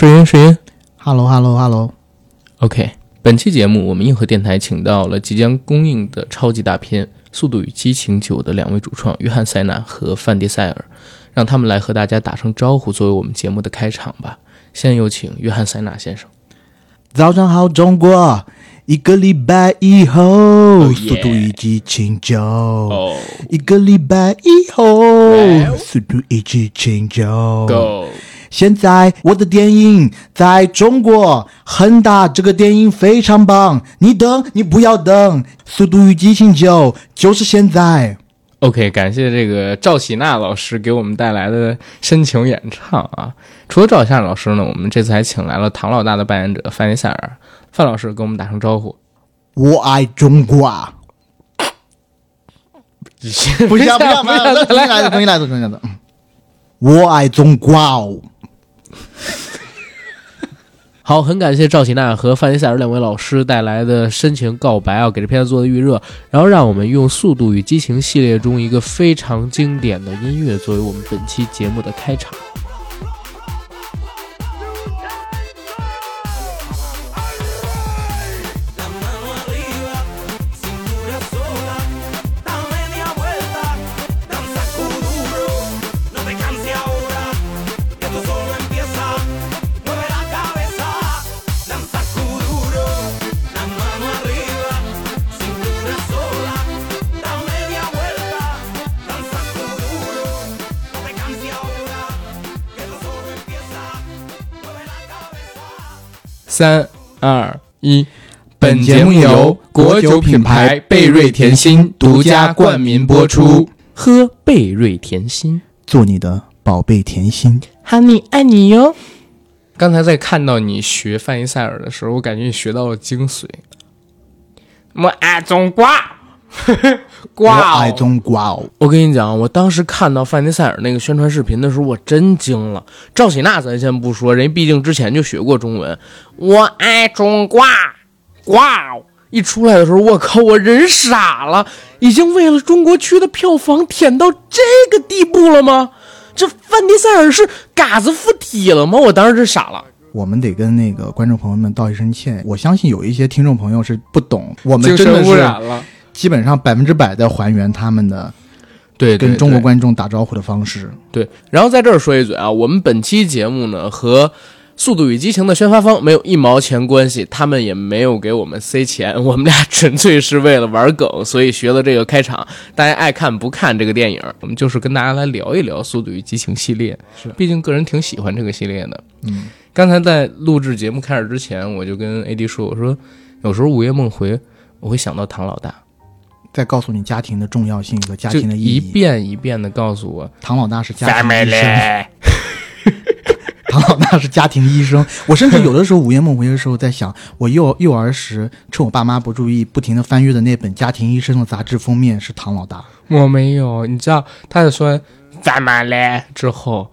试音试音，Hello Hello Hello。OK，本期节目我们硬核电台请到了即将公映的超级大片《速度与激情九》的两位主创约翰·塞纳和范迪塞尔，让他们来和大家打声招呼，作为我们节目的开场吧。先有请约翰·塞纳先生。早上好，中国！一个礼拜以后，速度与激情九。一个礼拜以后，速度与激情九。现在我的电影在中国，很大，这个电影非常棒。你等，你不要等，《速度与激情九》就是现在。OK，感谢这个赵喜娜老师给我们带来的深情演唱啊！除了赵喜娜老师呢，我们这次还请来了唐老大的扮演者范尼塞尔。范老师跟我们打声招呼。我爱中国。不行不行不行，重新来，重新来，重新来的。我爱中国。好，很感谢赵喜娜和范迪塞尔两位老师带来的深情告白啊，给这片子做的预热，然后让我们用《速度与激情》系列中一个非常经典的音乐作为我们本期节目的开场。三二一，本节目由国酒品牌贝瑞甜心独家冠名播出。喝贝瑞甜心，做你的宝贝甜心，Honey 爱你哟。刚才在看到你学范伊塞尔的时候，我感觉你学到了精髓。我爱中国。挂爱中挂哦！我跟你讲，我当时看到范迪塞尔那个宣传视频的时候，我真惊了。赵喜娜咱先不说，人毕竟之前就学过中文。我爱中挂挂哦！一出来的时候，我靠，我人傻了，已经为了中国区的票房舔到这个地步了吗？这范迪塞尔是嘎子附体了吗？我当时是傻了。我们得跟那个观众朋友们道一声歉。我相信有一些听众朋友是不懂，我们真的是。基本上百分之百的还原他们的，对跟中国观众打招呼的方式。对，然后在这儿说一嘴啊，我们本期节目呢和《速度与激情》的宣发方没有一毛钱关系，他们也没有给我们塞钱，我们俩纯粹是为了玩梗，所以学了这个开场。大家爱看不看这个电影，我们就是跟大家来聊一聊《速度与激情》系列。是，毕竟个人挺喜欢这个系列的。嗯，刚才在录制节目开始之前，我就跟 AD 说，我说有时候午夜梦回，我会想到唐老大。再告诉你家庭的重要性和家庭的意义，一遍一遍的告诉我，唐老大是家庭医生。唐老大是家庭医生。我甚至有的时候午夜梦回的时候在想，我幼幼儿时趁我爸妈不注意，不停的翻阅的那本家庭医生的杂志封面是唐老大。我没有，你知道，他在说怎么嘞之后，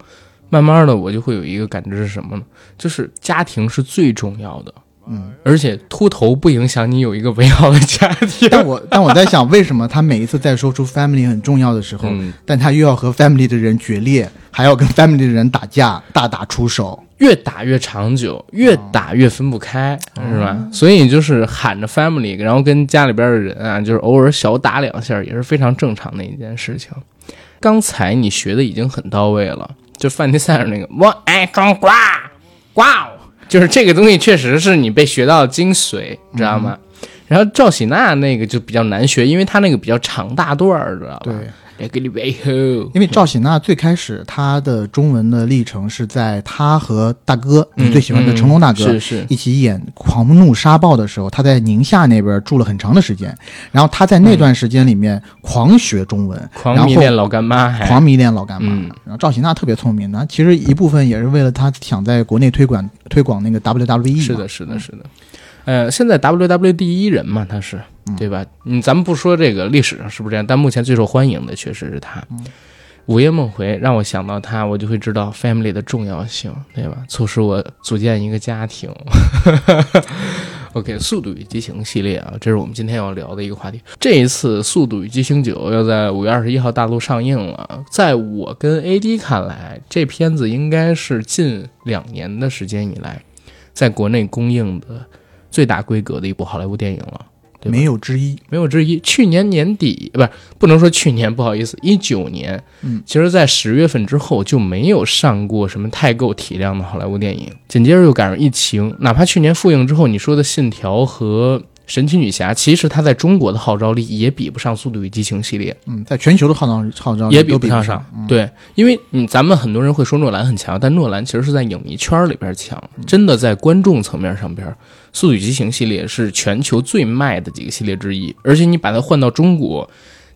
慢慢的我就会有一个感知是什么呢？就是家庭是最重要的。嗯，而且秃头不影响你有一个美好的家庭。但我但我在想，为什么他每一次在说出 family 很重要的时候，但他又要和 family 的人决裂，还要跟 family 的人打架，大打出手，越打越长久，越打越分不开，是吧？所以就是喊着 family，然后跟家里边的人啊，就是偶尔小打两下，也是非常正常的一件事情。刚才你学的已经很到位了，就范迪塞尔那个，我爱中国，哇！就是这个东西确实是你被学到精髓，知道吗？然后赵喜娜那个就比较难学，因为她那个比较长大段儿，知道吧？对。因为赵喜娜最开始她的中文的历程是在她和大哥你最喜欢的成龙大哥是是一起演《狂怒沙暴》的时候，她在宁夏那边住了很长的时间，然后她在那段时间里面狂学中文，狂迷恋老干妈，狂迷恋老干妈。然后赵喜娜特别聪明，那其实一部分也是为了她想在国内推广推广那个 WWE。是的，是的，是的。呃，现在 WWE 第一人嘛，他是对吧？嗯，咱们不说这个历史上是不是这样，但目前最受欢迎的确实是他。午夜梦回让我想到他，我就会知道 family 的重要性，对吧？促使我组建一个家庭。OK，《速度与激情》系列啊，这是我们今天要聊的一个话题。这一次，《速度与激情九》要在五月二十一号大陆上映了。在我跟 AD 看来，这片子应该是近两年的时间以来，在国内公映的最大规格的一部好莱坞电影了。没有之一，没有之一。去年年底不是不能说去年，不好意思，一九年，嗯，其实，在十月份之后就没有上过什么太够体量的好莱坞电影。紧接着又赶上疫情，哪怕去年复映之后，你说的《信条》和《神奇女侠》，其实它在中国的号召力也比不上《速度与激情》系列。嗯，在全球的号召号召也比不上。对，因为嗯，咱们很多人会说诺兰很强，但诺兰其实是在影迷圈里边强，真的在观众层面上边。《速度与激情》系列是全球最卖的几个系列之一，而且你把它换到中国，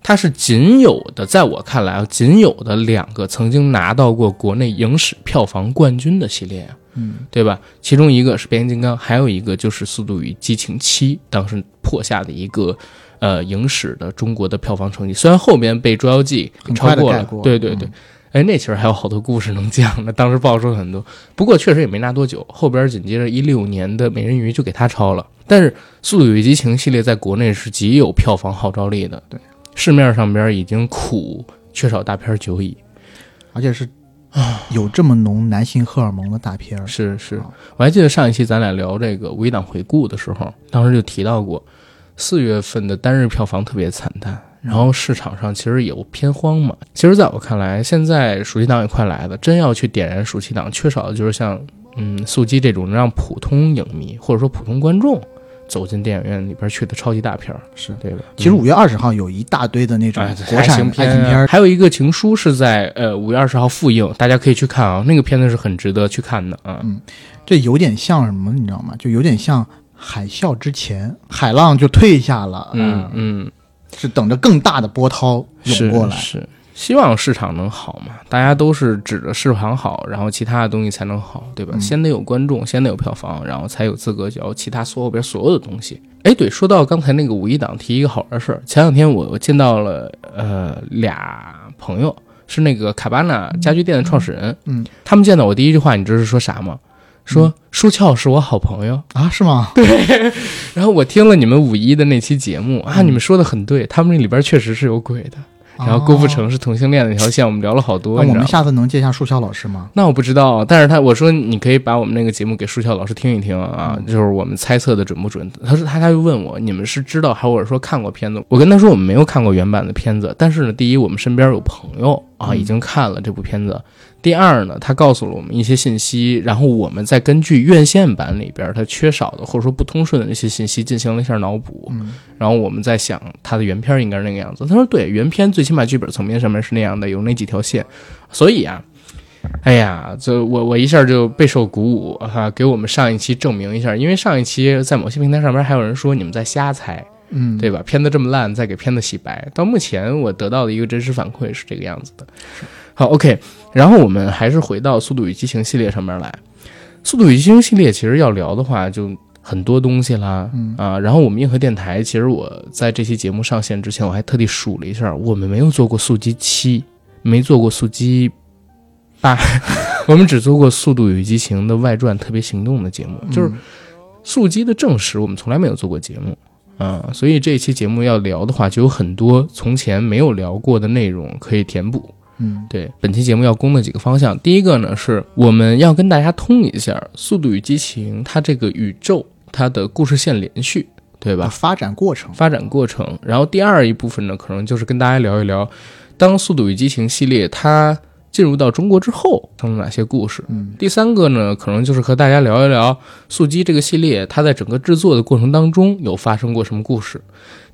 它是仅有的，在我看来啊，仅有的两个曾经拿到过国内影史票房冠军的系列嗯，对吧？其中一个是变形金刚，还有一个就是《速度与激情七》，当时破下的一个呃影史的中国的票房成绩，虽然后边被《捉妖记》超过了，对对对。哎，那其实还有好多故事能讲呢。当时爆出很多，不过确实也没拿多久。后边紧接着一六年的《美人鱼》就给他超了。但是《速度与激情》系列在国内是极有票房号召力的。对，市面上边已经苦缺少大片久矣，而且是啊，有这么浓男性荷尔蒙的大片。是是，我还记得上一期咱俩聊这个五一档回顾的时候，当时就提到过，四月份的单日票房特别惨淡。然后市场上其实有偏荒嘛。其实在我看来，现在暑期档也快来了，真要去点燃暑期档，缺少的就是像嗯速激这种能让普通影迷或者说普通观众走进电影院里边去的超级大片儿，是对吧？其实五月二十号有一大堆的那种国产爱情片，还有一个情书是在呃五月二十号复映，大家可以去看啊，那个片子是很值得去看的啊。嗯，这有点像什么，你知道吗？就有点像海啸之前，海浪就退下了，嗯嗯。是等着更大的波涛涌过来，是希望市场能好嘛？大家都是指着市场好，然后其他的东西才能好，对吧？先得有观众，先得有票房，然后才有资格交其他所有边所有的东西。哎，对，说到刚才那个五一档，提一个好玩的事儿。前两天我我见到了呃俩朋友，是那个卡巴纳家居店的创始人，嗯，他们见到我第一句话，你知道是说啥吗？说舒翘是我好朋友啊，是吗？对。然后我听了你们五一的那期节目啊，你们说的很对，他们那里边确实是有鬼的。然后郭富城是同性恋的那条线，我们聊了好多。那我们下次能见一下树校老师吗？那我不知道，但是他我说你可以把我们那个节目给树校老师听一听啊，就是我们猜测的准不准？他说他他就问我，你们是知道还是说看过片子？我跟他说我们没有看过原版的片子，但是呢，第一我们身边有朋友啊已经看了这部片子。第二呢，他告诉了我们一些信息，然后我们再根据院线版里边它缺少的或者说不通顺的那些信息进行了一下脑补，然后我们在想它的原片应该是那个样子。他说对，原片最起码剧本层面上面是那样的，有那几条线。所以啊，哎呀，这我我一下就备受鼓舞哈，给我们上一期证明一下，因为上一期在某些平台上面还有人说你们在瞎猜，嗯，对吧？片子这么烂，再给片子洗白。到目前我得到的一个真实反馈是这个样子的。好，OK。然后我们还是回到《速度与激情》系列上面来，《速度与激情》系列其实要聊的话就很多东西啦，啊，然后我们硬核电台其实我在这期节目上线之前，我还特地数了一下，我们没有做过速激七，没做过速激八，我们只做过《速度与激情》的外传特别行动的节目，就是速激的正史，我们从来没有做过节目啊，所以这期节目要聊的话，就有很多从前没有聊过的内容可以填补。嗯，对，本期节目要攻的几个方向，第一个呢是我们要跟大家通一下《速度与激情》它这个宇宙它的故事线连续，对吧？发展过程，发展过程。然后第二一部分呢，可能就是跟大家聊一聊，当《速度与激情》系列它进入到中国之后，发生哪些故事。嗯，第三个呢，可能就是和大家聊一聊《速激》这个系列它在整个制作的过程当中有发生过什么故事。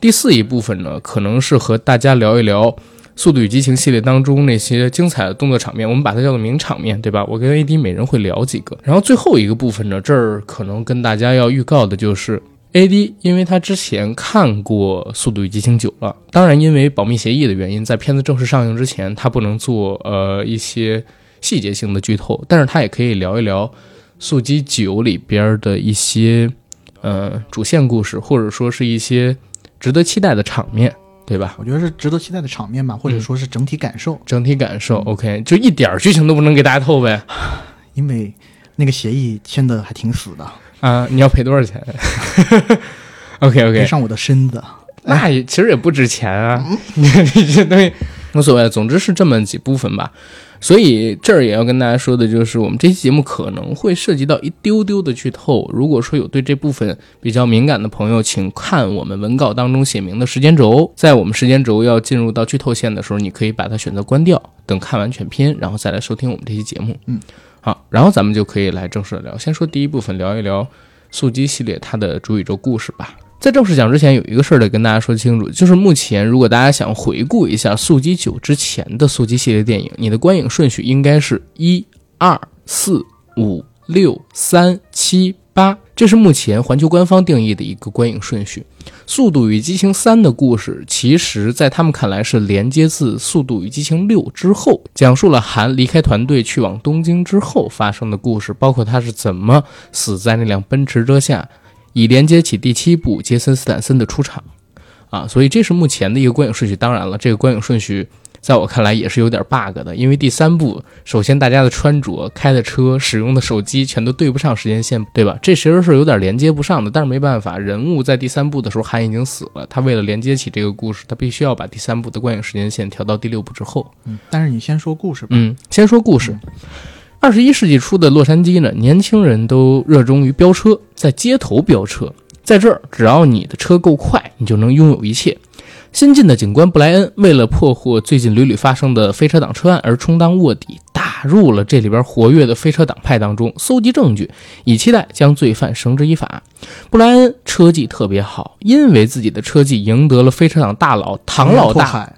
第四一部分呢，可能是和大家聊一聊。《速度与激情》系列当中那些精彩的动作场面，我们把它叫做名场面，对吧？我跟 AD 每人会聊几个。然后最后一个部分呢，这儿可能跟大家要预告的就是 AD，因为他之前看过《速度与激情九》了，当然因为保密协议的原因，在片子正式上映之前，他不能做呃一些细节性的剧透，但是他也可以聊一聊《速激九》里边的一些呃主线故事，或者说是一些值得期待的场面。对吧？我觉得是值得期待的场面吧，或者说是整体感受。整体感受，OK，就一点剧情都不能给大家透呗。因为那个协议签的还挺死的。啊，你要赔多少钱？OK OK，赔上我的身子。那也其实也不值钱啊，你这东西无所谓。总之是这么几部分吧。所以这儿也要跟大家说的就是，我们这期节目可能会涉及到一丢丢的剧透。如果说有对这部分比较敏感的朋友，请看我们文稿当中写明的时间轴。在我们时间轴要进入到剧透线的时候，你可以把它选择关掉，等看完全篇，然后再来收听我们这期节目。嗯，好，然后咱们就可以来正式的聊。先说第一部分，聊一聊速激系列它的主宇宙故事吧。在正式讲之前，有一个事儿得跟大家说清楚，就是目前如果大家想回顾一下《速激九》之前的速激系列电影，你的观影顺序应该是一二四五六三七八，这是目前环球官方定义的一个观影顺序。《速度与激情三》的故事，其实在他们看来是连接自《速度与激情六》之后，讲述了韩离开团队去往东京之后发生的故事，包括他是怎么死在那辆奔驰车下。以连接起第七部杰森·斯坦森的出场，啊，所以这是目前的一个观影顺序。当然了，这个观影顺序在我看来也是有点 bug 的，因为第三部首先大家的穿着、开的车、使用的手机全都对不上时间线，对吧？这其实是有点连接不上的。但是没办法，人物在第三部的时候还已经死了，他为了连接起这个故事，他必须要把第三部的观影时间线调到第六部之后。嗯，但是你先说故事吧。嗯，先说故事。二十一世纪初的洛杉矶呢，年轻人都热衷于飙车，在街头飙车。在这儿，只要你的车够快，你就能拥有一切。新晋的警官布莱恩为了破获最近屡屡发生的飞车党车案而充当卧底，打入了这里边活跃的飞车党派当中，搜集证据，以期待将罪犯绳之以法。布莱恩车技特别好，因为自己的车技赢得了飞车党大佬唐老大。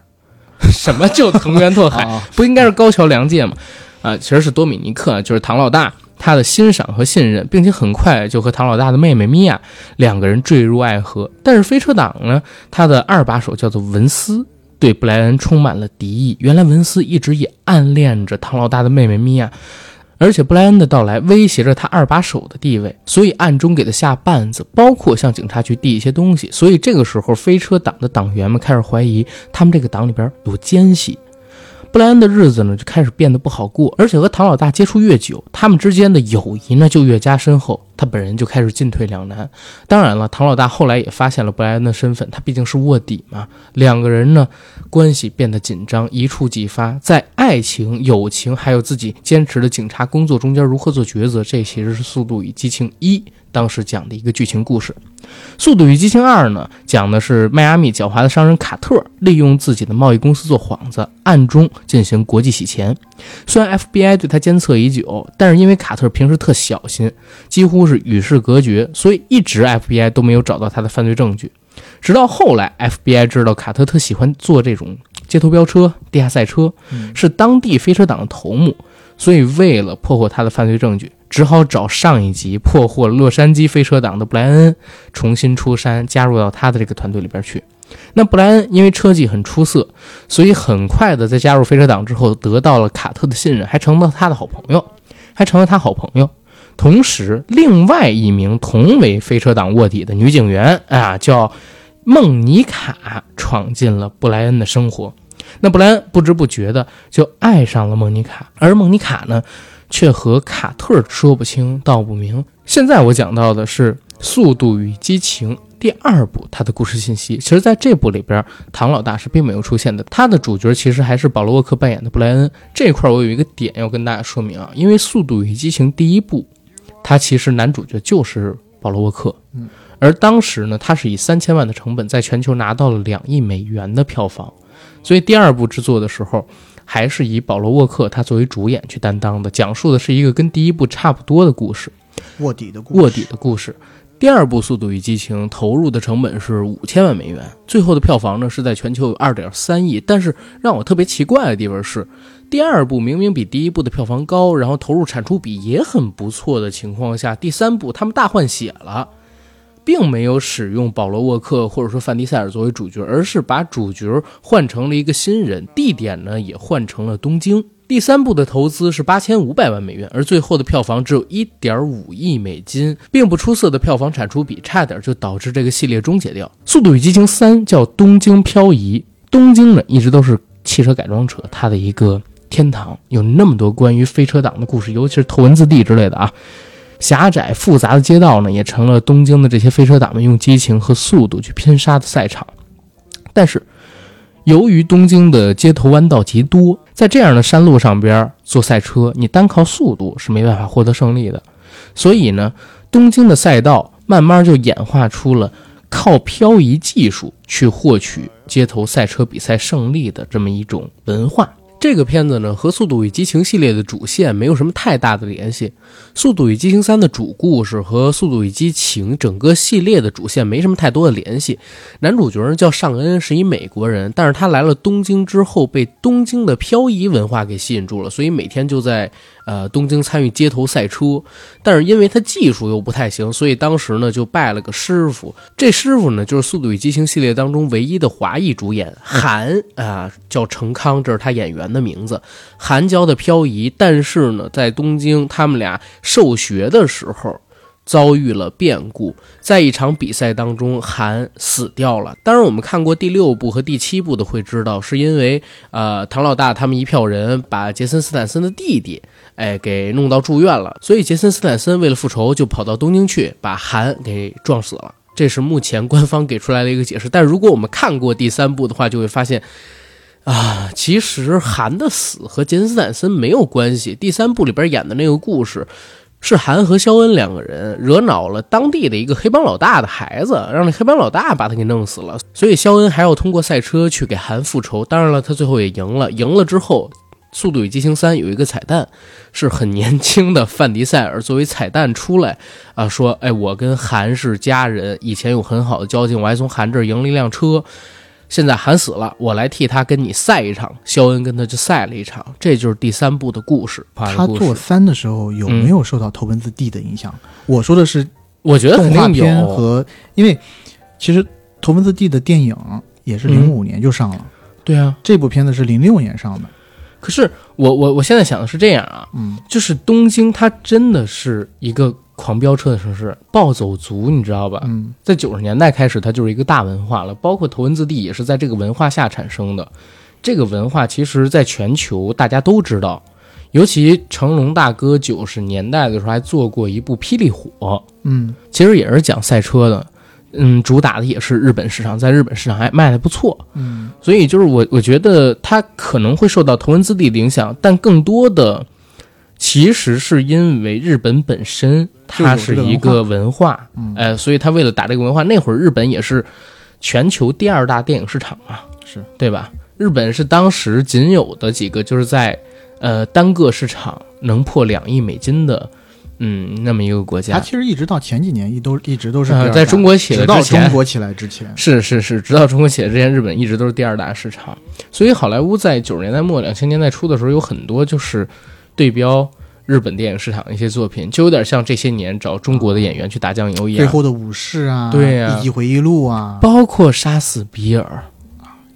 什么叫藤原拓海？不应该是高桥良介吗？啊，其实是多米尼克，就是唐老大，他的欣赏和信任，并且很快就和唐老大的妹妹米娅两个人坠入爱河。但是飞车党呢，他的二把手叫做文斯，对布莱恩充满了敌意。原来文斯一直也暗恋着唐老大的妹妹米娅，而且布莱恩的到来威胁着他二把手的地位，所以暗中给他下绊子，包括向警察局递一些东西。所以这个时候，飞车党的党员们开始怀疑他们这个党里边有奸细。布莱恩的日子呢就开始变得不好过，而且和唐老大接触越久，他们之间的友谊呢就越加深厚。他本人就开始进退两难。当然了，唐老大后来也发现了布莱恩的身份，他毕竟是卧底嘛。两个人呢关系变得紧张，一触即发。在爱情、友情还有自己坚持的警察工作中间如何做抉择，这其实是《速度与激情一》当时讲的一个剧情故事。《速度与激情二》呢，讲的是迈阿密狡猾的商人卡特利用自己的贸易公司做幌子，暗中进行国际洗钱。虽然 FBI 对他监测已久，但是因为卡特平时特小心，几乎是与世隔绝，所以一直 FBI 都没有找到他的犯罪证据。直到后来，FBI 知道卡特特喜欢做这种街头飙车、地下赛车，是当地飞车党的头目，所以为了破获他的犯罪证据。只好找上一集破获洛杉矶飞车党的布莱恩重新出山，加入到他的这个团队里边去。那布莱恩因为车技很出色，所以很快的在加入飞车党之后得到了卡特的信任，还成了他的好朋友，还成了他好朋友。同时，另外一名同为飞车党卧底的女警员啊，叫孟妮卡，闯进了布莱恩的生活。那布莱恩不知不觉的就爱上了孟妮卡，而孟妮卡呢？却和卡特说不清道不明。现在我讲到的是《速度与激情》第二部，它的故事信息。其实，在这部里边，唐老大是并没有出现的。他的主角其实还是保罗沃克扮演的布莱恩。这块我有一个点要跟大家说明啊，因为《速度与激情》第一部，它其实男主角就是保罗沃克。嗯，而当时呢，他是以三千万的成本在全球拿到了两亿美元的票房，所以第二部制作的时候。还是以保罗沃克他作为主演去担当的，讲述的是一个跟第一部差不多的故事，卧底的故事。卧底的故事。第二部《速度与激情》投入的成本是五千万美元，最后的票房呢是在全球有二点三亿。但是让我特别奇怪的地方是，第二部明明比第一部的票房高，然后投入产出比也很不错的情况下，第三部他们大换血了。并没有使用保罗沃克或者说范迪塞尔作为主角，而是把主角换成了一个新人，地点呢也换成了东京。第三部的投资是八千五百万美元，而最后的票房只有一点五亿美金，并不出色的票房产出比，差点就导致这个系列终结掉。《速度与激情三》叫东京漂移，东京呢一直都是汽车改装者它的一个天堂，有那么多关于飞车党的故事，尤其是头文字 D 之类的啊。狭窄复杂的街道呢，也成了东京的这些飞车党们用激情和速度去拼杀的赛场。但是，由于东京的街头弯道极多，在这样的山路上边做赛车，你单靠速度是没办法获得胜利的。所以呢，东京的赛道慢慢就演化出了靠漂移技术去获取街头赛车比赛胜利的这么一种文化。这个片子呢和《速度与激情》系列的主线没有什么太大的联系，《速度与激情三》的主故事和《速度与激情》整个系列的主线没什么太多的联系。男主角叫尚恩，是一美国人，但是他来了东京之后被东京的漂移文化给吸引住了，所以每天就在。呃，东京参与街头赛车，但是因为他技术又不太行，所以当时呢就拜了个师傅。这师傅呢就是《速度与激情》系列当中唯一的华裔主演韩啊，叫程康，这是他演员的名字。韩教的漂移，但是呢在东京他们俩受学的时候。遭遇了变故，在一场比赛当中，韩死掉了。当然，我们看过第六部和第七部的会知道，是因为呃，唐老大他们一票人把杰森斯坦森的弟弟，哎，给弄到住院了。所以杰森斯坦森为了复仇，就跑到东京去把韩给撞死了。这是目前官方给出来的一个解释。但如果我们看过第三部的话，就会发现，啊，其实韩的死和杰森斯坦森没有关系。第三部里边演的那个故事。是韩和肖恩两个人惹恼了当地的一个黑帮老大的孩子，让那黑帮老大把他给弄死了。所以肖恩还要通过赛车去给韩复仇。当然了，他最后也赢了。赢了之后，《速度与激情三》有一个彩蛋，是很年轻的范迪塞尔作为彩蛋出来啊，说：“哎，我跟韩是家人，以前有很好的交情，我还从韩这儿赢了一辆车。”现在韩死了，我来替他跟你赛一场。肖恩跟他就赛了一场，这就是第三部的故事。他做三的时候有没有受到头文字 D 的影响？我说的是，我觉得肯定有和因为其实头文字 D 的电影也是零五年就上了，对啊，这部片子是零六年上的。可是我我我现在想的是这样啊，嗯，就是东京它真的是一个。狂飙车的城市，暴走族，你知道吧？嗯，在九十年代开始，它就是一个大文化了。包括头文字 D 也是在这个文化下产生的。这个文化其实在全球大家都知道，尤其成龙大哥九十年代的时候还做过一部《霹雳火》，嗯，其实也是讲赛车的，嗯，主打的也是日本市场，在日本市场还卖的不错，嗯，所以就是我我觉得它可能会受到头文字 D 的影响，但更多的。其实是因为日本本身它是一个文化，哎，所以他为了打这个文化，那会儿日本也是全球第二大电影市场啊，是对吧？日本是当时仅有的几个就是在呃单个市场能破两亿美金的，嗯，那么一个国家。它其实一直到前几年一都一直都是在中国起来之前，中国起来之前是是是，直到中国起来之前，日本一直都是第二大市场。所以好莱坞在九十年代末、两千年代初的时候，有很多就是。对标日本电影市场的一些作品，就有点像这些年找中国的演员去打酱油一样。最后的武士啊，对呀，一级回忆录啊，包括杀死比尔，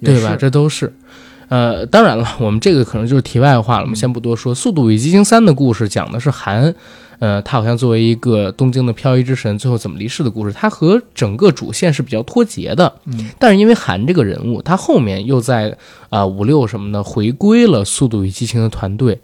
对吧？这都是。呃，当然了，我们这个可能就是题外话了，我们先不多说。《速度与激情三》的故事讲的是韩，呃，他好像作为一个东京的漂移之神，最后怎么离世的故事。他和整个主线是比较脱节的。嗯，但是因为韩这个人物，他后面又在啊五六什么的回归了《速度与激情》的团队。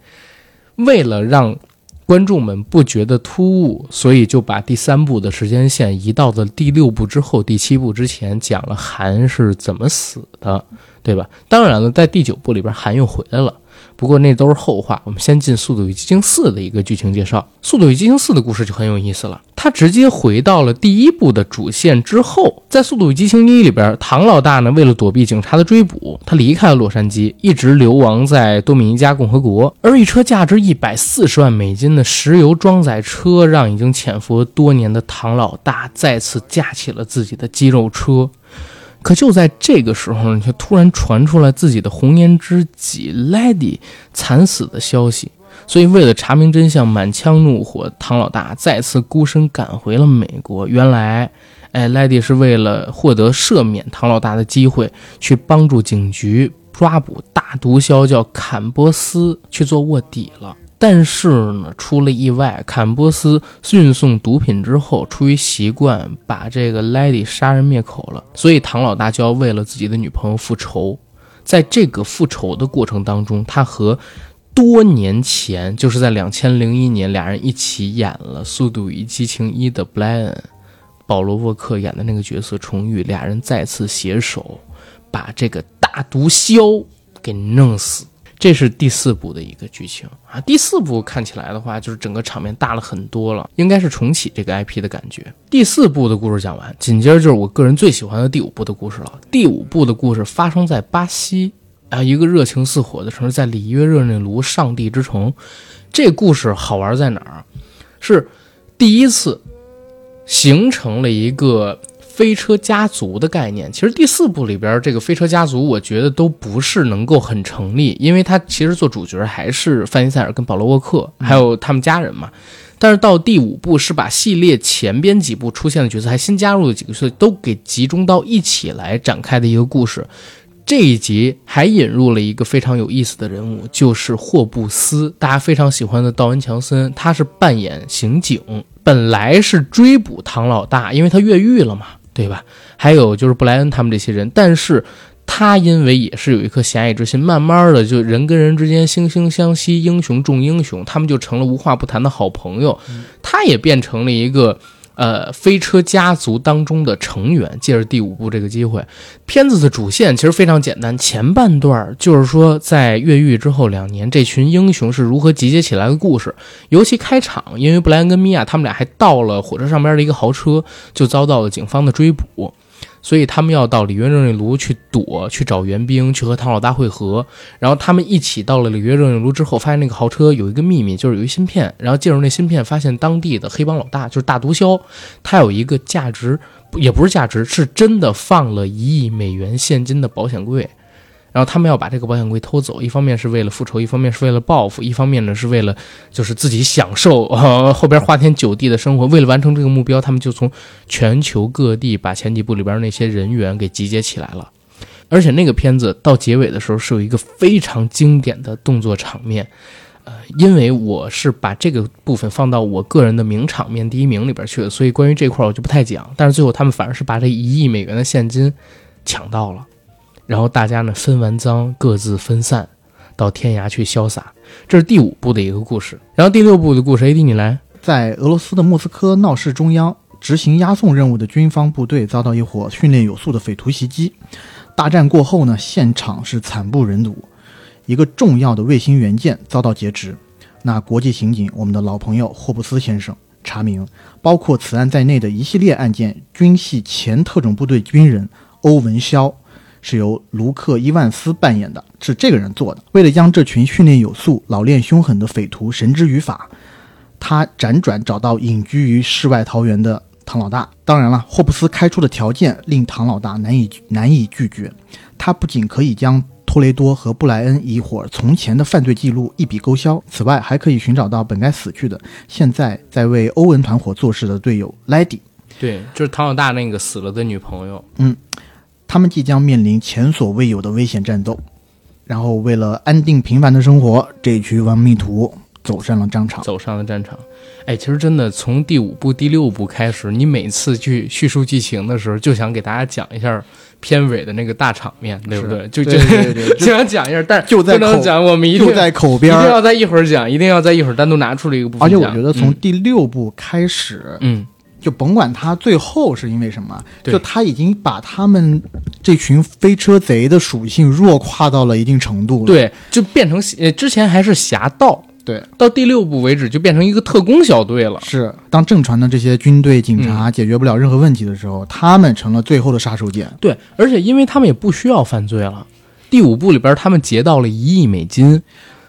为了让观众们不觉得突兀，所以就把第三部的时间线移到了第六部之后、第七部之前，讲了韩是怎么死的，对吧？当然了，在第九部里边，韩又回来了。不过那都是后话，我们先进《速度与激情四》的一个剧情介绍。《速度与激情四》的故事就很有意思了，它直接回到了第一部的主线之后。在《速度与激情一》里边，唐老大呢为了躲避警察的追捕，他离开了洛杉矶，一直流亡在多米尼加共和国。而一车价值一百四十万美金的石油装载车，让已经潜伏多年的唐老大再次架起了自己的肌肉车。可就在这个时候呢，却突然传出来自己的红颜知己 Lady 惨死的消息。所以为了查明真相，满腔怒火，唐老大再次孤身赶回了美国。原来，哎，Lady 是为了获得赦免唐老大的机会，去帮助警局抓捕大毒枭，叫坎波斯去做卧底了。但是呢，出了意外。坎波斯运送毒品之后，出于习惯，把这个 Lady 杀人灭口了。所以唐老大就要为了自己的女朋友复仇。在这个复仇的过程当中，他和多年前，就是在两千零一年，俩人一起演了《速度与激情一》的布莱恩，保罗沃克演的那个角色重遇，俩人再次携手把这个大毒枭给弄死。这是第四部的一个剧情啊。第四部看起来的话，就是整个场面大了很多了，应该是重启这个 IP 的感觉。第四部的故事讲完，紧接着就是我个人最喜欢的第五部的故事了。第五部的故事发生在巴西。啊，一个热情似火的城市，在里约热内卢，上帝之城。这故事好玩在哪儿？是第一次形成了一个飞车家族的概念。其实第四部里边这个飞车家族，我觉得都不是能够很成立，因为他其实做主角还是范尼塞尔跟保罗沃克，还有他们家人嘛。但是到第五部是把系列前边几部出现的角色，还新加入的几个角色都给集中到一起来展开的一个故事。这一集还引入了一个非常有意思的人物，就是霍布斯，大家非常喜欢的道恩·强森，他是扮演刑警，本来是追捕唐老大，因为他越狱了嘛，对吧？还有就是布莱恩他们这些人，但是他因为也是有一颗侠义之心，慢慢的就人跟人之间惺惺相惜，英雄重英雄，他们就成了无话不谈的好朋友，他也变成了一个。呃，飞车家族当中的成员，借着第五部这个机会，片子的主线其实非常简单。前半段就是说，在越狱之后两年，这群英雄是如何集结起来的故事。尤其开场，因为布莱恩跟米娅他们俩还到了火车上边的一个豪车，就遭到了警方的追捕。所以他们要到里约热内卢去躲，去找援兵，去和唐老大会合。然后他们一起到了里约热内卢之后，发现那个豪车有一个秘密，就是有一芯片。然后进入那芯片，发现当地的黑帮老大就是大毒枭，他有一个价值，也不是价值，是真的放了一亿美元现金的保险柜。然后他们要把这个保险柜偷走，一方面是为了复仇，一方面是为了报复，一方面呢是为了就是自己享受呃 后边花天酒地的生活。为了完成这个目标，他们就从全球各地把前几部里边那些人员给集结起来了。而且那个片子到结尾的时候是有一个非常经典的动作场面，呃，因为我是把这个部分放到我个人的名场面第一名里边去的，所以关于这块我就不太讲。但是最后他们反而是把这一亿美元的现金抢到了。然后大家呢分完赃，各自分散，到天涯去潇洒。这是第五部的一个故事。然后第六部的故事，AD 你来。在俄罗斯的莫斯科闹市中央，执行押送任务的军方部队遭到一伙训练有素的匪徒袭击。大战过后呢，现场是惨不忍睹，一个重要的卫星元件遭到劫持。那国际刑警，我们的老朋友霍布斯先生查明，包括此案在内的一系列案件，均系前特种部队军人欧文肖。是由卢克·伊万斯扮演的，是这个人做的。为了将这群训练有素、老练凶狠的匪徒绳之于法，他辗转找到隐居于世外桃源的唐老大。当然了，霍布斯开出的条件令唐老大难以难以拒绝。他不仅可以将托雷多和布莱恩一伙从前的犯罪记录一笔勾销，此外还可以寻找到本该死去的、现在在为欧文团伙做事的队友莱迪。对，就是唐老大那个死了的女朋友。嗯。他们即将面临前所未有的危险战斗，然后为了安定平凡的生活，这群亡命徒走上了战场。走上了战场。哎，其实真的从第五部、第六部开始，你每次去叙述剧情的时候，就想给大家讲一下片尾的那个大场面，对不对？就就 就想讲一下，但就在口讲，我们一定在口边，一定要在一会儿讲，一定要在一会儿单独拿出来一个部分。而且我觉得从第六部开始，嗯。就甭管他最后是因为什么，就他已经把他们这群飞车贼的属性弱化到了一定程度了。对，就变成呃之前还是侠盗，对，到第六部为止就变成一个特工小队了。是，当正传的这些军队警察解决不了任何问题的时候，他们成了最后的杀手锏。对，而且因为他们也不需要犯罪了，第五部里边他们劫到了一亿美金，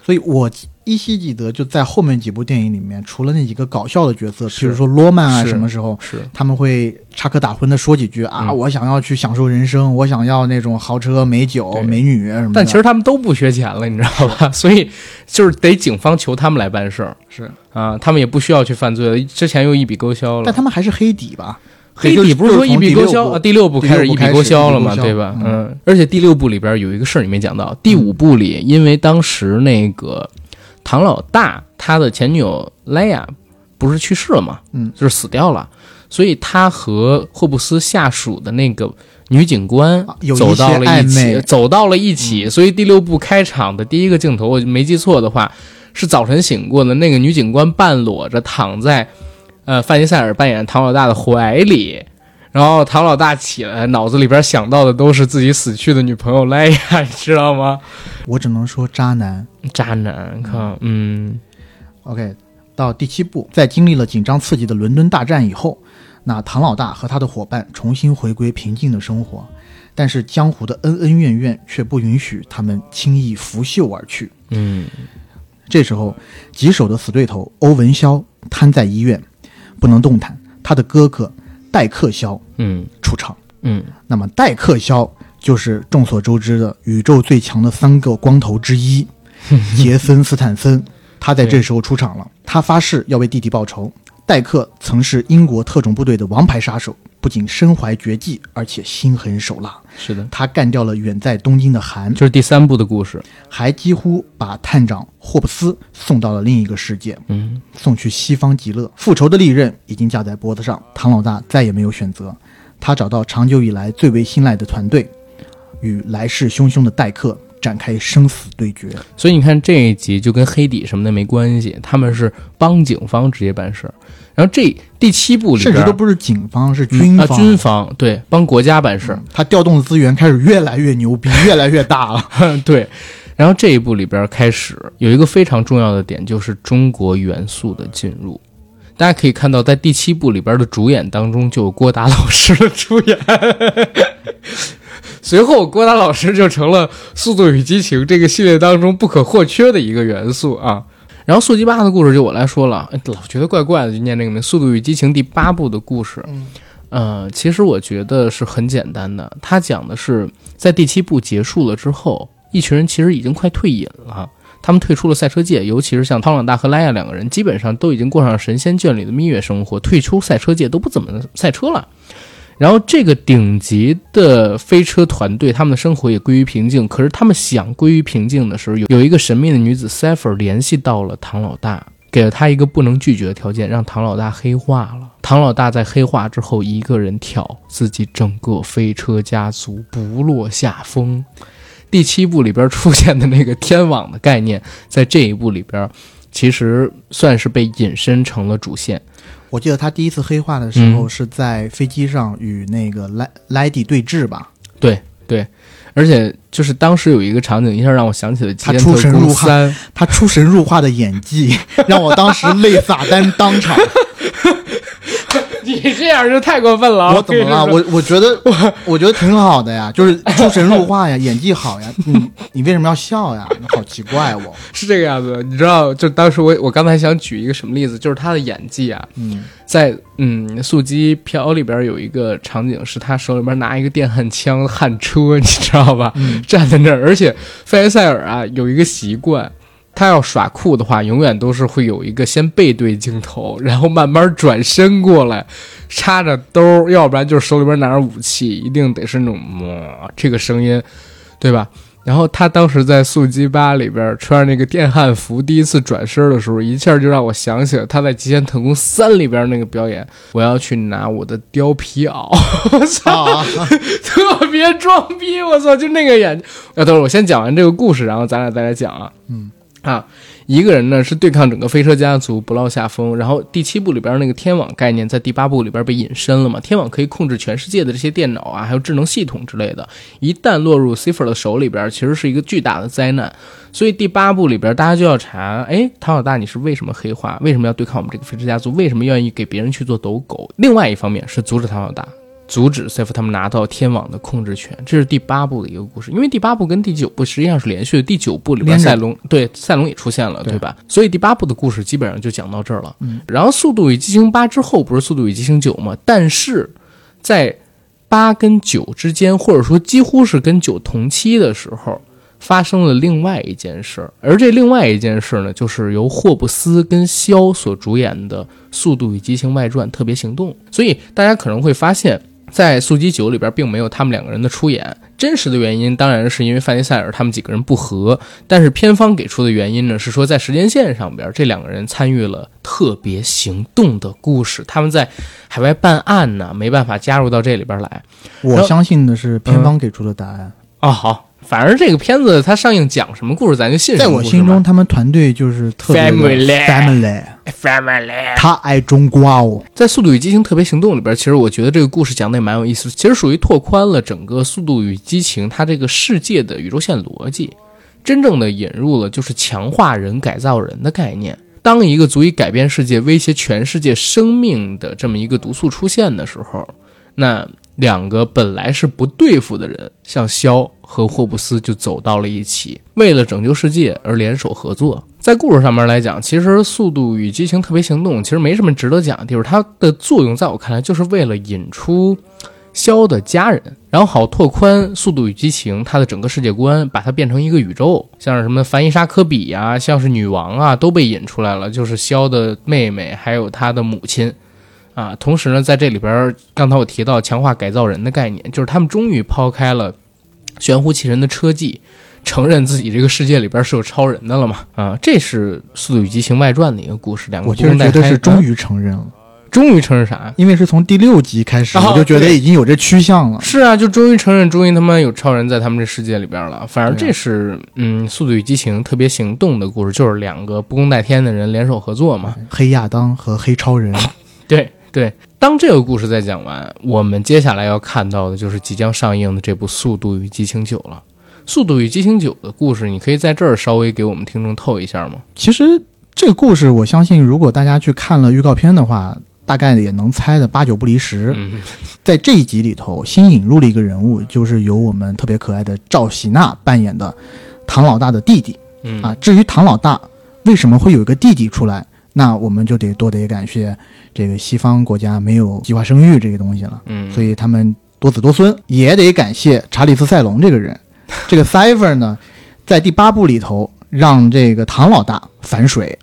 所以我。依稀记得，就在后面几部电影里面，除了那几个搞笑的角色，比如说罗曼啊，什么时候是他们会插科打诨的说几句啊？我想要去享受人生，我想要那种豪车、美酒、美女什么。但其实他们都不缺钱了，你知道吧？所以就是得警方求他们来办事儿。是啊，他们也不需要去犯罪了，之前又一笔勾销了。但他们还是黑底吧？黑底不是说一笔勾销啊？第六部开始一笔勾销了嘛？对吧？嗯。而且第六部里边有一个事儿你没讲到，第五部里因为当时那个。唐老大他的前女友莱雅不是去世了吗？嗯，就是死掉了，所以他和霍布斯下属的那个女警官走到了一起，走到了一起。所以第六部开场的第一个镜头，我没记错的话，是早晨醒过的那个女警官半裸着躺在呃范迪塞尔扮演唐老大的怀里。然后唐老大起来，脑子里边想到的都是自己死去的女朋友莱雅，你知道吗？我只能说渣男。渣男，看，嗯 OK，到第七部，在经历了紧张刺激的伦敦大战以后，那唐老大和他的伙伴重新回归平静的生活，但是江湖的恩恩怨怨却不允许他们轻易拂袖而去。嗯这时候，棘手的死对头欧文肖瘫在医院，不能动弹。他的哥哥戴克肖嗯出场。嗯那么戴克肖就是众所周知的宇宙最强的三个光头之一，杰森斯坦森。他在这时候出场了，他发誓要为弟弟报仇。戴克曾是英国特种部队的王牌杀手，不仅身怀绝技，而且心狠手辣。是的，他干掉了远在东京的韩，就是第三部的故事。还几乎把探长霍布斯送到了另一个世界，嗯送去西方极乐。复仇的利刃已经架在脖子上，唐老大再也没有选择，他找到长久以来最为信赖的团队，与来势汹汹的戴克展开生死对决。所以你看这一集就跟黑底什么的没关系，他们是帮警方直接办事儿。然后这第七部里边甚至都不是警方，是嗯军方。啊军方对帮国家办事儿，他调动的资源开始越来越牛逼，越来越大了。对。然后这一部里边开始有一个非常重要的点，就是中国元素的进入。大家可以看到，在第七部里边的主演当中就有郭达老师的出演，随后郭达老师就成了《速度与激情》这个系列当中不可或缺的一个元素啊。然后速激八的故事就我来说了，哎老觉得怪怪的，就念这个名《速度与激情》第八部的故事。嗯呃，其实我觉得是很简单的，它讲的是在第七部结束了之后，一群人其实已经快退隐了。他们退出了赛车界，尤其是像汤朗大和莱亚两个人，基本上都已经过上神仙眷侣的蜜月生活，退出赛车界都不怎么赛车了。然后这个顶级的飞车团队，他们的生活也归于平静。可是他们想归于平静的时候，有有一个神秘的女子 c y p h e r 联系到了唐老大，给了他一个不能拒绝的条件，让唐老大黑化了。唐老大在黑化之后，一个人挑自己整个飞车家族不落下风。第七部里边出现的那个天网的概念，在这一部里边，其实算是被引申成了主线。我记得他第一次黑化的时候是在飞机上与那个莱莱迪对峙吧？对对，而且就是当时有一个场景，一下让我想起了《极他出神入化三》。他出神入化的演技 让我当时泪洒单当场。你这样就太过分了啊！我怎么了？我我觉得 我我觉得挺好的呀，就是出神入化呀，演技好呀。你你为什么要笑呀？你好奇怪哦。是这个样子，你知道，就当时我我刚才想举一个什么例子，就是他的演技啊，嗯，在嗯《速激飘》里边有一个场景，是他手里边拿一个电焊枪焊车，你知道吧？嗯站在那儿，而且费埃塞尔啊有一个习惯。他要耍酷的话，永远都是会有一个先背对镜头，然后慢慢转身过来，插着兜儿，要不然就是手里边拿着武器，一定得是那种么这个声音，对吧？然后他当时在《速激八》里边穿着那个电焊服，第一次转身的时候，一下就让我想起了他在《极限特工三》里边那个表演。我要去拿我的貂皮袄，我操，啊，特别装逼，我操，就那个演。啊，等会儿我先讲完这个故事，然后咱俩再来讲啊。嗯。啊，一个人呢是对抗整个飞车家族不落下风，然后第七部里边那个天网概念在第八部里边被引申了嘛，天网可以控制全世界的这些电脑啊，还有智能系统之类的，一旦落入 Cipher 的手里边，其实是一个巨大的灾难。所以第八部里边大家就要查，哎，唐老大你是为什么黑化？为什么要对抗我们这个飞车家族？为什么愿意给别人去做斗狗？另外一方面是阻止唐老大。阻止 c f 他们拿到天网的控制权，这是第八部的一个故事。因为第八部跟第九部实际上是连续的，第九部里边赛隆对赛隆也出现了，对对吧？所以第八部的故事基本上就讲到这儿了。嗯，然后《速度与激情八》之后不是《速度与激情九》吗？但是在八跟九之间，或者说几乎是跟九同期的时候，发生了另外一件事儿，而这另外一件事呢，就是由霍布斯跟肖所主演的《速度与激情外传：特别行动》。所以大家可能会发现，在《速激九》里边并没有他们两个人的出演，真实的原因当然是因为范迪塞尔他们几个人不和，但是片方给出的原因呢是说在时间线上边这两个人参与了特别行动的故事，他们在海外办案呢，没办法加入到这里边来。我相信的是片方给出的答案。啊，好。反正这个片子它上映讲什么故事，咱就信什么。在我心中，他们团队就是特别 family，family，他爱中国哦。在《速度与激情：特别行动》里边，其实我觉得这个故事讲的也蛮有意思，其实属于拓宽了整个《速度与激情》它这个世界的宇宙线逻辑，真正的引入了就是强化人、改造人的概念。当一个足以改变世界、威胁全世界生命的这么一个毒素出现的时候，那。两个本来是不对付的人，像肖和霍布斯就走到了一起，为了拯救世界而联手合作。在故事上面来讲，其实《速度与激情：特别行动》其实没什么值得讲的地方，它的作用在我看来就是为了引出肖的家人，然后好拓宽《速度与激情》它的整个世界观，把它变成一个宇宙，像是什么凡伊莎·科比呀，像是女王啊，都被引出来了，就是肖的妹妹，还有他的母亲。啊，同时呢，在这里边，刚才我提到强化改造人的概念，就是他们终于抛开了玄乎其人的车技，承认自己这个世界里边是有超人的了嘛？啊，这是《速度与激情外传》的一个故事。两个我就觉得是终于承认了，终于承认啥？因为是从第六集开始，我就觉得已经有这趋向了。是啊，就终于承认，终于他妈有超人在他们这世界里边了。反正这是嗯，《速度与激情：特别行动》的故事，就是两个不共戴天的人联手合作嘛，黑亚当和黑超人。对。对，当这个故事再讲完，我们接下来要看到的就是即将上映的这部《速度与激情九》了。《速度与激情九》的故事，你可以在这儿稍微给我们听众透一下吗？其实这个故事，我相信如果大家去看了预告片的话，大概也能猜的八九不离十。在这一集里头，新引入了一个人物，就是由我们特别可爱的赵喜娜扮演的唐老大的弟弟。啊，至于唐老大为什么会有一个弟弟出来？那我们就得多得感谢这个西方国家没有计划生育这个东西了，嗯，所以他们多子多孙，也得感谢查理斯·塞隆这个人。这个 Cipher 呢，在第八部里头让这个唐老大反水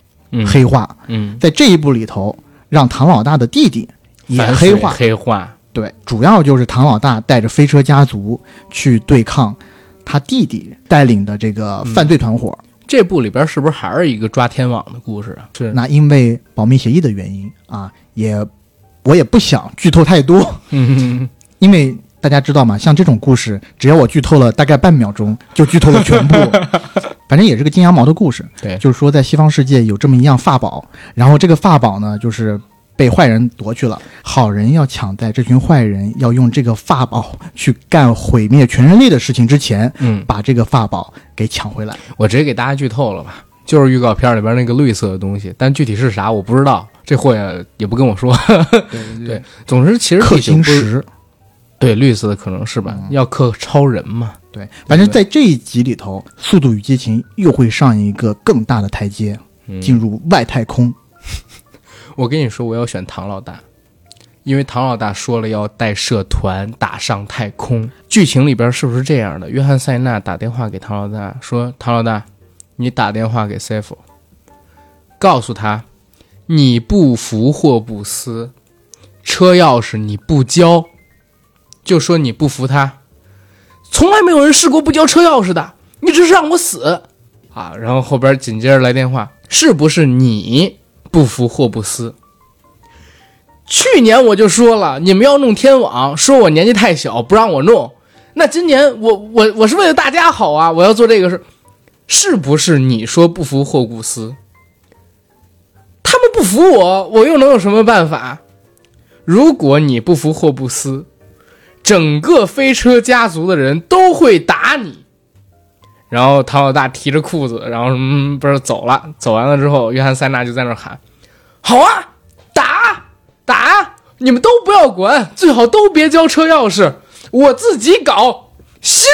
黑化，嗯，在这一部里头让唐老大的弟弟也黑化，黑化，对，主要就是唐老大带着飞车家族去对抗他弟弟带领的这个犯罪团伙。这部里边是不是还是一个抓天网的故事啊？是。那因为保密协议的原因啊，也我也不想剧透太多。嗯，因为大家知道嘛，像这种故事，只要我剧透了大概半秒钟，就剧透了全部。反正也是个金羊毛的故事。对，就是说在西方世界有这么一样法宝，然后这个法宝呢，就是。被坏人夺去了，好人要抢在这群坏人要用这个法宝去干毁灭全人类的事情之前，嗯，把这个法宝给抢回来。我直接给大家剧透了吧，就是预告片里边那个绿色的东西，但具体是啥我不知道，这货也也不跟我说。对对，总之其实克星石，对绿色的可能是吧，要克超人嘛。对，反正在这一集里头，《速度与激情》又会上一个更大的台阶，进入外太空。我跟你说，我要选唐老大，因为唐老大说了要带社团打上太空。剧情里边是不是这样的？约翰·塞纳打电话给唐老大说：“唐老大，你打电话给塞弗，告诉他你不服霍布斯，车钥匙你不交，就说你不服他。从来没有人试过不交车钥匙的，你这是让我死啊！”然后后边紧接着来电话，是不是你？不服霍布斯。去年我就说了，你们要弄天网，说我年纪太小，不让我弄。那今年我我我是为了大家好啊，我要做这个事，是不是？你说不服霍布斯，他们不服我，我又能有什么办法？如果你不服霍布斯，整个飞车家族的人都会打你。然后唐老大提着裤子，然后什么，不是走了。走完了之后，约翰·塞纳就在那喊：“好啊，打打！你们都不要管，最好都别交车钥匙，我自己搞新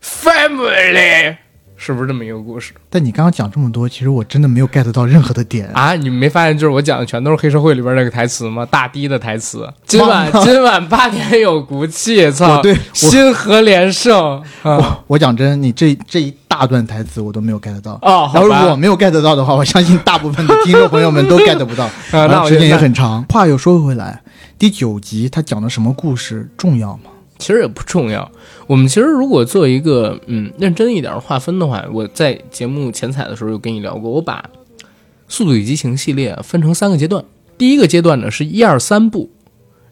family。”是不是这么一个故事但你刚刚讲这么多，其实我真的没有 get 到任何的点。啊？你没发现就是我讲的全都是黑社会里边那个台词吗？大堤的台词。今晚今晚八点有骨气，操！我对我星河连胜啊！我我讲真，你这这一大段台词我都没有 get 到。哦，然后我没有 get 到的话，我相信大部分的听众朋友们都 get 不到。啊，那然后时间也很长。话又说回来，第九集他讲的什么故事重要吗？其实也不重要。我们其实如果做一个嗯认真一点的划分的话，我在节目前采的时候有跟你聊过，我把《速度与激情》系列分成三个阶段。第一个阶段呢是一二三部，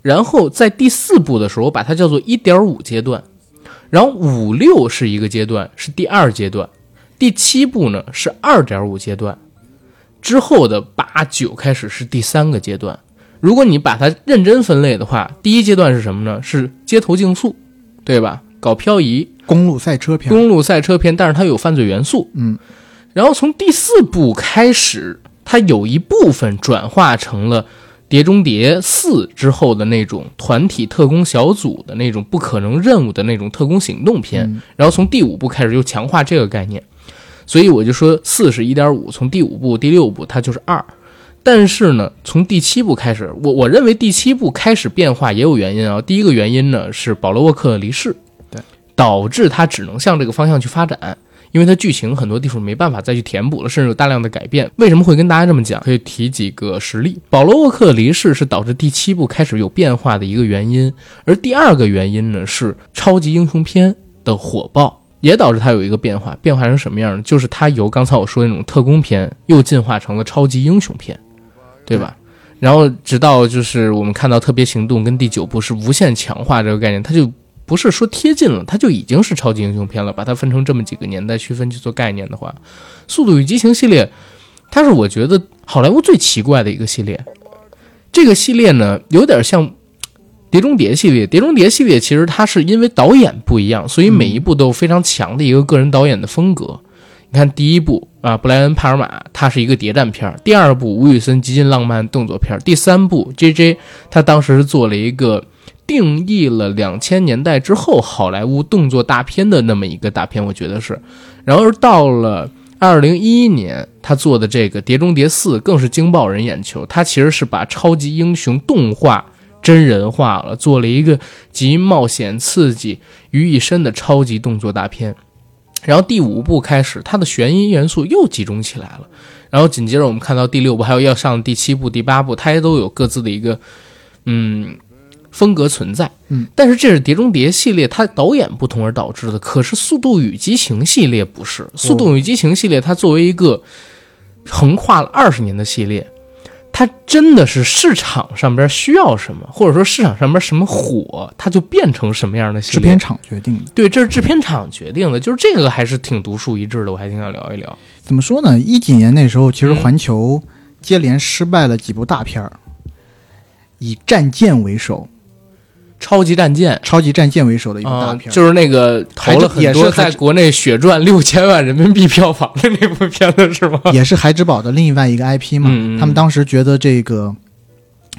然后在第四部的时候，我把它叫做一点五阶段，然后五六是一个阶段，是第二阶段，第七部呢是二点五阶段，之后的八九开始是第三个阶段。如果你把它认真分类的话，第一阶段是什么呢？是街头竞速，对吧？搞漂移、公路赛车片，公路赛车片，但是它有犯罪元素。嗯，然后从第四部开始，它有一部分转化成了《碟中谍四》之后的那种团体特工小组的那种不可能任务的那种特工行动片。嗯然后从第五部开始又强化这个概念，所以我就说四是一点五，从第五部、第六部它就是二。但是呢，从第七部开始，我我认为第七部开始变化也有原因啊。第一个原因呢是保罗沃克的离世，对，导致他只能向这个方向去发展，因为他剧情很多地方没办法再去填补了，甚至有大量的改变。为什么会跟大家这么讲？可以提几个实例。保罗沃克的离世是导致第七部开始有变化的一个原因，而第二个原因呢是超级英雄片的火爆。也导致它有一个变化，变化成什么样呢？就是它由刚才我说的那种特工片，又进化成了超级英雄片，对吧？然后直到就是我们看到特别行动跟第九部是无限强化这个概念，它就不是说贴近了，它就已经是超级英雄片了。把它分成这么几个年代区分去做概念的话，《速度与激情》系列，它是我觉得好莱坞最奇怪的一个系列。这个系列呢，有点像《碟中谍》系列，《碟中谍》系列其实它是因为导演不一样，所以每一部都有非常强的一个个人导演的风格。你看第一部啊，布莱恩·帕尔马，它是一个谍战片；第二部，吴宇森极尽浪漫动作片；第三部，J.J. 他当时是做了一个定义了两千年代之后好莱坞动作大片的那么一个大片，我觉得是。然而到了二零一一年，他做的这个《碟中谍四》更是惊爆人眼球，他其实是把超级英雄动画。真人化了，做了一个集冒险、刺激于一身的超级动作大片。然后第五部开始，它的悬疑元素又集中起来了。然后紧接着我们看到第六部，还有要上第七部、第八部，它也都有各自的一个嗯风格存在。嗯，但是这是《碟中谍》系列，它导演不同而导致的。可是《速度与激情》系列不是，《速度与激情》系列它作为一个横跨了二十年的系列。它真的是市场上边需要什么，或者说市场上边什么火，它就变成什么样的系列。制片厂决定的。对，这是制片厂决定的，就是这个还是挺独树一帜的，我还挺想聊一聊。怎么说呢？一几年那时候，其实嗯环球接连失败了几部大片儿，以《战舰》为首，超级战舰超级战舰为首的一部大啊、片儿，就是那个投了很多也是在国内血赚六千万人民币票房的那部片子是吗？也是孩之宝的另外一个 IP 嘛。他们当时觉得这个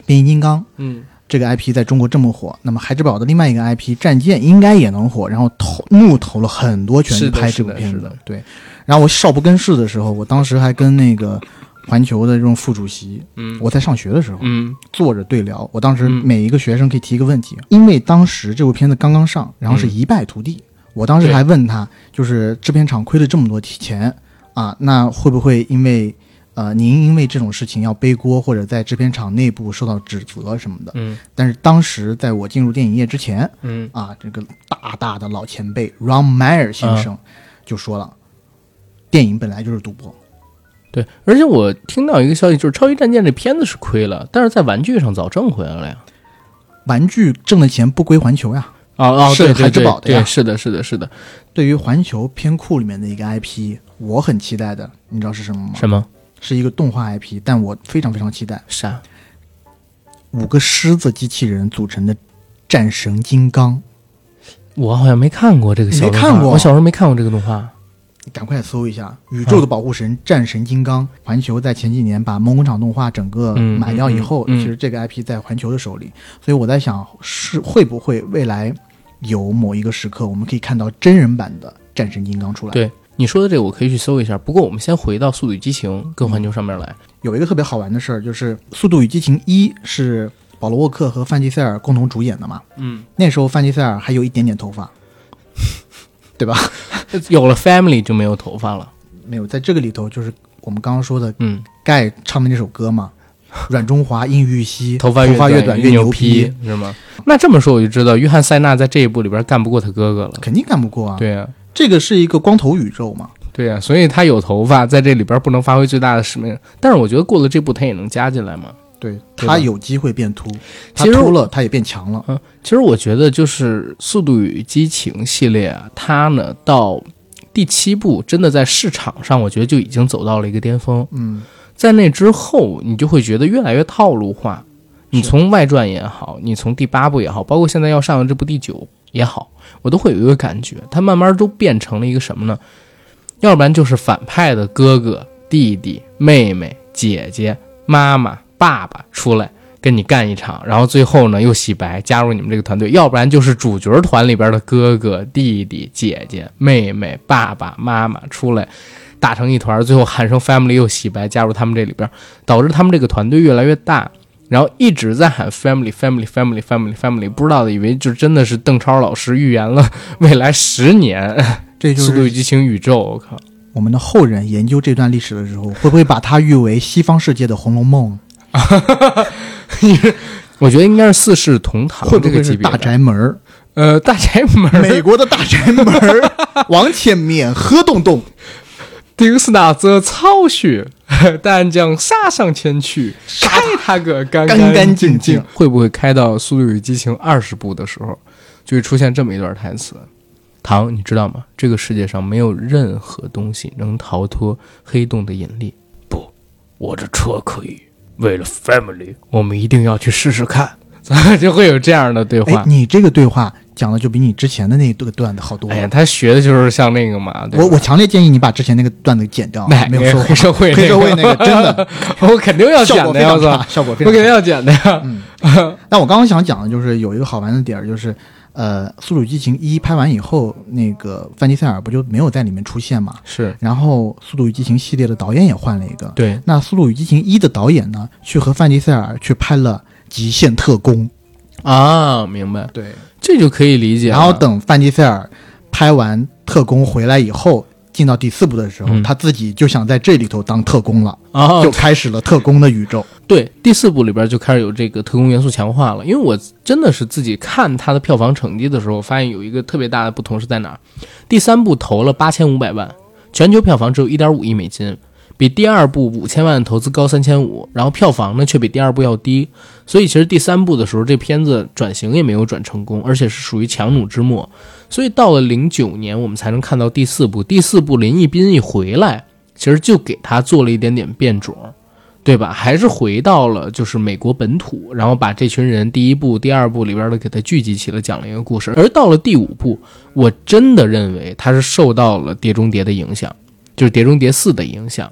变形金刚嗯这个 IP 在中国这么火，那么孩之宝的另外一个 IP 战舰应该也能火，然后投怒投了很多钱去是拍这部片子是的。对，然后我少不更事的时候，我当时还跟那个环球的这种副主席，嗯我在上学的时候，嗯坐着对聊。我当时嗯每一个学生可以提一个问题，因为当时这部片子刚刚上，然后是一败涂地。我当时还问他，就是制片厂亏了这么多钱啊，那会不会因为呃您因为这种事情要背锅，或者在制片厂内部受到指责什么的？嗯但是当时在我进入电影业之前嗯啊，这个大大的老前辈 Ron Meyer 先生就说了，电影本来就是赌博。对，而且我听到一个消息，就是《超级战舰》这片子是亏了，但是在玩具上早挣回来了呀。玩具挣的钱不归环球呀，哦哦，是孩之宝的呀对，是的，是的，是的。对于环球片库里面的一个 IP，我很期待的，你知道是什么吗？什么？是一个动画 IP，但我非常非常期待啥？五个狮子机器人组成的战神金刚。我好像没看过这个小没看过我小时候没看过这个动画。你赶快搜一下《宇宙的保护神》战神金刚。环球在前几年把梦工厂动画整个嗯买掉以后，其实这个 IP 在环球的手里，所以我在想，是会不会未来有某一个时刻，我们可以看到真人版的战神金刚出来？对你说的这个我可以去搜一下。不过我们先回到《速度与激情》跟环球上面来。有一个特别好玩的事儿，就是《速度与激情一》是保罗沃克和范吉塞尔共同主演的嘛。嗯，那时候范吉塞尔还有一点点头发，对吧？有了 Family 就没有头发了。没有，在这个里头就是我们刚刚说的，嗯，盖唱的那首歌嘛，阮中华、殷玉溪，头发发越短越牛皮，是吗？那这么说我就知道，约翰·塞纳在这一部里边干不过他哥哥了，肯定干不过啊。对啊，这个是一个光头宇宙嘛。对呀，所以他有头发在这里边不能发挥最大的使命，但是我觉得过了这步他也能加进来嘛。对他有机会变秃，他秃了他也变强了。嗯，其实我觉得就是《速度与激情》系列啊，它呢到第七部真的在市场上，我觉得就已经走到了一个巅峰。嗯，在那之后，你就会觉得越来越套路化。你从外传也好，你从第八部也好，包括现在要上的这部第九也好，我都会有一个感觉，它慢慢都变成了一个什么呢？要不然就是反派的哥哥、弟弟、妹妹、姐姐、妈妈。爸爸出来跟你干一场，然后最后呢又洗白加入你们这个团队，要不然就是主角团里边的哥哥、弟弟、姐姐、妹妹、爸爸妈妈出来打成一团，最后喊声 family 又洗白加入他们这里边，导致他们这个团队越来越大，然后一直在喊 family family family family family，不知道的以为就真的是邓超老师预言了未来十年，这就是速度与激情宇宙，我靠！我们的后人研究这段历史的时候，会不会把它誉为西方世界的《红楼梦》？哈，我觉得应该是四世同堂这个级别。大宅门儿，呃，大宅门美国的大宅门儿，往前面喝洞洞，丁斯纳则操血，但将杀上前去，杀他个干干净净。会不会开到《速度与激情》二十部的时候，就会出现这么一段台词？唐，你知道吗？这个世界上没有任何东西能逃脱黑洞的引力。不，我这车可以。为了 family，我们一定要去试试看，就会有这样的对话。你这个对话讲的就比你之前的那个段子好多。哎呀，他学的就是像那个嘛。我我强烈建议你把之前那个段子剪掉。没有说黑社会，黑社会那个真的，我肯定要剪的呀！效果非常，我肯定要剪的呀。嗯，但我刚刚想讲的就是有一个好玩的点儿，就是。呃，《速度与激情一》拍完以后，那个范迪塞尔不就没有在里面出现嘛？是。然后，《速度与激情》系列的导演也换了一个。对。那《速度与激情一》的导演呢，去和范迪塞尔去拍了《极限特工》。啊，明白。对，这就可以理解。然后等范迪塞尔拍完特工回来以后。进到第四部的时候，他自己就想在这里头当特工了，就开始了特工的宇宙。对，第四部里边就开始有这个特工元素强化了。因为我真的是自己看他的票房成绩的时候，发现有一个特别大的不同是在哪儿？第三部投了八千五百万，全球票房只有一点五亿美金。比第二部五千万投资高三千五，然后票房呢却比第二部要低，所以其实第三部的时候这片子转型也没有转成功，而且是属于强弩之末。所以到了零九年，我们才能看到第四部。第四部林一斌一回来，其实就给他做了一点点变种，对吧？还是回到了就是美国本土，然后把这群人第一部、第二部里边的给他聚集起来讲了一个故事。而到了第五部，我真的认为他是受到了《碟中谍》的影响，就是《碟中谍四》的影响。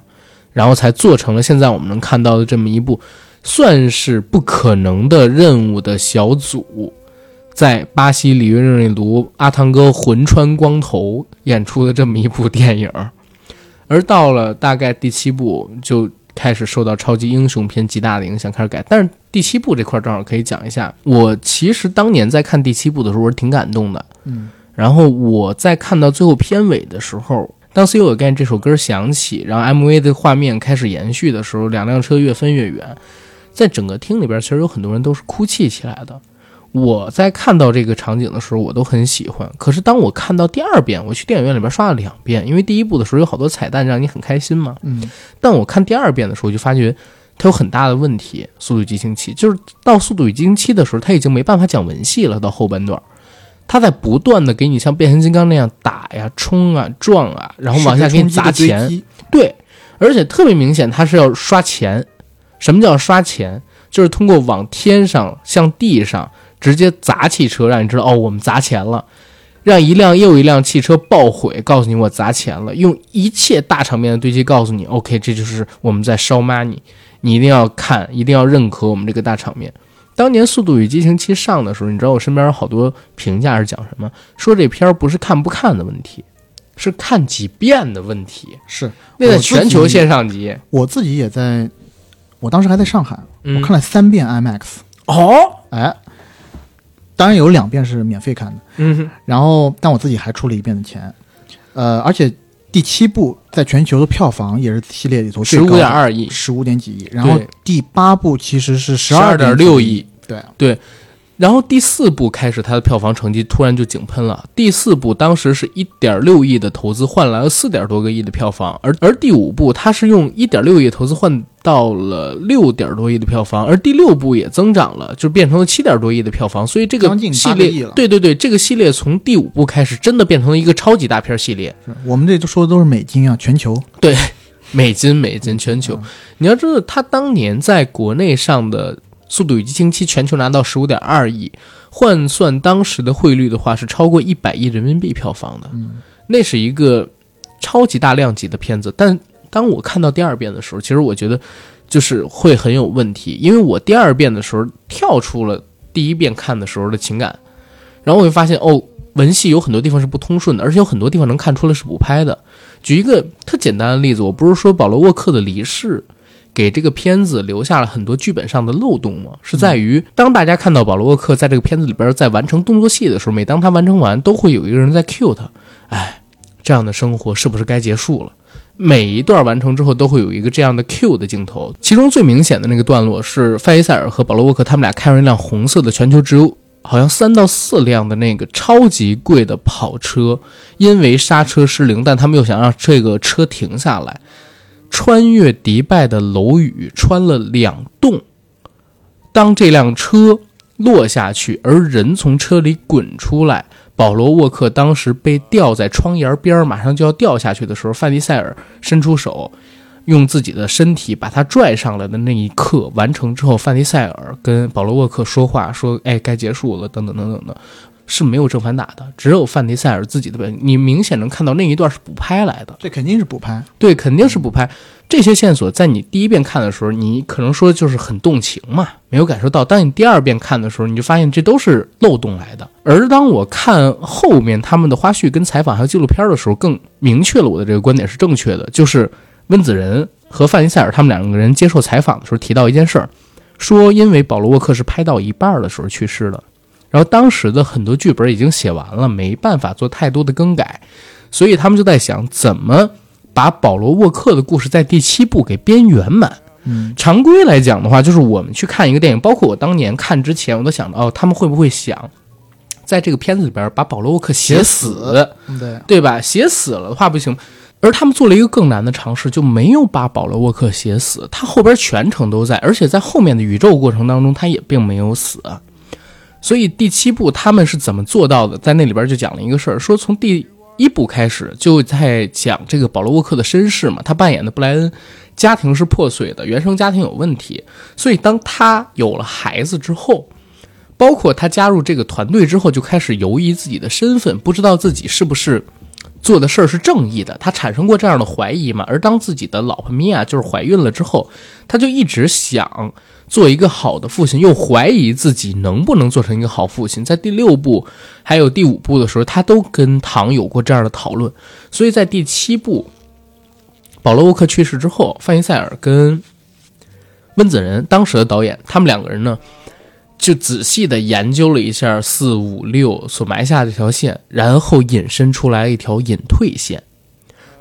然后才做成了现在我们能看到的这么一部，算是不可能的任务的小组，在巴西里约热内卢阿汤哥魂穿光头演出的这么一部电影，而到了大概第七部就开始受到超级英雄片极大的影响，开始改。但是第七部这块正好可以讲一下，我其实当年在看第七部的时候，我是挺感动的。嗯，然后我在看到最后片尾的时候。当《See You Again》这首歌响起，然后 MV 的画面开始延续的时候，两辆车越分越远，在整个厅里边，其实有很多人都是哭泣起来的。我在看到这个场景的时候，我都很喜欢。可是当我看到第二遍，我去电影院里边刷了两遍，因为第一部的时候有好多彩蛋让你很开心嘛。嗯。但我看第二遍的时候，我就发觉它有很大的问题，《速度与激情七》就是到《速度与激情七》的时候，它已经没办法讲文戏了，到后半段。他在不断的给你像变形金刚那样打呀、冲啊、撞啊，然后往下给你砸钱。对，而且特别明显，他是要刷钱。什么叫刷钱？就是通过往天上、向地上直接砸汽车，让你知道哦，我们砸钱了，让一辆又一辆汽车爆毁，告诉你我砸钱了，用一切大场面的堆积告诉你，OK，这就是我们在烧 money，你一定要看，一定要认可我们这个大场面。当年《速度与激情七》上的时候，你知道我身边有好多评价是讲什么？说这片儿不是看不看的问题，是看几遍的问题。是那在全球线上级，我自己也在，我当时还在上海，嗯。我看了三遍 IMAX，哦，哎，当然有两遍是免费看的，嗯，然后但我自己还出了一遍的钱，呃，而且第七部在全球的票房也是系列里头十五点二亿，十五点几亿，然后第八部其实是十二点六亿，对。对，然后第四部开始，它的票房成绩突然就井喷了。第四部当时是一点六亿的投资换来了四点多个亿的票房，而而第五部它是用一点六亿投资换到了六点多亿的票房，而第六部也增长了，就变成了七点多亿的票房。所以这个系列对对对，这个系列从第五部开始真的变成了一个超级大片系列。我们这都说的都是美金啊，全球对，美金美金全球，你要知道，它当年在国内上的《速度与激情七》全球拿到十五点二亿，换算当时的汇率的话，是超过一百亿人民币票房的。嗯，那是一个超级大量级的片子。但当我看到第二遍的时候，其实我觉得就是会很有问题，因为我第二遍的时候跳出了第一遍看的时候的情感，然后我就发现哦，文戏有很多地方是不通顺的，而且有很多地方能看出来是补拍的。举一个特简单的例子，我不是说保罗沃克的离世。给这个片子留下了很多剧本上的漏洞吗？是在于当大家看到保罗沃克在这个片子里边在完成动作戏的时候，每当他完成完，都会有一个人在 cue 他。哎，这样的生活是不是该结束了？每一段完成之后，都会有一个这样的 cue 的镜头。其中最明显的那个段落是范伊塞尔和保罗沃克他们俩开上一辆红色的全球只有好像三到四辆的那个超级贵的跑车，因为刹车失灵，但他们又想让这个车停下来。穿越迪拜的楼宇，穿了两栋。当这辆车落下去，而人从车里滚出来，保罗沃克当时被吊在窗沿边，马上就要掉下去的时候，范迪塞尔伸出手，用自己的身体把他拽上来的那一刻完成之后，范迪塞尔跟保罗沃克说话，说：“哎，该结束了，等等等等的。”是没有正反打的，只有范迪塞尔自己的表演。你明显能看到那一段是补拍来的。这肯定是补拍。对，肯定是补拍。这些线索在你第一遍看的时候，你可能说就是很动情嘛，没有感受到。当你第二遍看的时候，你就发现这都是漏洞来的。而当我看后面他们的花絮、跟采访还有纪录片的时候，更明确了我的这个观点是正确的。就是温子仁和范迪塞尔他们两个人接受采访的时候提到一件事儿，说因为保罗沃克是拍到一半的时候去世的。然后当时的很多剧本已经写完了，没办法做太多的更改，所以他们就在想怎么把保罗沃克的故事在第七部给编圆满。嗯，常规来讲的话，就是我们去看一个电影，包括我当年看之前，我都想到哦，他们会不会想在这个片子里边把保罗沃克写死，对，对吧？写死了的话不行。而他们做了一个更难的尝试，就没有把保罗沃克写死，他后边全程都在，而且在后面的宇宙过程当中，他也并没有死。所以第七部他们是怎么做到的？在那里边就讲了一个事儿，说从第一部开始就在讲这个保罗沃克的身世嘛，他扮演的布莱恩家庭是破碎的，原生家庭有问题，所以当他有了孩子之后，包括他加入这个团队之后，就开始犹疑自己的身份，不知道自己是不是。做的事儿是正义的，他产生过这样的怀疑嘛？而当自己的老婆米娅就是怀孕了之后，他就一直想做一个好的父亲，又怀疑自己能不能做成一个好父亲。在第六部还有第五部的时候，他都跟唐有过这样的讨论。所以在第七部，保罗沃克去世之后，范伊塞尔跟温子仁当时的导演，他们两个人呢？就仔细的研究了一下四五六所埋下这条线，然后引申出来一条隐退线。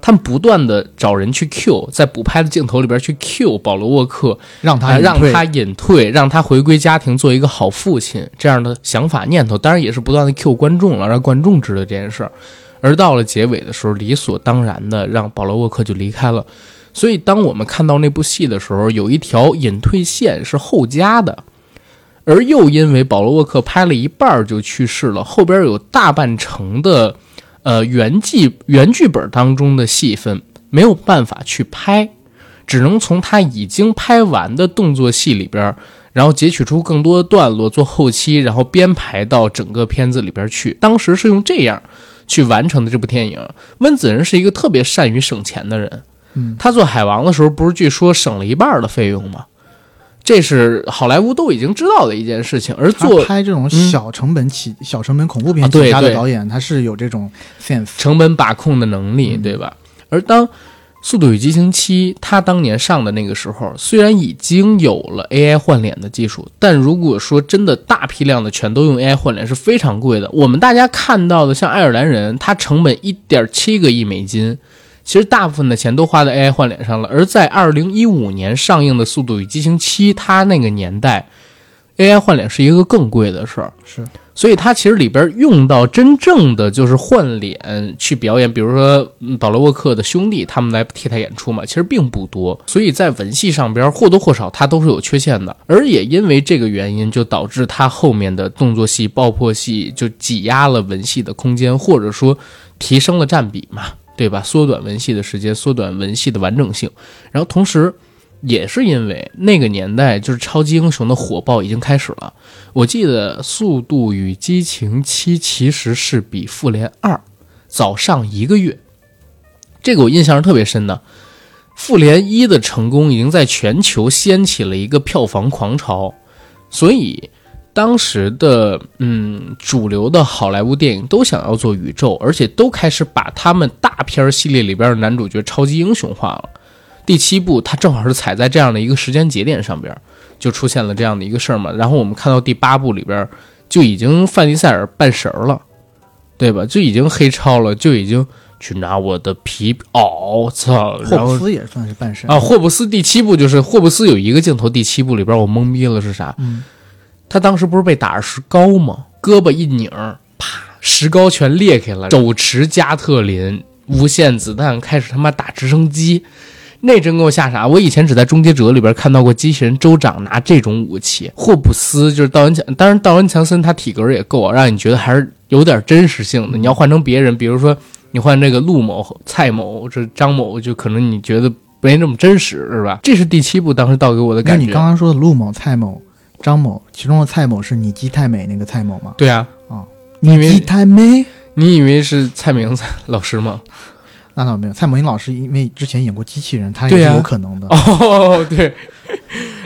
他们不断的找人去 Q，在补拍的镜头里边去 Q 保罗沃克，让他啊让他隐退，让他回归家庭，做一个好父亲这样的想法念头。当然也是不断的 Q 观众了，让观众知道这件事儿。而到了结尾的时候，理所当然的让保罗沃克就离开了。所以当我们看到那部戏的时候，有一条隐退线是后加的。而又因为保罗沃克拍了一半就去世了，后边有大半成的，呃原剧原剧本当中的戏份没有办法去拍，只能从他已经拍完的动作戏里边，然后截取出更多的段落做后期，然后编排到整个片子里边去。当时是用这样去完成的这部电影。温子仁是一个特别善于省钱的人，嗯，他做海王的时候不是据说省了一半的费用吗？这是好莱坞都已经知道的一件事情。而做拍这种小成本起、小成本恐怖片起家的导演，他是有这种 sense。成本把控的能力，嗯对吧？而当《速度与激情七》它当年上的那个时候，虽然已经有了 AI 换脸的技术，但如果说真的大批量的全都用 AI 换脸是非常贵的。我们大家看到的像爱尔兰人，他成本一点七个亿美金。其实大部分的钱都花在 AI 换脸上了，而在二零一五年上映的《速度与激情七》，它那个年代，AI 换脸是一个更贵的事儿。是，所以它其实里边用到真正的就是换脸去表演，比如说嗯保罗沃克的兄弟他们来替他演出嘛，其实并不多。所以在文戏上边或多或少它都是有缺陷的，而也因为这个原因，就导致它后面的动作戏、爆破戏就挤压了文戏的空间，或者说提升了占比嘛，对吧？缩短文戏的时间，缩短文戏的完整性，然后同时。也是因为那个年代，就是超级英雄的火爆已经开始了。我记得《速度与激情七》其实是比《复联二》早上一个月，这个我印象是特别深的。《复联一》的成功已经在全球掀起了一个票房狂潮，所以当时的嗯主流的好莱坞电影都想要做宇宙，而且都开始把他们大片儿系列里边的男主角超级英雄化了。第七部，它正好是踩在这样的一个时间节点上边，就出现了这样的一个事儿嘛。然后我们看到第八部里边，就已经范迪塞尔半神儿了，对吧？就已经黑超了，就已经去拿我的皮袄，操！霍布斯也算是半神啊，，霍布斯第七部就是霍布斯有一个镜头，第七部里边我懵逼了是啥？嗯，他当时不是被打着石膏吗？胳膊一拧，啪，石膏全裂开了，手持加特林无限子弹，开始他妈打直升机。那真给我吓傻！我以前只在《终结者》里边看到过机器人州长拿这种武器。霍布斯就是道恩强，当然道恩强森他体格也够啊，让你觉得还是有点真实性的。你要换成别人，比如说你换这个陆某、蔡某、这张某，就可能你觉得没那么真实，是吧？这是第七部当时倒给我的那你感觉。刚刚说的陆某、蔡某、张某，其中的蔡某是你鸡太美那个蔡某吗？对啊，你以为基太美？你以为是蔡明老师吗？那倒没有，蔡某英老师因为之前演过机器人，他也是有可能的。哦，对，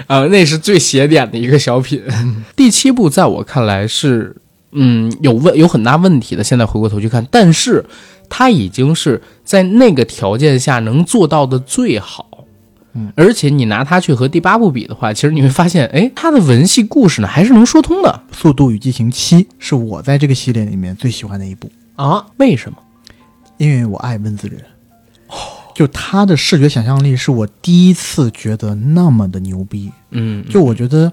啊，那是最邪点的一个小品。第七部在我看来是，嗯，有问有很大问题的。现在回过头去看，但是他已经是在那个条件下能做到的最好。嗯，而且你拿它去和第八部比的话，其实你会发现，哎，它的文戏故事呢还是能说通的《速度与激情七》是我在这个系列里面最喜欢的一部，啊？为什么？因为我爱温子仁。就他的视觉想象力是我第一次觉得那么的牛逼。嗯，就我觉得，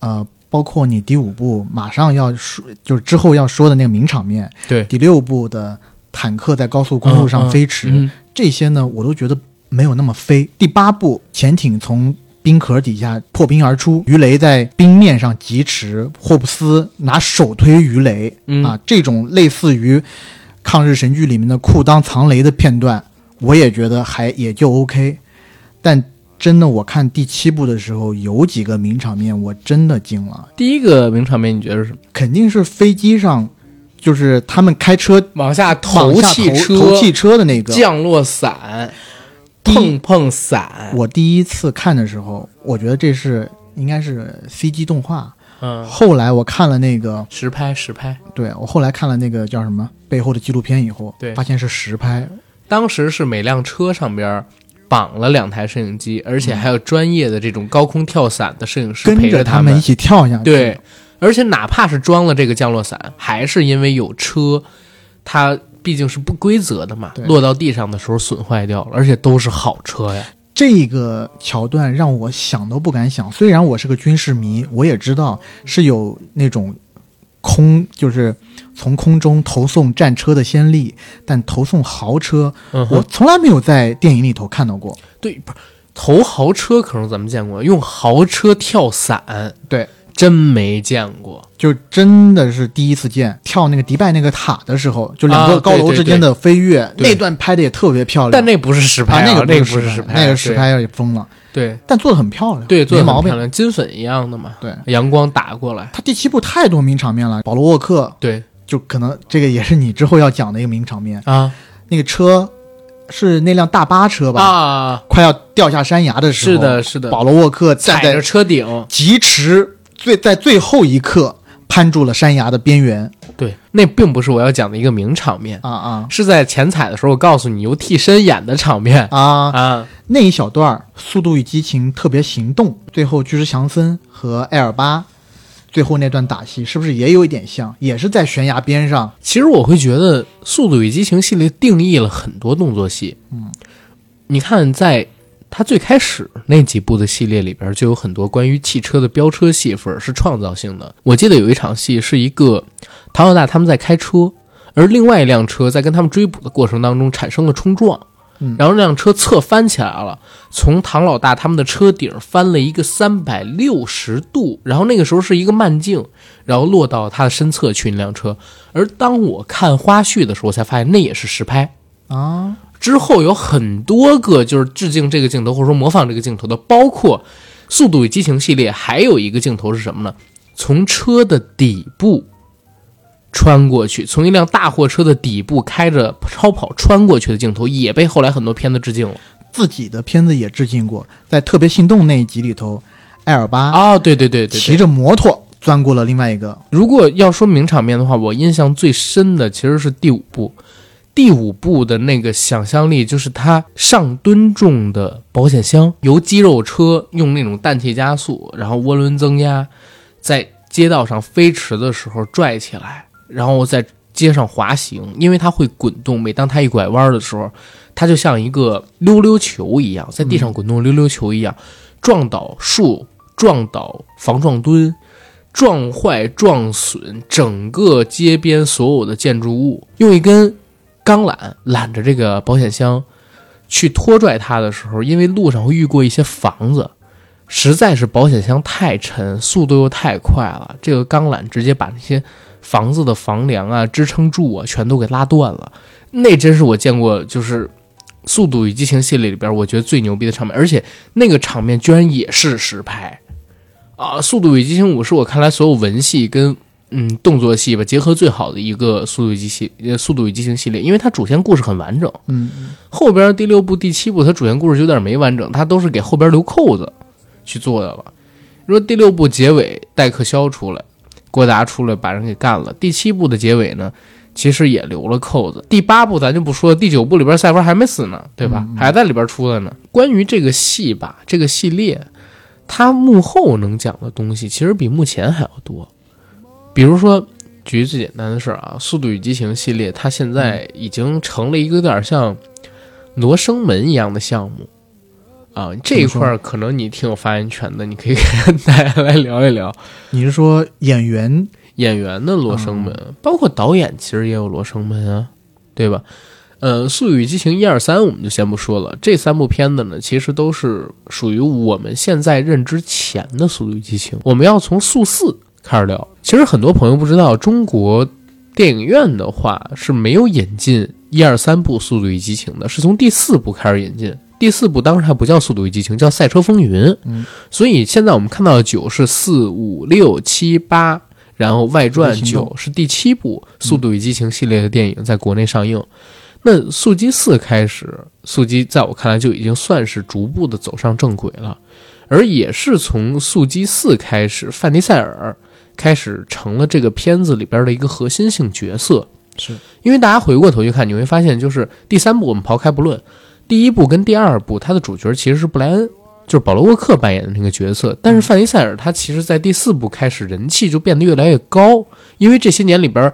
呃，包括你第五部马上要说，就是之后要说的那个名场面，对，第六部的坦克在高速公路上飞驰，嗯这些呢，我都觉得没有那么飞。第八部潜艇从冰壳底下破冰而出，鱼雷在冰面上疾驰，霍布斯拿手推鱼雷，嗯啊，这种类似于抗日神剧里面的裤裆藏雷的片段，我也觉得还也就 OK。但真的，我看第七部的时候，有几个名场面，我真的惊了。第一个名场面你觉得是什么？肯定是飞机上，就是他们开车往下投下汽车，投汽车的那个降落伞，碰碰伞，我第一次看的时候，我觉得这是应该是 CG 动画。嗯，后来我看了那个，实拍实拍。对我后来看了那个叫什么背后的纪录片以后，对发现是实拍。当时是每辆车上边绑了两台摄影机，而且还有专业的这种高空跳伞的摄影师跟着他们一起跳下去。对，而且哪怕是装了这个降落伞，还是因为有车，它毕竟是不规则的嘛，落到地上的时候损坏掉了，而且都是好车呀。这个桥段让我想都不敢想。虽然我是个军事迷，我也知道是有那种空，就是从空中投送战车的先例，但投送豪车，嗯，我从来没有在电影里头看到过。对，不是投豪车，可能咱们见过，用豪车跳伞，对，真没见过。就真的是第一次见跳那个迪拜那个塔的时候，就两啊个高楼之间的飞跃，对。那段拍的也特别漂亮。但那不是实拍啊，那个那个不是实拍，那个实拍也疯了，对。但做的很漂亮，对，做没毛病。的很漂亮，金粉一样的嘛，对，阳光打过来，他第七部太多名场面了，保罗沃克对。就可能这个也是你之后要讲的一个名场面，啊，那个车。是那辆大巴车吧？啊，快要掉下山崖的时候，是的，是的，保罗沃克在踩着车顶，疾驰最在最后一刻攀住了山崖的边缘对，那并不是我要讲的一个名场面，啊啊是在前彩的时候我告诉你由替身演的场面啊！啊，那一小段儿《速度与激情》特别行动，最后巨石强森和艾尔巴最后那段打戏，是不是也有一点像？也是在悬崖边上其实我会觉得《速度与激情》系列定义了很多动作戏。嗯，你看，在它最开始那几部的系列里边，就有很多关于汽车的飙车戏份是创造性的。我记得有一场戏是一个唐老大他们在开车，而另外一辆车在跟他们追捕的过程当中产生了冲撞。嗯然后那辆车侧翻起来了，从唐老大他们的车顶翻了一个三百六十度，然后那个时候是一个慢镜，然后落到他的身侧去那辆车。而当我看花絮的时候，我才发现那也是实拍。啊，之后有很多个就是致敬这个镜头或者说模仿这个镜头的，包括《速度与激情》系列，还有一个镜头是什么呢？从车的底部穿过去，从一辆大货车的底部开着超跑穿过去的镜头，也被后来很多片子致敬了。自己的片子也致敬过，在《特别行动》那一集里头，艾尔巴啊，对对对对对。骑着摩托钻过了另外一个如果要说名场面的话，我印象最深的其实是第五部。第五部的那个想象力，就是他上吨重的保险箱由肌肉车用那种氮气加速，然后涡轮增压，在街道上飞驰的时候拽起来，然后在街上滑行，因为它会滚动。每当它一拐弯的时候，它就像一个溜溜球一样，在地上滚动溜溜球一样，撞倒树，撞倒防撞墩。撞坏、撞损整个街边所有的建筑物，用一根钢缆揽着这个保险箱去拖拽它的时候，因为路上会遇过一些房子，实在是保险箱太沉，速度又太快了，这个钢缆直接把那些房子的房梁啊、支撑柱啊全都给拉断了。那真是我见过，就是《速度与激情》系列里边我觉得最牛逼的场面，而且那个场面居然也是实拍。啊，《速度与激情五》是我看来所有文戏跟嗯动作戏吧结合最好的一个《速度与激情》呃《速度与激情》系列，因为它主线故事很完整。嗯，后边第六部、第七部它主线故事有点没完整，它都是给后边留扣子去做的了。你说第六部结尾戴克肖出来，郭达出来把人给干了。第七部的结尾呢，其实也留了扣子。第八部咱就不说，第九部里边赛弗还没死呢，对吧？还在里边出来呢。关于这个戏吧，这个系列。它幕后能讲的东西其实比目前还要多，比如说，举最简单的事儿啊，《速度与激情》系列，它现在已经成了一个有点像罗生门一样的项目啊。这一块儿可能你挺有发言权的，你可以跟大家来聊一 聊你是说演员演员的罗生门，包括导演其实也有罗生门啊，对吧？呃，《速度与激情》一二三我们就先不说了，这三部片子呢，其实都是属于我们现在认知前的《速度与激情》。我们要从速四开始聊。其实很多朋友不知道，中国电影院的话是没有引进一二三部《速度与激情》的，是从第四部开始引进。第四部当时还不叫《速度与激情》，叫《赛车风云》。嗯，所以现在我们看到的九是四五六七八，然后外传九是第七部《速度与激情》系列的电影在国内上映。那速激四开始，速激在我看来就已经算是逐步的走上正轨了，而也是从速激四开始，范迪塞尔开始成了这个片子里边的一个核心性角色。是因为大家回过头去看，你会发现，就是第三部我们抛开不论，第一部跟第二部，它的主角其实是布莱恩，就是保罗沃克扮演的那个角色。但是范迪塞尔他其实在第四部开始人气就变得越来越高，因为这些年里边，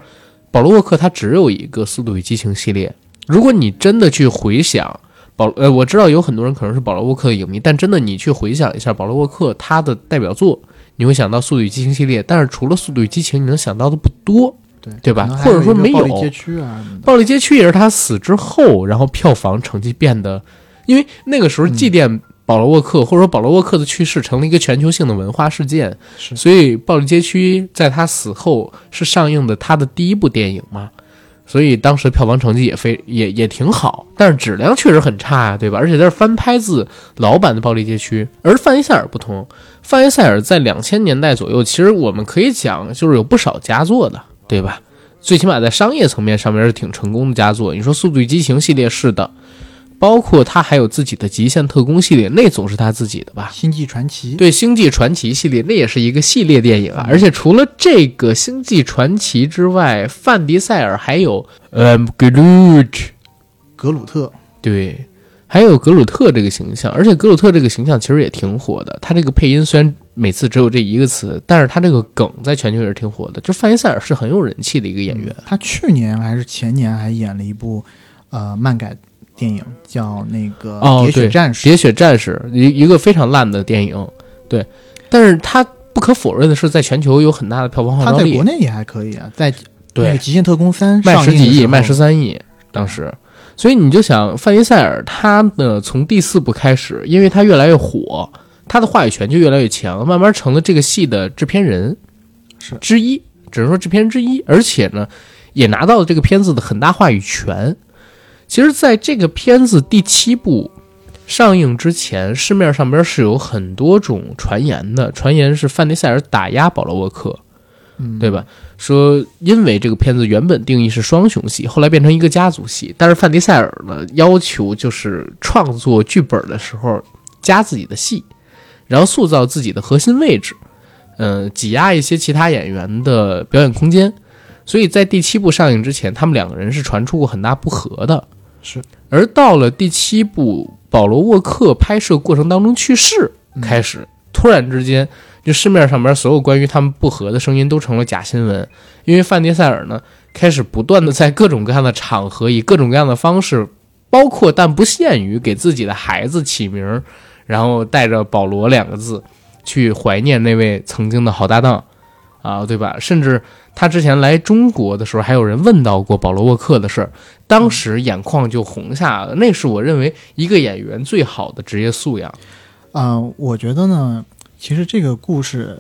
保罗沃克他只有一个《速度与激情》系列。如果你真的去回想保，呃，我知道有很多人可能是保罗沃克的影迷，但真的你去回想一下保罗沃克他的代表作，你会想到《速度与激情》系列。但是除了《速度与激情》，你能想到的不多。对对吧或者说没有暴力街区啊。暴力街区也是他死之后，然后票房成绩变得，因为那个时候祭奠保罗沃克，或者说保罗沃克的去世成了一个全球性的文化事件，所以暴力街区在他死后是上映的他的第一部电影嘛，所以当时票房成绩也非也也挺好，但是质量确实很差呀、对吧？而且它是翻拍自老版的暴力街区，而范伊塞尔不同，范伊塞尔在两千年代左右，其实我们可以讲就是有不少佳作的，对吧？最起码在商业层面上面是挺成功的佳作。你说《速度与激情》系列是的，包括他还有自己的极限特工系列，那总是他自己的吧？星际传奇，对，星际传奇系列那也是一个系列电影啊。而且除了这个星际传奇之外，范迪塞尔还有呃格鲁特，格鲁特，对，还有格鲁特这个形象。而且格鲁特这个形象其实也挺火的。他这个配音虽然每次只有这一个词，但是他这个梗在全球也是挺火的。就范迪塞尔是很有人气的一个演员。他去年还是前年还演了一部呃漫改。电影叫那个《喋血战士》，《喋血战士》一一个非常烂的电影，对，但是它不可否认的是，在全球有很大的票房号召力。在国内也还可以啊，在对《极限特工三》卖十几亿，卖十三亿，当时，所以你就想范迪塞尔，他呢从第四部开始，因为他越来越火，他的话语权就越来越强，慢慢成了这个戏的制片人是。之一，只能说制片人之一，而且呢，也拿到了这个片子的很大话语权。其实，在这个片子第七部上映之前，市面上边是有很多种传言的。传言是范迪塞尔打压保罗沃克，对吧？说因为这个片子原本定义是双雄戏，后来变成一个家族戏。但是范迪塞尔呢，要求就是创作剧本的时候加自己的戏，然后塑造自己的核心位置，嗯，挤压一些其他演员的表演空间。所以在第七部上映之前，他们两个人是传出过很大不和的。是，而到了第七部，保罗沃克拍摄过程当中去世开始，突然之间，就市面上面所有关于他们不和的声音都成了假新闻，因为范迪塞尔呢开始不断的在各种各样的场合，以各种各样的方式，包括但不限于给自己的孩子起名，然后带着保罗两个字去怀念那位曾经的好搭档，啊，对吧？甚至。他之前来中国的时候，还有人问到过保罗沃克的事儿，当时眼眶就红下了。那是我认为一个演员最好的职业素养。啊，我觉得呢，其实这个故事，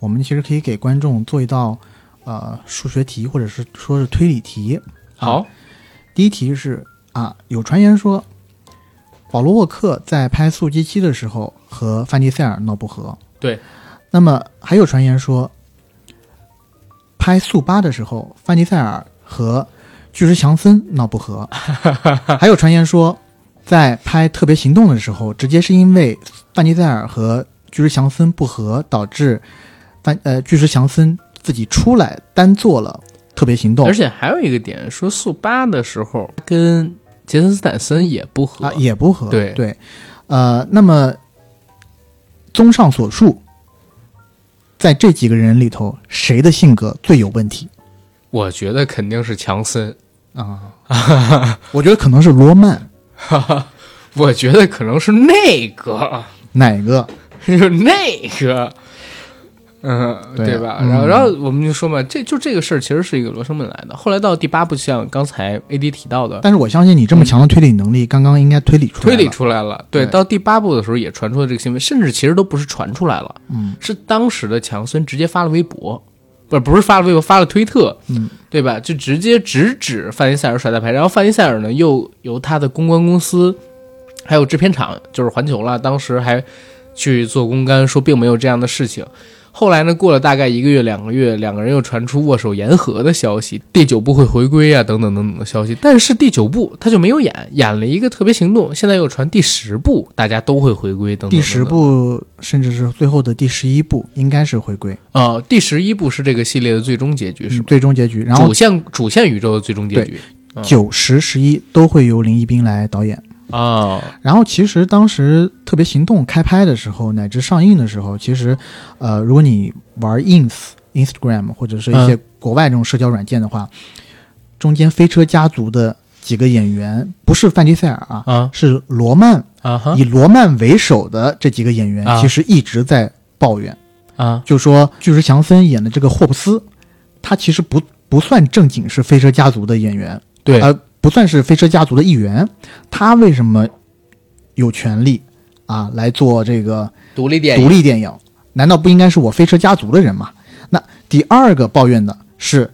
我们其实可以给观众做一道呃数学题，或者是说是推理题。好，第一题是啊，有传言说保罗沃克在拍《速激七》的时候和范迪塞尔闹不和。对，那么还有传言说。拍速八的时候，范迪塞尔和巨石强森闹不和，还有传言说，在拍特别行动的时候，直接是因为范迪塞尔和巨石强森不和，导致范呃巨石强森自己出来单做了特别行动。而且还有一个点，说速八的时候跟杰森斯坦森也不和啊，也不和。对对，呃，那么综上所述。在这几个人里头，谁的性格最有问题？我觉得肯定是强森啊，我觉得可能是罗曼，我觉得可能是那个哪个？就那个。嗯，对吧？然后，然后我们就说嘛，这就这个事儿其实是一个罗生门来的。后来到第八部，像刚才 A D 提到的，但是我相信你这么强的推理能力，刚刚应该推理出来推理出来了。对，到第八部的时候也传出了这个新闻，甚至其实都不是传出来了，嗯，是当时的强森直接发了微博，不是不是发了微博，发了推特，嗯，对吧？就直接直指范迪塞尔甩大牌，然后范迪塞尔呢又由他的公关公司还有制片厂，就是环球了，当时还去做公关，说并没有这样的事情。后来呢？过了大概一个月、两个月，两个人又传出握手言和的消息，第九部会回归啊，等等等等的消息。但是第九部他就没有演，演了一个特别行动。现在又传第十部，大家都会回归。等第十部，甚至是最后的第十一部，应该是回归啊。第十一部是这个系列的最终结局，是最终结局。然后主线主线宇宙的最终结局，九十十一都会由林一斌来导演。啊，然后其实当时特别行动开拍的时候，乃至上映的时候，其实，呃，如果你玩 ins、Instagram 或者是一些国外这种社交软件的话，中间飞车家族的几个演员不是范迪塞尔啊，是罗曼啊，以罗曼为首的这几个演员，其实一直在抱怨。啊，就说巨石强森演的这个霍布斯，他其实不不算正经是飞车家族的演员，对，呃。不算是飞车家族的一员，他为什么有权利啊来做这个独立电影？独立电影难道不应该是我飞车家族的人吗？那第二个抱怨的是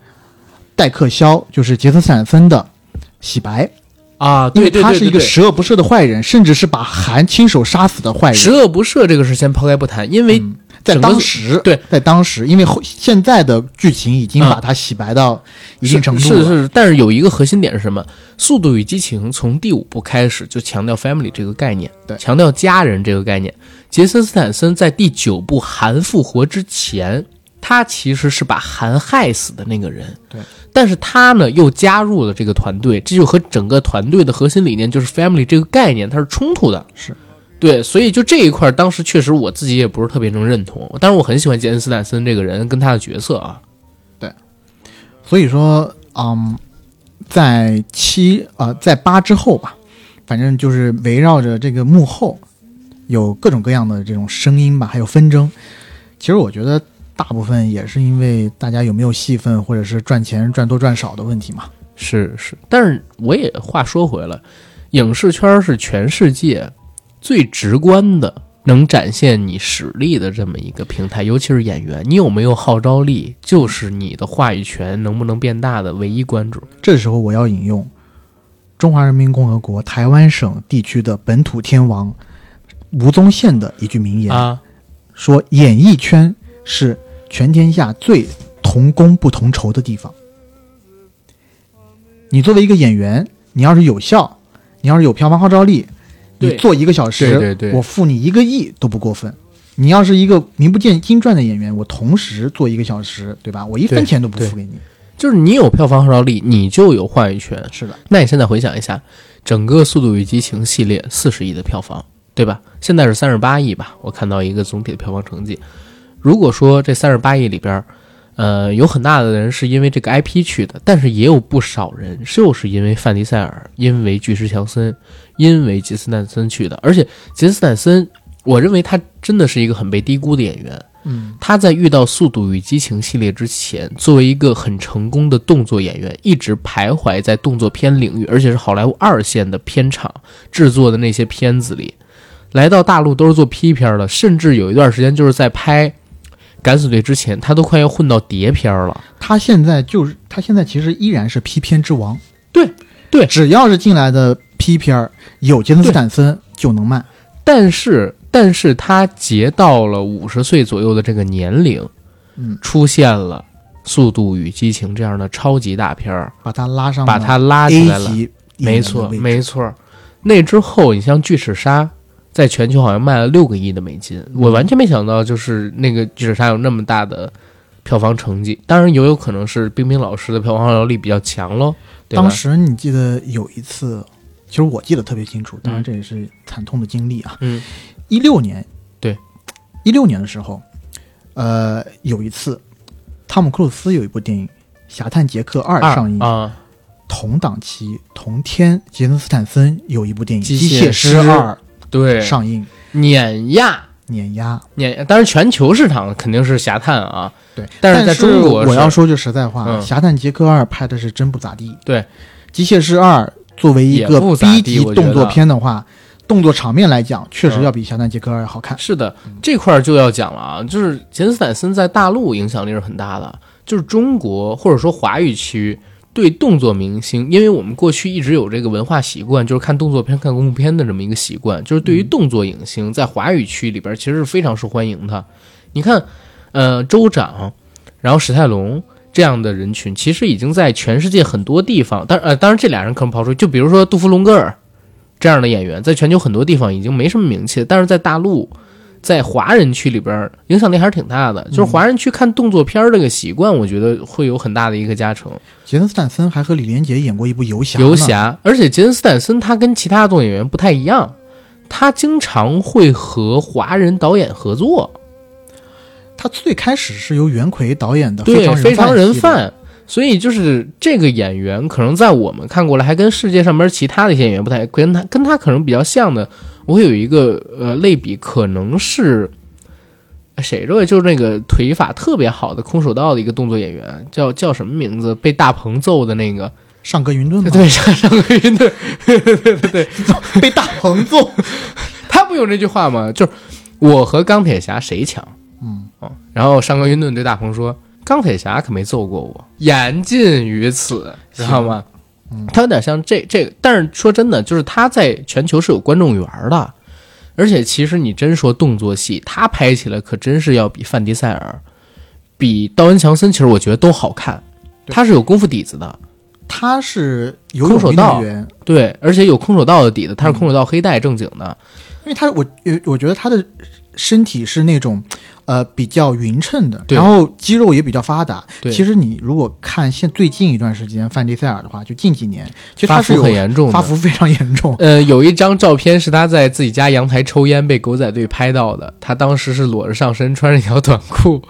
戴克肖，就是杰森斯坦森的洗白啊，因为他是一个十恶不赦的坏人，甚至是把韩亲手杀死的坏人。十恶不赦这个事先抛开不谈，因为在当时，对，在当时，因为后现在的剧情已经把它洗白到一定程度了。是是是，但是有一个核心点是什么？《速度与激情》从第五部开始就强调 family 这个概念，对强调家人这个概念。杰森斯坦森在第九部韩复活之前，他其实是把韩害死的那个人，对，但是他呢又加入了这个团队，这就和整个团队的核心理念就是 family 这个概念它是冲突的，是。对，所以就这一块，当时确实我自己也不是特别能认同。但是，我很喜欢杰森斯坦森这个人跟他的角色啊。对所以说，嗯，在七呃，在八之后吧，反正就是围绕着这个幕后，有各种各样的这种声音吧，还有纷争。其实我觉得大部分也是因为大家有没有戏份，或者是赚钱赚多赚少的问题嘛。是是，但是我也话说回来，影视圈是全世界最直观的能展现你实力的这么一个平台，尤其是演员，你有没有号召力，就是你的话语权能不能变大的唯一关注。这时候我要引用中华人民共和国台湾省地区的本土天王吴宗宪的一句名言。啊，说演艺圈是全天下最同工不同酬的地方。你作为一个演员，你要是有效，你要是有票房号召力，你做一个小时，对对对我付你一个亿都不过分。你要是一个名不见经传的演员，我同时做一个小时，对吧？我一分钱都不付给你。就是你有票房号召力，你就有话语权。是的，那你现在回想一下，整个《速度与激情》系列四十亿的票房，对吧？现在是三十八亿吧？我看到一个总体的票房成绩。如果说这三十八亿里边儿，呃，有很大的人是因为这个 IP 去的，但是也有不少人就是因为范迪塞尔、因为巨石强森、因为杰斯坦森去的。而且杰斯坦森，我认为他真的是一个很被低估的演员。嗯，他在遇到《速度与激情》系列之前，作为一个很成功的动作演员，一直徘徊在动作片领域，而且是好莱坞二线的片场制作的那些片子里。来到大陆都是做 P 片的，甚至有一段时间就是在拍《敢死队》之前，他都快要混到碟片了。他现在就是他现在其实依然是 P 片之王。对对只要是进来的 P 片儿有杰森斯坦森就能卖。但是，但是他结到了五十岁左右的这个年龄，嗯，出现了《速度与激情》这样的超级大片儿，把他拉上，把他拉起来了。没错，没错。那之后，你像《巨齿鲨》在全球好像卖了六个亿的美金，我完全没想到，就是那个《巨齿鲨》有那么大的票房成绩。当然，也有可能是冰冰老师的票房号召力比较强喽。对当时你记得有一次，其实我记得特别清楚，当然嗯这也是惨痛的经历啊。嗯一六年，对，一六年的时候，呃，有一次，汤姆克鲁斯有一部电影《侠探杰克二》上映，啊，同档期同天，杰森斯坦森有一部电影《机机械师二对》，上映，碾压。碾压。碾，当然全球市场肯定是侠探啊，对，但是是在中国我要说句实在话，嗯。侠探杰克二》拍的是真不咋地。对，机械师二》作为一个 B 级动作片的话，动作场面来讲，确实嗯要比《侠探杰克二》好看。是的，这块儿就要讲了啊，就是杰森斯坦森在大陆影响力是很大的，就是中国或者说华语区对动作明星，因为我们过去一直有这个文化习惯，就是看动作片、看功夫片的这么一个习惯，就是对于动作影星在华语区里边其实是非常受欢迎的。你看，呃，州长，然后史泰龙。这样的人群其实已经在全世界很多地方，当呃当然这俩人可能抛出，就比如说杜夫龙格尔这样的演员，在全球很多地方已经没什么名气，但是在大陆，在华人区里边影响力还是挺大的。就是华人区看动作片儿这个习惯，我觉得会有很大的一个加成。杰森斯坦森还和李连杰演过一部《游侠》。游侠，而且杰森斯坦森他跟其他动作演员不太一样，他经常会和华人导演合作，他最开始是由袁奎导演的《对，非非常人贩。所以就是这个演员，可能在我们看过来，还跟世界上边其他的一些演员不太跟他跟他可能比较像的。我会有一个呃类比，可能是谁这位就是那个腿法特别好的空手道的一个动作演员，叫叫什么名字？被大鹏揍的那个，上格云顿吗？对，上上个云顿，对对对被大鹏揍。他不有那句话吗？就是我和钢铁侠谁强？嗯，哦，然后上官云顿对大鹏说：“钢铁侠可没揍过我，言尽于此，知道吗？”他有点像这这个，但是说真的，就是他在全球是有观众缘的。而且其实你真说动作戏，他拍起来可真是要比范迪塞尔、比道恩·强森，其实我觉得都好看。对他是有功夫底子的，他是游泳空手道员，对，而且有空手道的底子，他是空手道黑带正经的。因为他我呃我觉得他的身体是那种呃比较匀称的，然后肌肉也比较发达。对其实你如果看现最近一段时间范迪塞尔的话，就近几年，其实发福他是有很严重的发福非常严重。呃，有一张照片是他在自己家阳台抽烟被狗仔队拍到的，他当时是裸着上身，穿着一条短裤。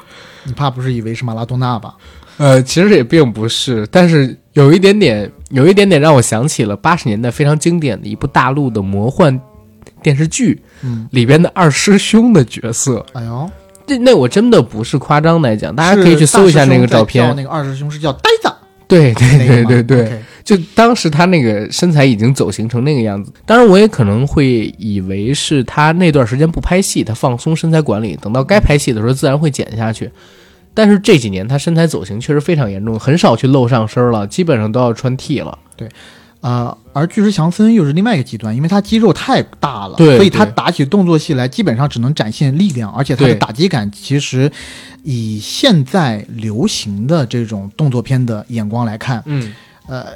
你怕不是以为是马拉多纳吧？呃，其实也并不是，但是有一点点，有一点点让我想起了八十年代非常经典的一部大陆的魔幻电视剧嗯，里边的二师兄的角色。哎呦，这那我真的不是夸张来讲，大家可以去搜一下那个照片。那个二师兄是叫呆子，对对对对对就当时他那个身材已经走形成那个样子，当然我也可能会以为是他那段时间不拍戏，他放松身材管理，等到该拍戏的时候自然会减下去。但是这几年他身材走形确实非常严重，很少去露上身了，基本上都要穿 T 了。啊、而巨石强森又是另外一个极端，因为他肌肉太大了，对所以他打起动作戏来基本上只能展现力量，而且他的打击感其实以现在流行的这种动作片的眼光来看，嗯，呃，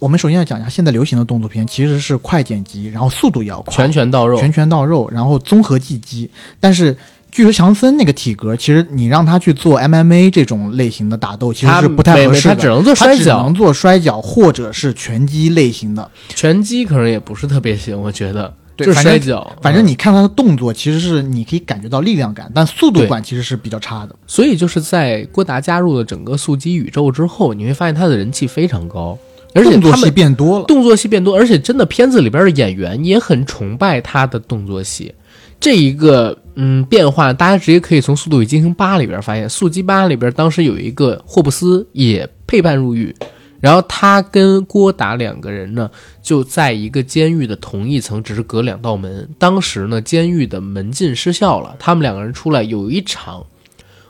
我们首先要讲一下现在流行的动作片其实是快剪辑，然后速度也要快，拳拳到肉。拳拳到肉，然后综合技击。但是巨石强森那个体格，其实你让他去做 MMA 这种类型的打斗，其实是不太合适的。他只能做摔跤能做摔跤或者是拳击类型的。拳击可能也不是特别行，我觉得对就是摔跤。嗯反正你看他的动作，其实是你可以感觉到力量感，但速度感其实是比较差的。所以就是在郭达加入了整个速激宇宙之后，你会发现他的人气非常高，而且动作戏变多了。动作戏变多，而且真的片子里边的演员也很崇拜他的动作戏。这一个嗯变化，大家直接可以从《速度与激情八》里边发现，《速激八》里边当时有一个霍布斯也配伴入狱，然后他跟郭达两个人呢就在一个监狱的同一层，只是隔两道门。当时呢，监狱的门禁失效了，他们两个人出来有一场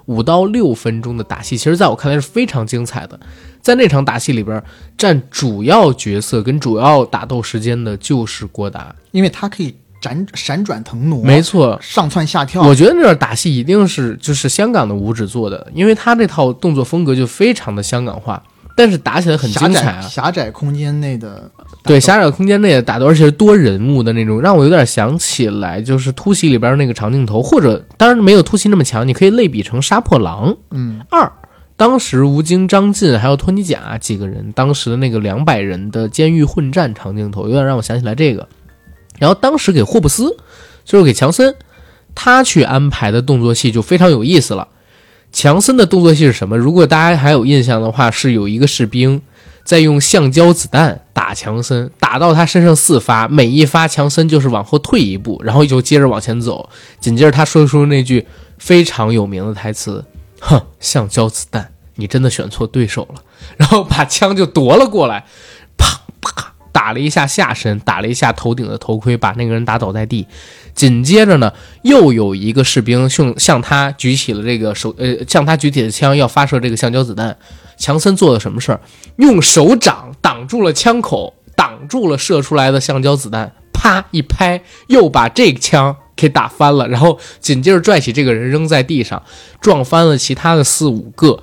五到六分钟的打戏，其实在我看来是非常精彩的。在那场打戏里边，占主要角色跟主要打斗时间的就是郭达。因为他可以闪闪转腾挪，没错，上窜下跳。我觉得那段打戏一定是就是香港的武指做的，因为他这套动作风格就非常的香港化，但是打起来很精彩啊。狭窄空间内的对狭窄空间内的打斗，而且是多人物的那种，让我有点想起来就是突袭里边那个长镜头，或者当然没有突袭那么强，你可以类比成杀破狼嗯二。当时吴京、张晋还有托尼贾几个人，当时的那个两百人的监狱混战长镜头，有点让我想起来这个。然后当时给霍布斯，就是给强森，他去安排的动作戏就非常有意思了。强森的动作戏是什么？如果大家还有印象的话，是有一个士兵在用橡胶子弹打强森，打到他身上四发，每一发强森就是往后退一步，然后就接着往前走。紧接着他说出那句非常有名的台词：“哼，橡胶子弹，你真的选错对手了。”然后把枪就夺了过来，打了一下下身，打了一下头顶的头盔，把那个人打倒在地。紧接着呢，又有一个士兵向向他举起了这个手，呃，向他举起了枪，要发射这个橡胶子弹。强森做了什么事儿？用手掌挡住了枪口，挡住了射出来的橡胶子弹，啪一拍，又把这枪给打翻了，然后紧接着拽起这个人扔在地上，撞翻了其他的四五个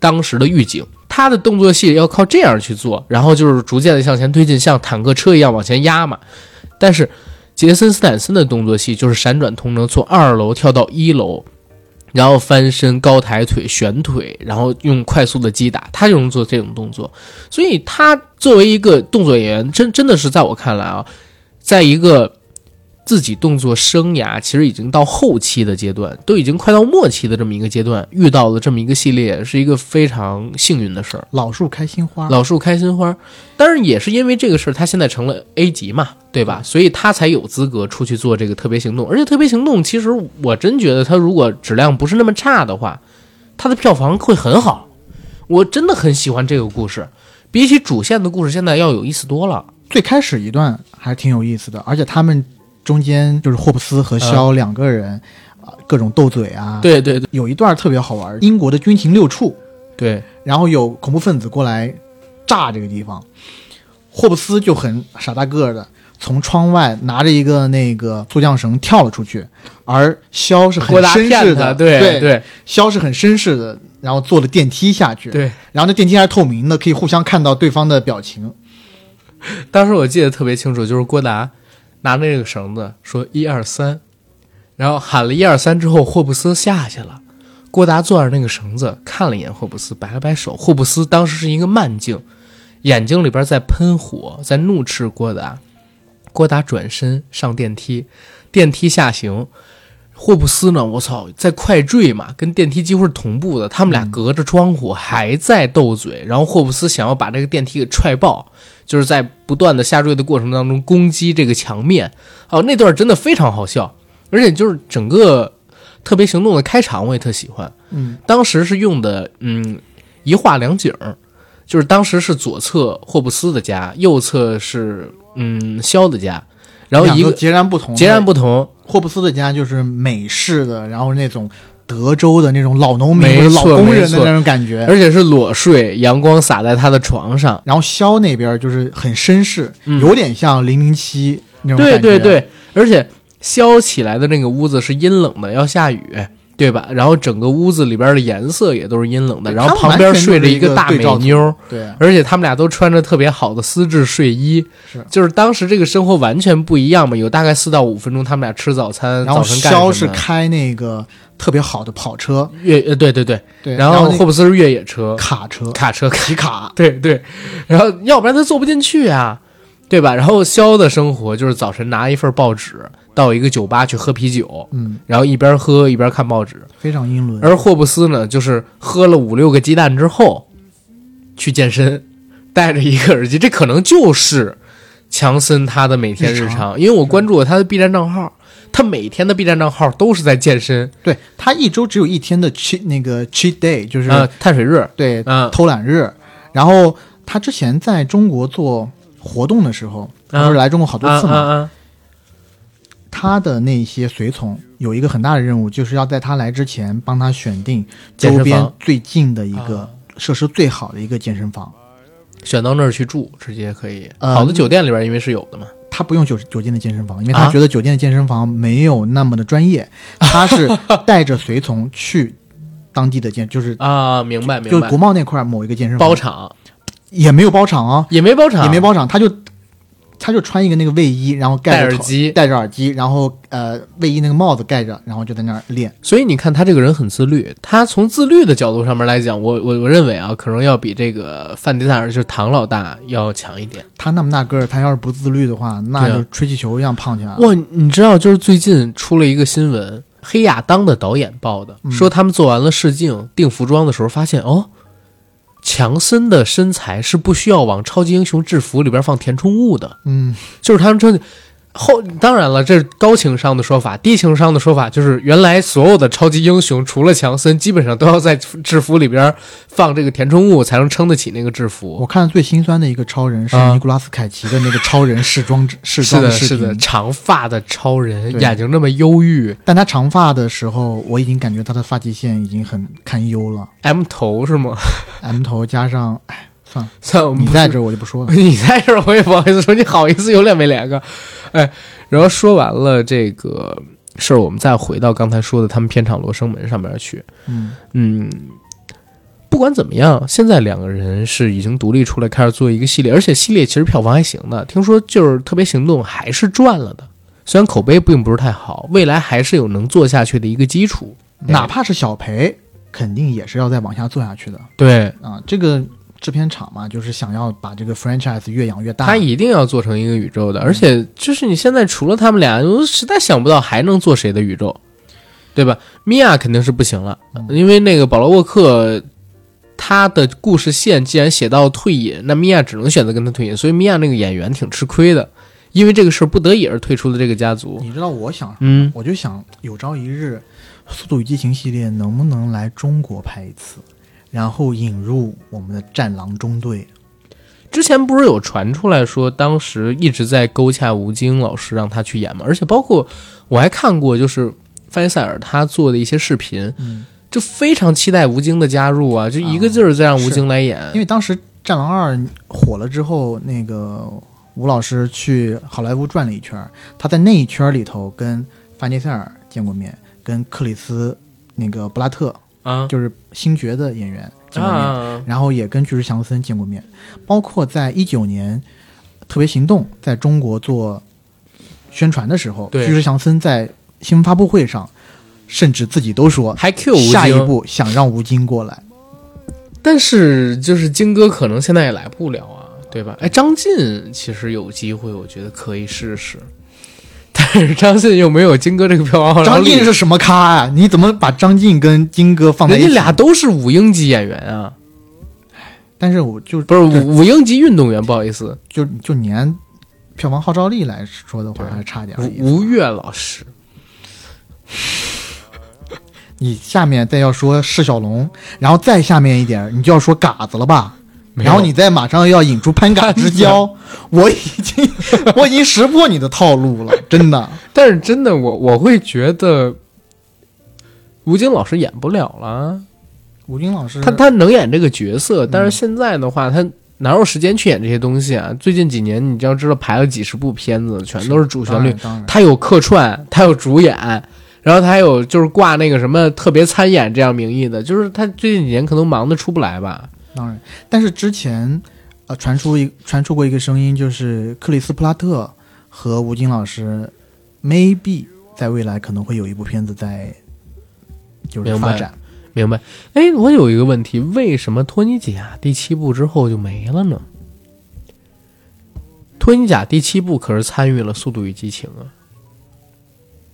当时的狱警。他的动作戏要靠这样去做，然后就是逐渐的向前推进，像坦克车一样往前压嘛。但是杰森斯坦森的动作戏就是闪转腾挪，从二楼跳到一楼，然后翻身、高抬腿、旋腿，然后用快速的击打，他就能做这种动作。所以他作为一个动作演员，真真的是在我看来啊，在一个自己动作生涯其实已经到后期的阶段，都已经快到末期的这么一个阶段，遇到了这么一个系列，是一个非常幸运的事儿。老树开心花，老树开心花，当然也是因为这个事儿，他现在成了 A 级嘛，对吧？所以他才有资格出去做这个特别行动。而且特别行动，其实我真觉得他如果质量不是那么差的话，他的票房会很好。我真的很喜欢这个故事，比起主线的故事，现在要有意思多了。最开始一段还挺有意思的，而且他们中间就是霍布斯和肖两个人啊、各种斗嘴啊。，对对对。有一段特别好玩，英国的军情六处，对，然后有恐怖分子过来炸这个地方，霍布斯就很傻大个儿的从窗外拿着一个那个速降绳跳了出去，而肖是很绅士，的，对对，对。肖是很绅士的，然后坐了电梯下去，，对。然后那电梯还是透明的，可以互相看到对方的表情。当时我记得特别清楚，就是郭达拿着这个绳子说一二三，然后喊了一二三之后，霍布斯下去了。郭达攥着那个绳子看了一眼霍布斯，摆了摆手。霍布斯当时是一个慢镜，眼睛里边在喷火，在怒斥郭达。郭达转身上电梯，电梯下行。霍布斯呢？我操，在快坠嘛，跟电梯几乎是同步的。他们俩隔着窗户还在斗嘴，然后霍布斯想要把这个电梯给踹爆，就是在不断的下坠的过程当中攻击这个墙面。哦，那段真的非常好笑，而且就是整个特别行动的开场我也特喜欢。嗯，当时是用的嗯一画两景，就是当时是左侧霍布斯的家，右侧是嗯肖的家，然后一个截然不同，截然不同，霍布斯的家就是美式的，然后那种德州的那种老农民老工人的那种感觉。而且是裸睡，阳光洒在他的床上。然后肖那边就是很绅士，嗯有点像零零七那种对感觉。对对，而且肖起来的那个屋子是阴冷的，要下雨，对吧？然后整个屋子里边的颜色也都是阴冷的，然后旁边睡着一个个大美妞儿，对而且他们俩都穿着特别好的丝质睡衣，是就是当时这个生活完全不一样嘛。有大概四到五分钟，他们俩吃早餐，然后肖是开那个特别好的跑车，越呃对对对，对，然后霍布斯是越野车，卡车，卡车皮卡，对对，然后要不然他坐不进去啊，对吧？然后肖的生活就是早晨拿一份报纸到一个酒吧去喝啤酒，嗯，然后一边喝一边看报纸。非常英伦。而霍布斯呢，就是喝了五六个鸡蛋之后去健身，戴着一个耳机，这可能就是强森他的每天日日常。因为我关注了他的 B 站账号，他每天的 B 站账号都是在健身，对他一周只有一天的 cheat 那个 cheat day，就是、呃，碳水日，对、嗯偷懒日。然后他之前在中国做活动的时候，他不是来中国好多啊次嘛？啊啊！他的那些随从有一个很大的任务，就是要在他来之前帮他选定周边最近的一个啊设施最好的一个健身房。选到那儿去住，直接可以。呃好的酒店里边因为是有的嘛，他不用酒酒店的健身房，因为他啊觉得酒店的健身房没有那么的专业。他是带着随从去当地的健，就是啊，明白明白就国。贸那块某一个健身房，包场也没有包场啊，也没包场，也没包场，他就他就穿一个那个卫衣，然后盖着耳机戴着耳机，然后呃卫衣那个帽子盖着，然后就在那儿练。所以你看他这个人很自律，他从自律的角度上面来讲，我我我认为啊，可能要比这个范迪塞尔就是唐老大要强一点。他那么大个儿，他要是不自律的话，那就吹气球一样胖起来了。哇，你知道就是最近出了一个新闻，黑亚当的导演报的，嗯说他们做完了试镜定服装的时候，发现哦，强森的身材是不需要往超级英雄制服里边放填充物的。嗯，就是他们说后，当然了，这是高情商的说法，低情商的说法就是原来所有的超级英雄除了强森，基本上都要在制服里边放这个填充物才能撑得起那个制服。我服。看最心酸的一个超人是啊。尼古拉斯凯奇的那个超人试装 试是的，装视是的，频，长发的超人，眼睛那么忧郁。但他长发的时候，我已经感觉他的发际线已经很堪忧了，M 头是吗？，M 头加上，哎，算了，算了，我们不在这儿我就不说了。你在这儿，我也不好意思说，你好意思有脸没脸个？哎，然后说完了这个事儿，我们再回到刚才说的他们片场罗生门上面去。嗯，嗯，不管怎么样，现在两个人是已经独立出来开始做一个系列，而且系列其实票房还行的，听说就是特别行动还是赚了的，虽然口碑并不是太好，未来还是有能做下去的一个基础。哪怕是小赔，肯定也是要再往下做下去的对啊。这个制片厂嘛，就是想要把这个 franchise 越养越大。他一定要做成一个宇宙的，而且就是你现在除了他们俩，我实在想不到还能做谁的宇宙，对吧？米娅肯定是不行了，因为那个保罗沃克他的故事线既然写到退隐，那米娅只能选择跟他退隐，所以米娅那个演员挺吃亏的，因为这个事儿不得已而退出了这个家族。你知道我想？嗯，我就想有朝一日，《速度与激情》系列能不能来中国拍一次，然后引入我们的战狼中队？之前不是有传出来说，当时一直在勾洽吴京老师让他去演吗？而且包括我还看过，就是范迪塞尔他做的一些视频，嗯，就非常期待吴京的加入啊，就一个劲儿在让吴京来演。因为当时《战狼二》火了之后，那个吴老师去好莱坞转了一圈，他在那一圈里头跟范迪塞尔见过面，跟克里斯那个布拉特，啊就是星爵的演员见过面，啊然后也跟巨石强森见过面，包括在一九年特别行动在中国做宣传的时候，对巨石强森在新闻发布会上，甚至自己都说还 Q 下一步想让吴京过来。但是就是金哥可能现在也来不了啊，对吧？哎，张晋其实有机会，我觉得可以试试。张晋又没有金哥这个票房号召力张晋是什么咖啊？你怎么把张晋跟金哥放在一起？人家俩都是五英级演员啊，但是我就不是五五英级运动员，不好意思，就就年票房号召力来说的话，还差点。吴吴越老师。你下面再要说释小龙，然后再下面一点，你就要说嘎子了吧？然后你再马上要引出潘嘎之交，我已经 我已经识破你的套路了，真的。但是真的，我我会觉得吴京老师演不了了。吴京老师，他他能演这个角色，但是现在的话，他哪有时间去演这些东西啊？最近几年，你就要知道排了几十部片子，全都是主旋律他有客串，他有主演，然后他还有就是挂那个什么特别参演这样名义的，就是他最近几年可能忙得出不来吧。当然，但是之前呃传出一传出过一个声音，就是克里斯普拉特和吴京老师 maybe 在未来可能会有一部片子在就是发展。明白？哎，我有一个问题，为什么托尼贾第七部之后就没了呢？托尼贾第七部可是参与了《速度与激情》啊。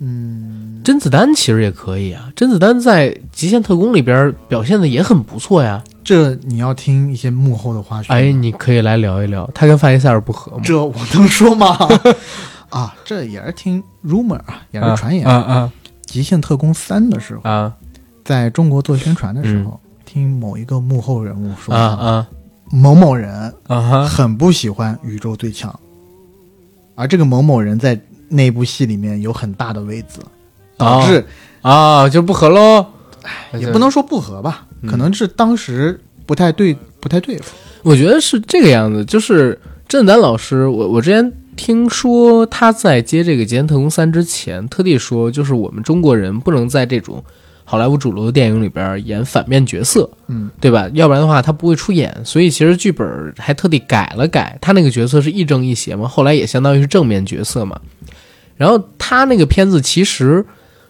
嗯，甄子丹其实也可以啊，甄子丹在《极限特工》里边表现的也很不错呀。这你要听一些幕后的花絮。哎，你可以来聊一聊，他跟范迪塞尔不和吗？这我能说吗？啊，这也是听 rumor 啊，也是传言。啊啊极限特工三》的时候，啊在中国做宣传的时候，听某一个幕后人物说，啊啊某某人啊哈！很不喜欢宇宙最强，而这个某某人在那部戏里面有很大的位子，导致、啊，就不和喽。也不能说不合吧，嗯可能是当时不太对，不太对付。我觉得是这个样子，就是甄子丹老师，我我之前听说他在接这个《极限特工三》之前，特地说，就是我们中国人不能在这种好莱坞主流的电影里边演反面角色，嗯，对吧？要不然的话他不会出演。所以其实剧本还特地改了改，他那个角色是亦正亦邪嘛，后来也相当于是正面角色嘛。然后他那个片子其实，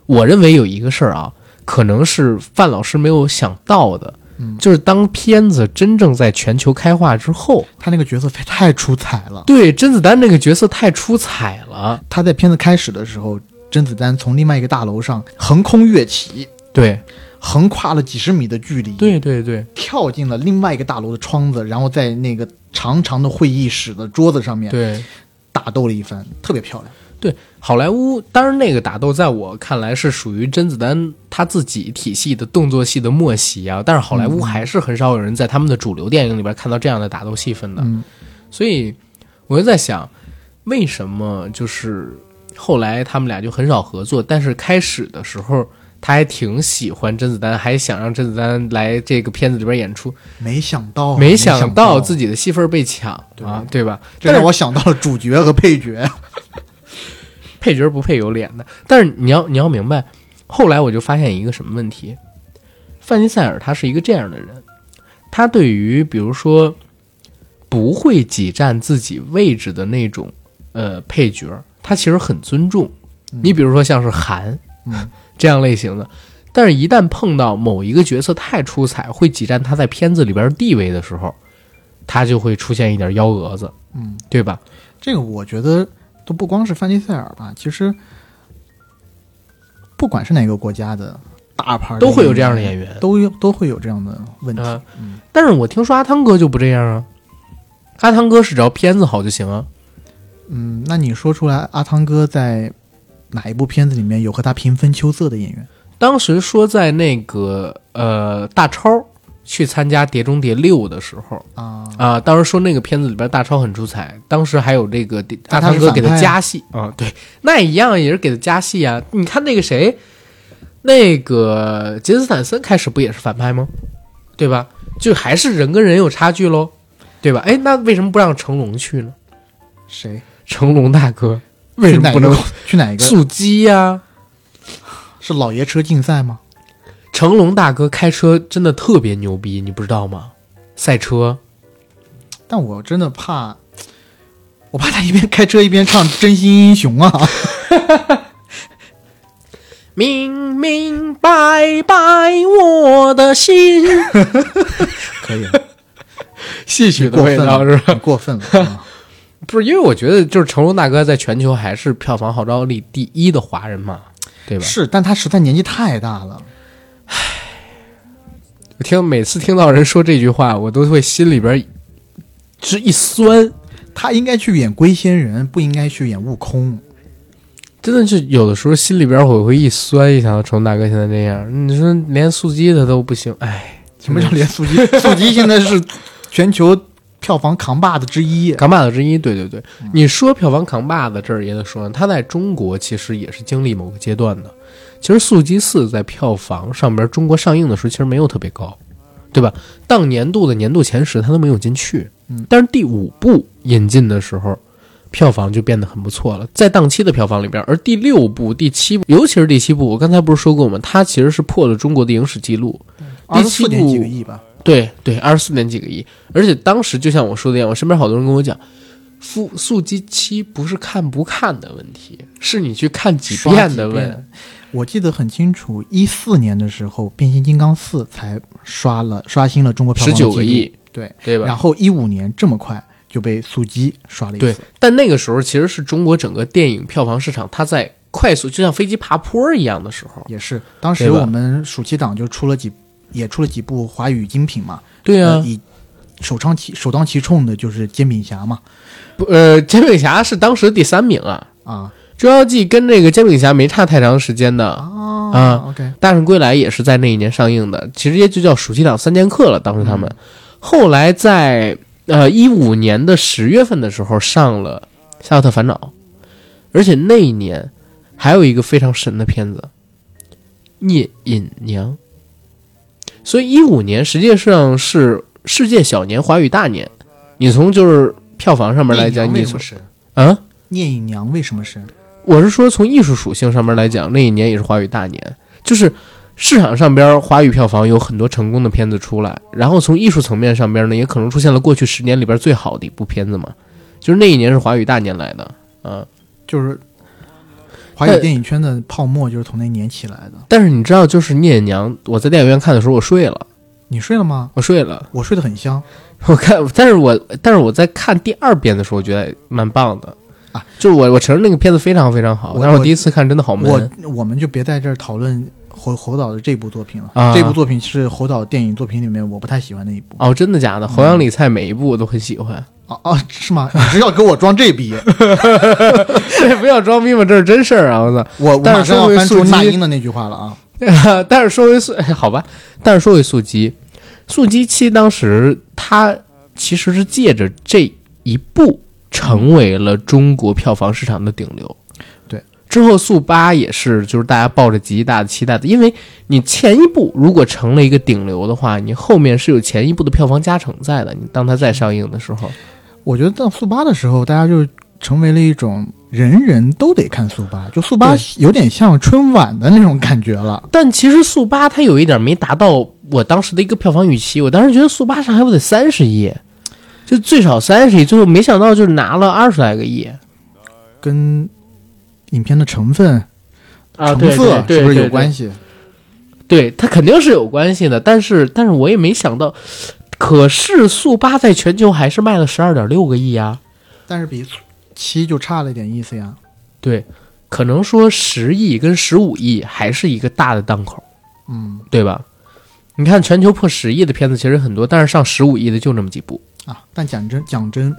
我认为有一个事儿啊，可能是范老师没有想到的。嗯就是当片子真正在全球开画之后，他那个角色太太出彩了。对甄子丹那个角色太出彩了。他在片子开始的时候，甄子丹从另外一个大楼上横空跃起，对横跨了几十米的距离，对对对，跳进了另外一个大楼的窗子，然后在那个长长的会议室的桌子上面对打斗了一番，特别漂亮。对，好莱坞当然那个打斗在我看来是属于甄子丹他自己体系的动作戏的默习啊，但是好莱坞还是很少有人在他们的主流电影里边看到这样的打斗戏份的。嗯，所以我就在想，为什么就是后来他们俩就很少合作，但是开始的时候他还挺喜欢甄子丹，还想让甄子丹来这个片子里边演出，没想到，没想想到自己的戏份被抢啊，对吧？这让我想到了主角和配角。配角不配有脸的。但是你要你要明白，后来我就发现一个什么问题，范尼塞尔他是一个这样的人，他对于比如说不会挤占自己位置的那种呃配角，他其实很尊重。你比如说像是韩，嗯，这样类型的。但是，一旦碰到某一个角色太出彩，会挤占他在片子里边地位的时候，他就会出现一点幺蛾子，嗯，对吧？这个我觉得都不光是范迪塞尔吧，其实不管是哪个国家的大牌都会有这样的演员都有都会有这样的问题。啊嗯但是我听说阿汤哥就不这样啊，阿汤哥是只要片子好就行啊。嗯，那你说出来，阿汤哥在哪一部片子里面有和他平分秋色的演员？当时说在那个呃大超去参加《碟中谍六》的时候啊，啊，当时说那个片子里边大超很出彩，当时还有这个阿但他汤哥给他加戏啊，对，那也一样也是给他加戏啊。你看那个谁，那个杰斯坦森开始不也是反派吗？对吧？就还是人跟人有差距喽，对吧？哎，那为什么不让成龙去呢？谁？成龙大哥为什么不能去哪个？去哪个？速激呀、是老爷车竞赛吗？成龙大哥开车真的特别牛逼，你不知道吗？赛车，但我真的怕，我怕他一边开车一边唱《真心英雄》啊！明明白白我的心，可以了，戏曲的过分味道是吧？过分了 啊！不是，因为我觉得就是成龙大哥在全球还是票房号召力第一的华人嘛，对吧？是，但他实在年纪太大了。我听每次听到人说这句话，我都会心里边直一酸。他应该去演龟仙人，不应该去演悟空。真的是有的时候心里边我会一酸，一想到成龙大哥现在这样，你说连速激他都不行，哎，什么叫连速激？速激现在是全球票房扛把子之一。扛把子之一？对对对，你说票房扛把子这儿也得说，他在中国其实也是经历某个阶段的。其实《速激四》在票房上边，中国上映的时候其实没有特别高，对吧？当年度的年度前十，它都没有进去。嗯，但是第五部引进的时候，票房就变得很不错了，在档期的票房里边。而第六部、第七部，尤其是第七部，我刚才不是说过吗？它其实是破了中国的影史记录。二第七十四点几部个亿吧？对对，二十四点几个亿，而且当时就像我说的一样，我身边好多人跟我讲，速速激七不是看不看的问题，是你去看几遍几遍的问。我记得很清楚，一四年的时候，《变形金刚四》才刷了刷新了中国票房十九个亿，对，对吧？然后一五年这么快就被速激刷了一对次，，但那个时候其实是中国整个电影票房市场它在快速，就像飞机爬坡一样的时候。也是当时我们暑期档就出了几，也出了几部华语精品嘛。对啊呃，以首当其首当其冲的就是煎饼侠嘛。不，呃，煎饼侠是当时第三名啊，啊《捉妖记》跟那个煎饼侠没差太长时间的，啊啊，OK，《大圣归来》也是在那一年上映的，其实也就叫暑期档三剑客了。当时他们、后来在呃一五年的十月份的时候上了《夏洛特烦恼》，而且那一年还有一个非常神的片子《聂隐娘》，所以一五年实际上是世界小年、华语大年。你从就是票房上面来讲，你从聂隐娘为什么是啊，聂隐娘为什么是？我是说，从艺术属性上面来讲，那一年也是华语大年，就是市场上边华语票房有很多成功的片子出来，然后从艺术层面上边呢，也可能出现了过去十年里边最好的一部片子嘛，就是那一年是华语大年来的啊。就是华语电影圈的泡沫就是从那年起来的。但是你知道，就是聂隐娘，我在电影院看的时候，我睡了，你睡了吗？我睡了，我睡得很香我看，但是我但是我在看第二遍的时候，我觉得蛮棒的啊，就是我我承认那个片子非常非常好，我但是我第一次看真的好闷。我我们就别在这儿讨论侯侯导的这部作品了。啊这部作品是侯导电影作品里面我不太喜欢的一部。哦，真的假的？侯阳里菜每一部我都很喜欢。哦哦，是吗？你是要给我装这逼？对，不要装逼嘛，这是真事儿啊！我操。我我但是马上要翻出说回速激那英的那句话了啊！但是说回速，好吧，但是说回素鸡，素鸡七当时他其实是借着这一部成为了中国票房市场的顶流。对，之后速八也是，就是大家抱着极大的期待的，因为你前一部如果成了一个顶流的话，你后面是有前一部的票房加成在的。你当它再上映的时候，我觉得到速八的时候，大家就成为了一种人人都得看速八，就速八有点像春晚的那种感觉了。但其实速八它有一点没达到我当时的一个票房预期，我当时觉得速八上还不得三十亿，就最少三十亿，最后没想到就拿了二十来个亿跟影片的成分、啊成色是不是有关系？系？对，它肯定是有关系的，但是但是我也没想到，可是速八在全球还是卖了十二点六个亿呀。但是比七就差了一点意思呀。对，可能说十亿跟十五亿还是一个大的档口，嗯对吧？你看全球破十亿的片子其实很多，但是上十五亿的就那么几部。啊，但讲真讲真，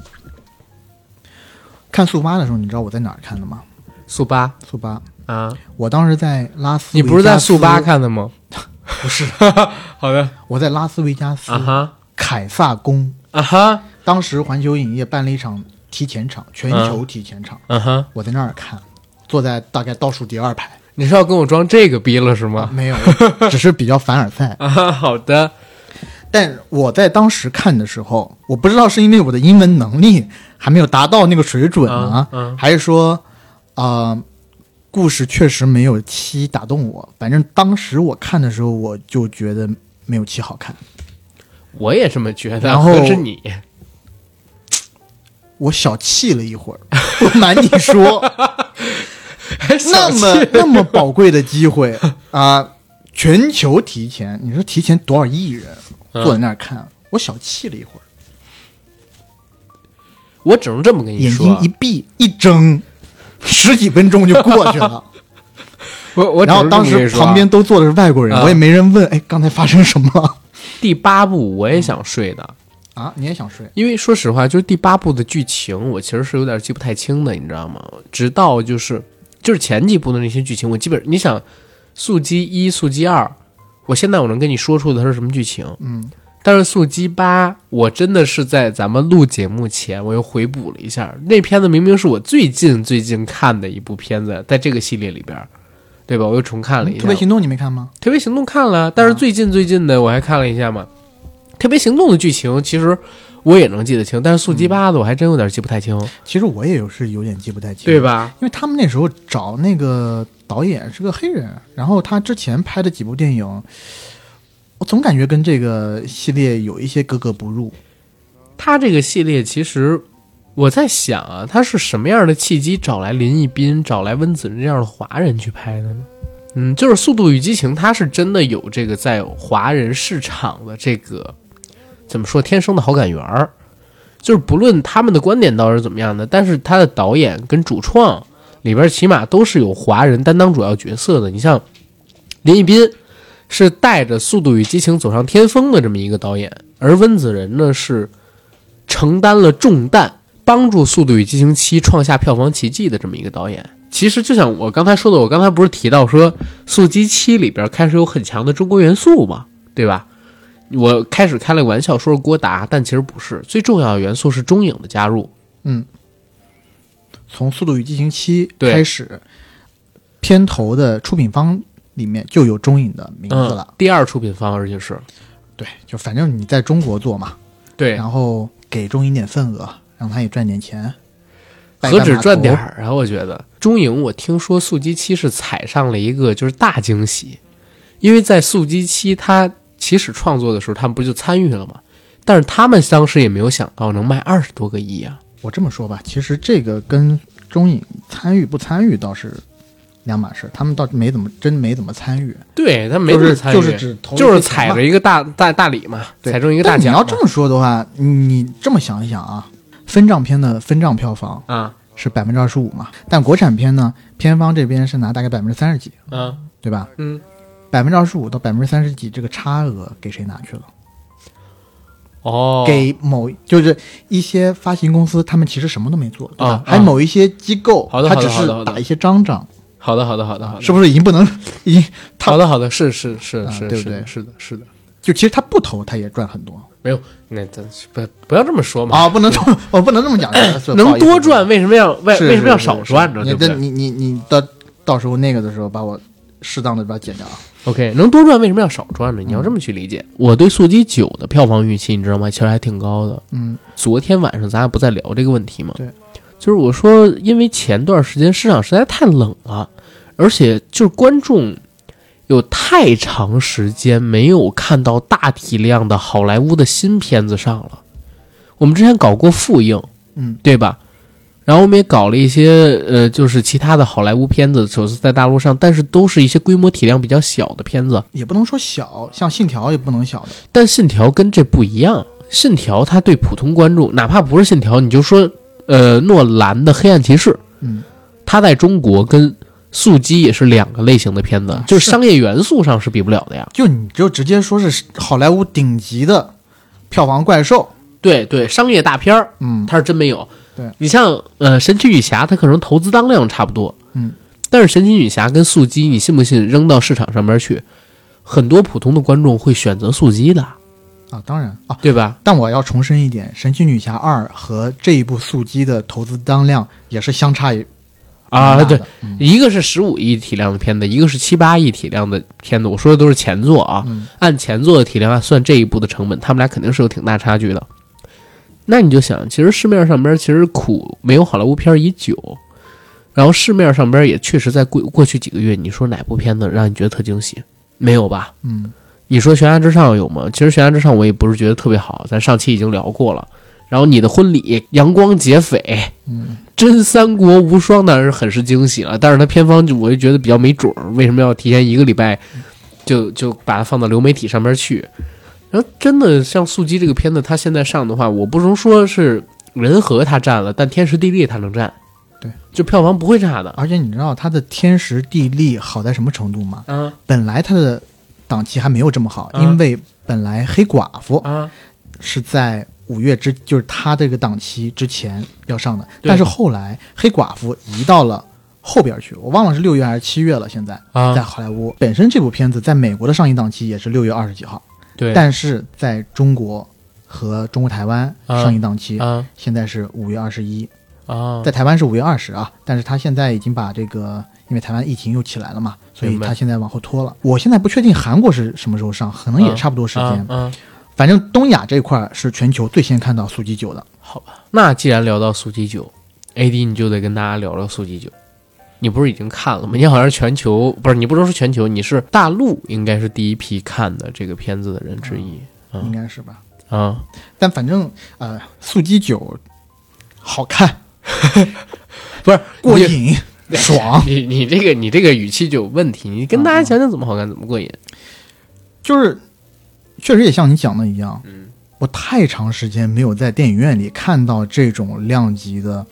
看速八的时候，你知道我在哪儿看的吗？速八速八，啊，我当时在拉斯，你不是在速八？看的吗？不是，好的我在拉斯维加斯、啊哈凯撒宫。啊哈当时环球影业办了一场提前场，全球提前场，啊哈，我在那儿看，坐在大概倒数第二排。你是要跟我装这个逼了是吗？没有，只是比较凡尔赛。啊，好的，但我在当时看的时候，我不知道是因为我的英文能力还没有达到那个水准呢，嗯嗯还是说，啊、故事确实没有七打动我。反正当时我看的时候，我就觉得没有七好看。我也这么觉得。然后可是你，我小气了一会儿，不瞒你说，那么那么宝贵的机会啊、全球提前，你说提前多少亿人嗯坐在那儿看，我小气了一会儿，我只能这么跟你说眼，睛一闭一睁，十几分钟就过去了。我我只然后当时旁边都坐的是外国人，啊我也没人问，哎，刚才发生什么了第八部我也想睡的，啊？你也想睡？因为说实话，就是第八部的剧情，我其实是有点记不太清的，你知道吗？直到就是就是前几部的那些剧情，我基本你想，速激一、速激二，我现在我能跟你说出的它是什么剧情，嗯，但是速激八，我真的是在咱们录节目前，我又回补了一下，那片子明明是我最近最近看的一部片子，在这个系列里边儿，对吧？我又重看了一下。特别行动你没看吗？特别行动看了，但是最近最近的我还看了一下嘛。特别行动的剧情其实我也能记得清，但是速激八的我还真有点记不太清，其实我也有是有点记不太清，对？吧？因为他们那时候找那个导演是个黑人，然后他之前拍的几部电影，我总感觉跟这个系列有一些格格不入。他这个系列其实我在想啊，他是什么样的契机找来林一斌、找来温子仁这样的华人去拍的呢？嗯，就是《速度与激情》，它是真的有这个在华人市场的这个怎么说天生的好感源儿，就是不论他们的观点到底是怎么样的，但是他的导演跟主创里边起码都是有华人担当主要角色的。你像林奕斌是带着《速度与激情》走上巅峰的这么一个导演，而温子仁呢是承担了重担，帮助《速度与激情七》创下票房奇迹的这么一个导演。其实就像我刚才说的，我刚才不是提到说《速激七》里边开始有很强的中国元素嘛，对吧？我开始开了个玩笑说是郭达，但其实不是，最重要的元素是中影的加入。嗯，从《速度与激情七》开始，片头的出品方里面就有中影的名字了。嗯，第二出品方，而且是对，就反正你在中国做嘛，对，然后给中影点份额，让他也赚点钱。何止赚点？儿啊！我觉得中影，我听说《速激七》是踩上了一个就是大惊喜，因为在《速激七》它起始创作的时候，他们不就参与了吗？但是他们当时也没有想到能卖二十多个亿啊！我这么说吧，其实这个跟中影参与不参与倒是两码事，他们倒没怎么真没怎么参与，对他没就是怎么参与，就是只投就是踩着一个大大大礼嘛，对踩中一个大奖。但你要这么说的话，你这么想一想啊，分账片的分账票房啊是百分之二十五嘛，但国产片呢，片方这边是拿大概百分之三十几，嗯对吧？嗯，百分之二十五到百分之三十几这个差额给谁拿去了？哦，给某就是一些发行公司，他们其实什么都没做，对吧？啊还某一些机构，他只是打一些章章，好的好的好的好的，是不是已经不能已经好的好的是是是啊是是对不对？是的是的，就其实他不投他也赚很多。没有那咱不不要这么说嘛，啊，不能这么 我不能这么讲，能多赚为什么要为为什么要少赚呢？你你你你到到时候那个的时候，把我适当的把它减掉啊。OK，能多赚为什么要少赚呢？你要这么去理解。我对《速激九》的票房预期，你知道吗？其实还挺高的。嗯，昨天晚上咱俩不在聊这个问题吗？对，就是我说，因为前段时间市场实在太冷了，而且就是观众有太长时间没有看到大体量的好莱坞的新片子上了。我们之前搞过复映，嗯，对吧？然后我们也搞了一些呃，就是其他的好莱坞片子首次在大陆上，但是都是一些规模体量比较小的片子。也不能说小，像《信条》也不能小的。但《信条》跟这不一样，《信条》它对普通观众，哪怕不是《信条》，你就说呃诺兰的《黑暗骑士》，嗯，它在中国跟《速激》也是两个类型的片子，就是是商业元素上是比不了的呀。就你就直接说是好莱坞顶级的票房怪兽，对对，商业大片儿，嗯，它是真没有。对你像呃神奇女侠，它可能投资当量差不多，嗯，但是神奇女侠跟速激，你信不信扔到市场上面去，很多普通的观众会选择速激的，啊，当然啊，对吧？但我要重申一点，《神奇女侠二》和这一部《速激》的投资当量也是相差啊，对一个是十五亿体量的片子，一个是七八亿体量的片子。我说的都是前作啊，嗯按前作的体量来算这一部的成本，他们俩肯定是有挺大差距的。那你就想，其实市面上边其实苦没有好莱坞片儿已久，然后市面上边也确实在过过去几个月，你说哪部片子让你觉得特惊喜？没有吧？嗯，你说《悬崖之上》有吗？其实《悬崖之上》我也不是觉得特别好，咱上期已经聊过了。然后你的婚礼，阳光劫匪，嗯，真三国无双当然是很是惊喜了，但是它片方就我就觉得比较没准儿，为什么要提前一个礼拜就就把它放到流媒体上面去？然后真的像《速激》这个片子，它现在上的话，我不能说是人和它占了，但天时地利它能占，对，就票房不会差的。而且你知道它的天时地利好在什么程度吗？啊。本来它的档期还没有这么好，啊。因为本来黑寡妇啊，是在五月之，就是它这个档期之前要上的，但是后来黑寡妇移到了后边去，我忘了是六月还是七月了。现在啊。在好莱坞。本身这部片子在美国的上映档期也是六月二十几号，对，但是在中国和中国台湾啊上映档期啊现在是五月二十一，啊，在台湾是五月二十啊，但是他现在已经把这个，因为台湾疫情又起来了嘛，所以他现在往后拖了。我现在不确定韩国是什么时候上，可能也差不多时间。反正东亚这块儿是全球最先看到速激九的。好吧，那既然聊到速激九，AD 你就得跟大家聊聊速激九。你不是已经看了吗？你好像是全球，不是你不能说全球，你是大陆应该是第一批看的这个片子的人之一啊应该是吧？啊！但反正呃，速激九好看，不是 过瘾，爽。你你这个你这个语气就有问题，你跟大家讲讲怎么好看，怎么过瘾。就是确实也像你讲的一样，嗯，我太长时间没有在电影院里看到这种量级的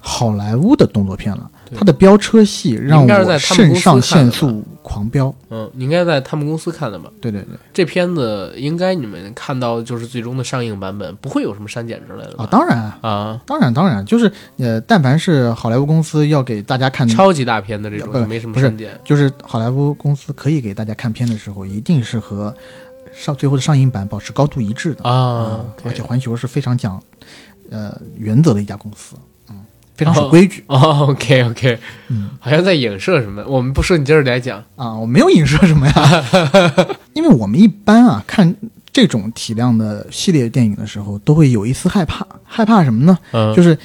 好莱坞的动作片了。对它的飙车戏让我肾上腺素狂飙。嗯，你应该在他们公司看的吧？对对对，这片子应该你们看到就是最终的上映版本，不会有什么删减之类的吧啊，当然。啊，当然，当然，就是呃，但凡是好莱坞公司要给大家看，超级大片的这种没什么删减。就是好莱坞公司可以给大家看片的时候，一定是和上最后的上映版保持高度一致的啊而且环球是非常讲呃原则的一家公司，嗯，非常守规矩、哦，OK OK，嗯好像在影射什么。我们不说，你接着来讲。啊，我没有影射什么呀，因为我们一般啊看这种体量的系列电影的时候，都会有一丝害怕，害怕什么呢？嗯，就是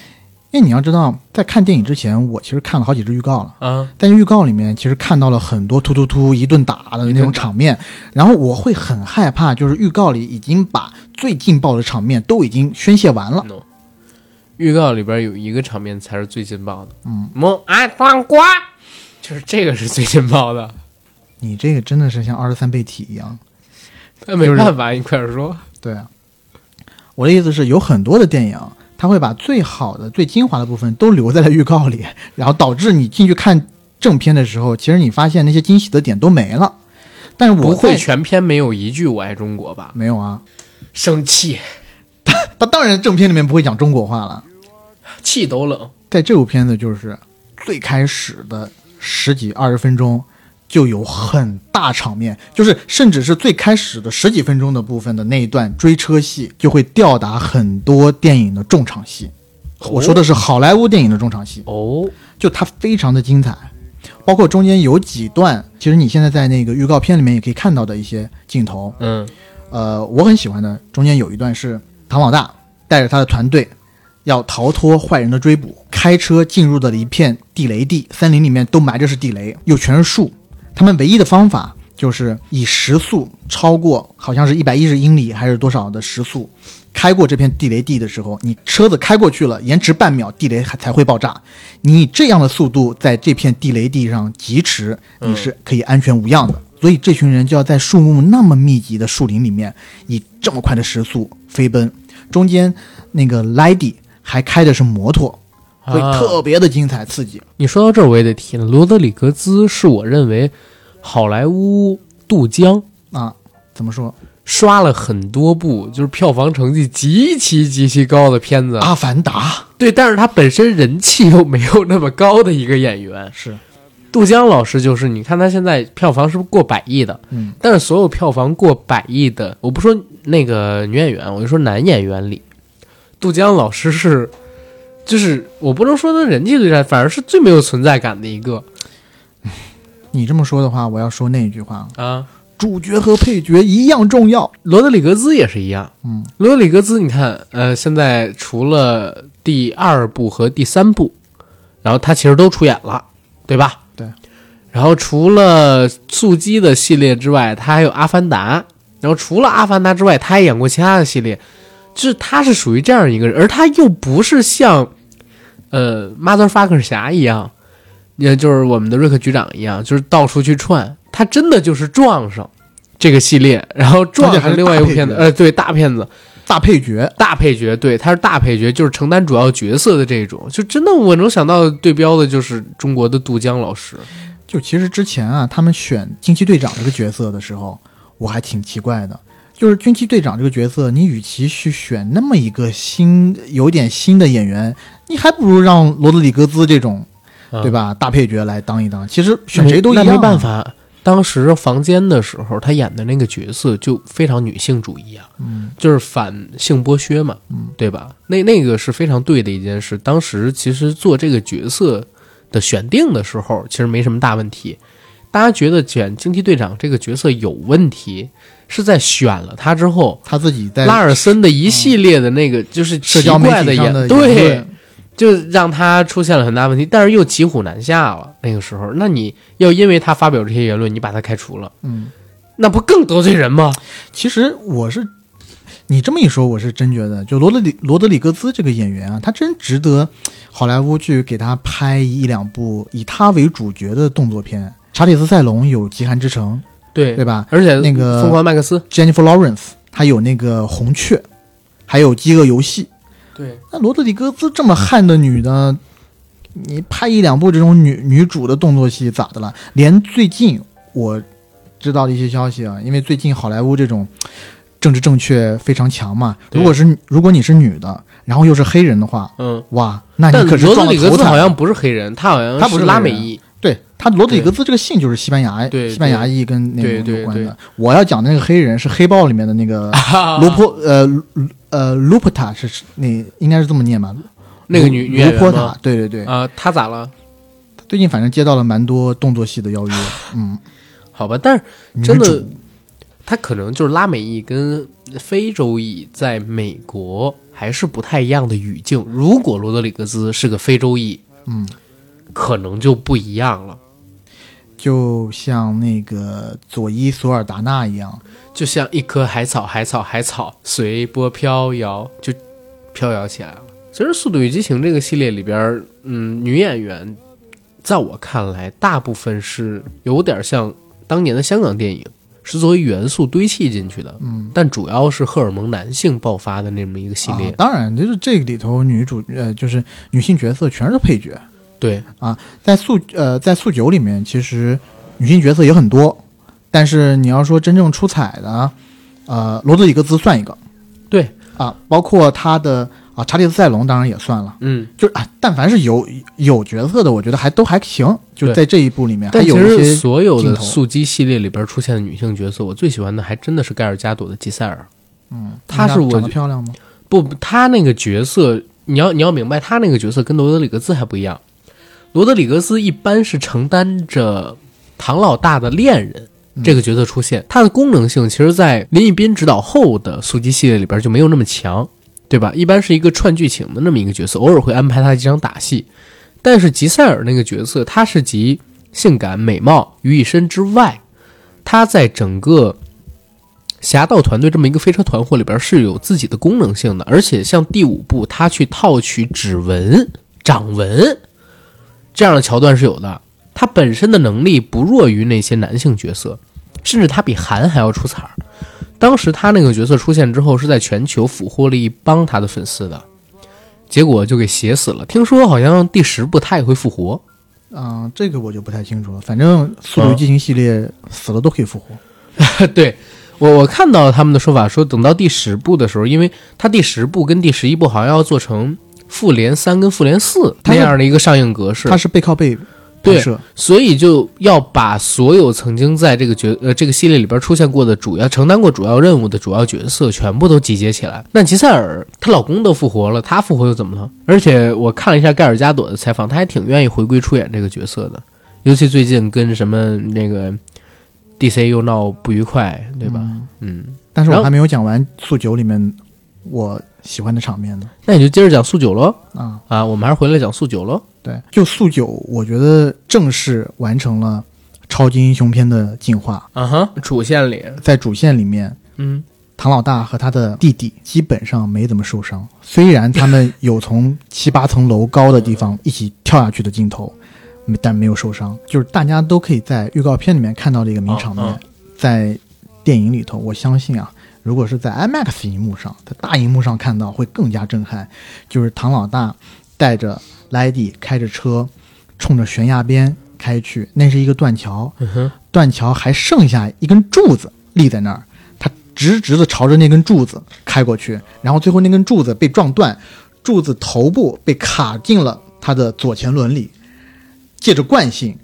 因为你要知道，在看电影之前，我其实看了好几支预告了。啊，但预告里面，其实看到了很多突突突一顿打的那种场面，然后我会很害怕，就是预告里已经把最劲爆的场面都已经宣泄完了。no。预告里边有一个场面才是最劲爆的，嗯，蒙安黄瓜，就是这个是最劲爆的。你这个真的是像二十三倍体一样。那没办法，你快点说。对啊，我的意思是，有很多的电影，它会把最好的、最精华的部分都留在了预告里，然后导致你进去看正片的时候，其实你发现那些惊喜的点都没了。但是我不会全篇没有一句“我爱中国”吧？没有啊？生气，他当然正片里面不会讲中国话了。气都冷。在这部片子就是最开始的十几二十分钟就有很大场面，就是甚至是最开始的十几分钟的部分的那一段追车戏，就会吊打很多电影的重场戏。我说的是好莱坞电影的重场戏，哦，就它非常的精彩，包括中间有几段，其实你现在在那个预告片里面也可以看到的一些镜头，嗯呃，我很喜欢的，中间有一段是唐老大带着他的团队要逃脱坏人的追捕，开车进入的了一片地雷地，森林里面都埋着是地雷，又全是树。他们唯一的方法就是以时速超过，好像是一百一十英里还是多少的时速，开过这片地雷地的时候，你车子开过去了，延迟半秒，地雷还才会爆炸。你以这样的速度在这片地雷地上疾驰，你是可以安全无恙的。所以这群人就要在树木那么密集的树林里面，以这么快的时速飞奔。中间那个莱迪还开的是摩托，所以啊特别的精彩刺激。你说到这儿，我也得提了。罗德里格兹是我认为好莱坞渡江啊，怎么说？刷了很多部，就是票房成绩极其极其高的片子。阿凡达对，但是他本身人气又没有那么高的一个演员。是，杜江老师就是，你看他现在票房是不是过百亿的？嗯，但是所有票房过百亿的，我不说那个女演员，我就说男演员里，杜江老师是就是我不能说他人气最差，反而是最没有存在感的一个 你这么说的话，我要说那一句话：啊。主角和配角一样重要。罗德里格兹也是一样，嗯，罗德里格兹，你看，呃，现在除了第二部和第三部，然后他其实都出演了，对吧？对。然后除了速激的系列之外，他还有《阿凡达》，然后除了《阿凡达》之外，他还演过其他的系列，就是他是属于这样一个人，而他又不是像，呃，Motherfucker 侠一样，也就是我们的瑞克局长一样，就是到处去串，他真的就是撞上这个系列，然后撞上另外一部片子，呃，对，大片子。大配角，大配角，对，他是大配角，就是承担主要角色的这种，就真的我能想到对标的就是中国的杜江老师，就其实之前啊，他们选惊奇队长这个角色的时候，我还挺奇怪的。就是惊奇队长这个角色，你与其去选那么一个新、有点新的演员，你还不如让罗德里格兹这种，啊对吧？大配角来当一当。其实选谁都一样、啊那没办。法。当时房间的时候，他演的那个角色就非常女性主义啊，嗯，就是反性剥削嘛，嗯，对吧？那那个是非常对的一件事。当时其实做这个角色的选定的时候，其实没什么大问题。大家觉得选惊奇队长这个角色有问题，是在选了他之后，他自己在拉尔森的一系列的那个就是奇怪的言对，就让他出现了很大问题，但是又骑虎难下了。那个时候，那你要因为他发表这些言论，你把他开除了，嗯，那不更得罪人吗？其实我是你这么一说，我是真觉得，就罗德里罗德里戈兹这个演员啊，他真值得好莱坞去给他拍一两部以他为主角的动作片。查理斯塞隆有《极寒之城对》，对吧而且那个疯狂麦克斯，？Jennifer Lawrence 他有那个《红雀》，还有《饥饿游戏》。对，那罗德里戈兹这么悍的女的，你拍一两部这种女女主的动作戏咋的了？连最近我知道的一些消息啊，因为最近好莱坞这种政治正确非常强嘛。如果是如果你是女的，然后又是黑人的话，嗯，哇，那你可是罗德里格撞了头彩兹好像不是黑人，他好像他不是拉美裔，对他罗德里格斯这个姓就是西班牙对西班牙裔跟那对对对种有关的。我要讲的那个黑人是黑豹里面的那个啊卢珀呃卢呃卢普塔是那应该是这么念吧？那个女女演卢珀塔对对对，啊，他咋了？最近反正接到了蛮多动作戏的邀约，嗯，好吧，但是真的女主，他可能就是拉美裔跟非洲裔在美国还是不太一样的语境。如果罗德里格兹是个非洲裔，嗯，可能就不一样了。就像那个佐伊索尔达纳一样，就像一棵海草，海草，海草，随波飘摇，就飘摇起来了。其实《速度与激情》这个系列里边，嗯，女演员，在我看来，大部分是有点像当年的香港电影，是作为元素堆砌进去的。嗯，但主要是荷尔蒙男性爆发的那么一个系列。啊当然，就是这个里头女主呃，就是女性角色全是配角，对啊，在速呃在速九里面，其实女性角色也很多，但是你要说真正出彩的，呃，罗德里格兹算一个对，啊，包括他的啊查理斯塞隆当然也算了，嗯，就是啊，但凡是有有角色的，我觉得还都还行，就在这一部里面还但其实有一些所有的速激系列里边出现的女性角色，我最喜欢的还真的是盖尔加朵的吉塞尔。嗯，她是我长得漂亮吗？不，她那个角色，你要你要明白，她那个角色跟罗德里格斯还不一样。罗德里格斯一般是承担着唐老大的恋人嗯这个角色出现，他的功能性其实，在林一斌执导后的速激系列里边就没有那么强，对吧？一般是一个串剧情的那么一个角色，偶尔会安排他几场打戏。但是吉塞尔那个角色，他是集性感、美貌于一身之外，他在整个侠盗团队这么一个飞车团伙里边是有自己的功能性的，而且像第五部他去套取指纹、掌纹这样的桥段是有的。他本身的能力不弱于那些男性角色，甚至他比韩还要出彩儿。当时他那个角色出现之后，是在全球俘获了一帮他的粉丝的，结果就给写死了。听说好像第十部他也会复活，嗯、这个我就不太清楚了。反正《速度与激情》系列死了都可以复活。对我，我看到他们的说法说，等到第十部的时候，因为他第十部跟第十一部好像要做成复联三跟复联四那样的一个上映格式他，是背靠背对摄。所以就要把所有曾经在这个角呃这个系列里边出现过的主要承担过主要任务的主要角色全部都集结起来。那吉赛尔她老公都复活了，她复活又怎么了？而且我看了一下盖尔加朵的采访，她还挺愿意回归出演这个角色的，尤其最近跟什么那个 DC 又闹不愉快，对吧？嗯，但是我还没有讲完速九里面我喜欢的场面呢。那你就接着讲速九喽。啊，啊，我们还是回来讲速九喽。对，就速九，我觉得正式完成了超级英雄片的进化。啊哈，主线里，在主线里面，嗯，唐老大和他的弟弟基本上没怎么受伤，虽然他们有从七八层楼高的地方一起跳下去的镜头，但没有受伤。就是大家都可以在预告片里面看到的一个名场面，嗯在电影里头，我相信啊，如果是在 IMAX 荧幕上，在大荧幕上看到会更加震撼。就是唐老大带着莱迪开着车，冲着悬崖边开去，那是一个断桥，嗯哼，断桥还剩下一根柱子立在那儿，他直直的朝着那根柱子开过去，然后最后那根柱子被撞断，柱子头部被卡进了他的左前轮里，借着惯性，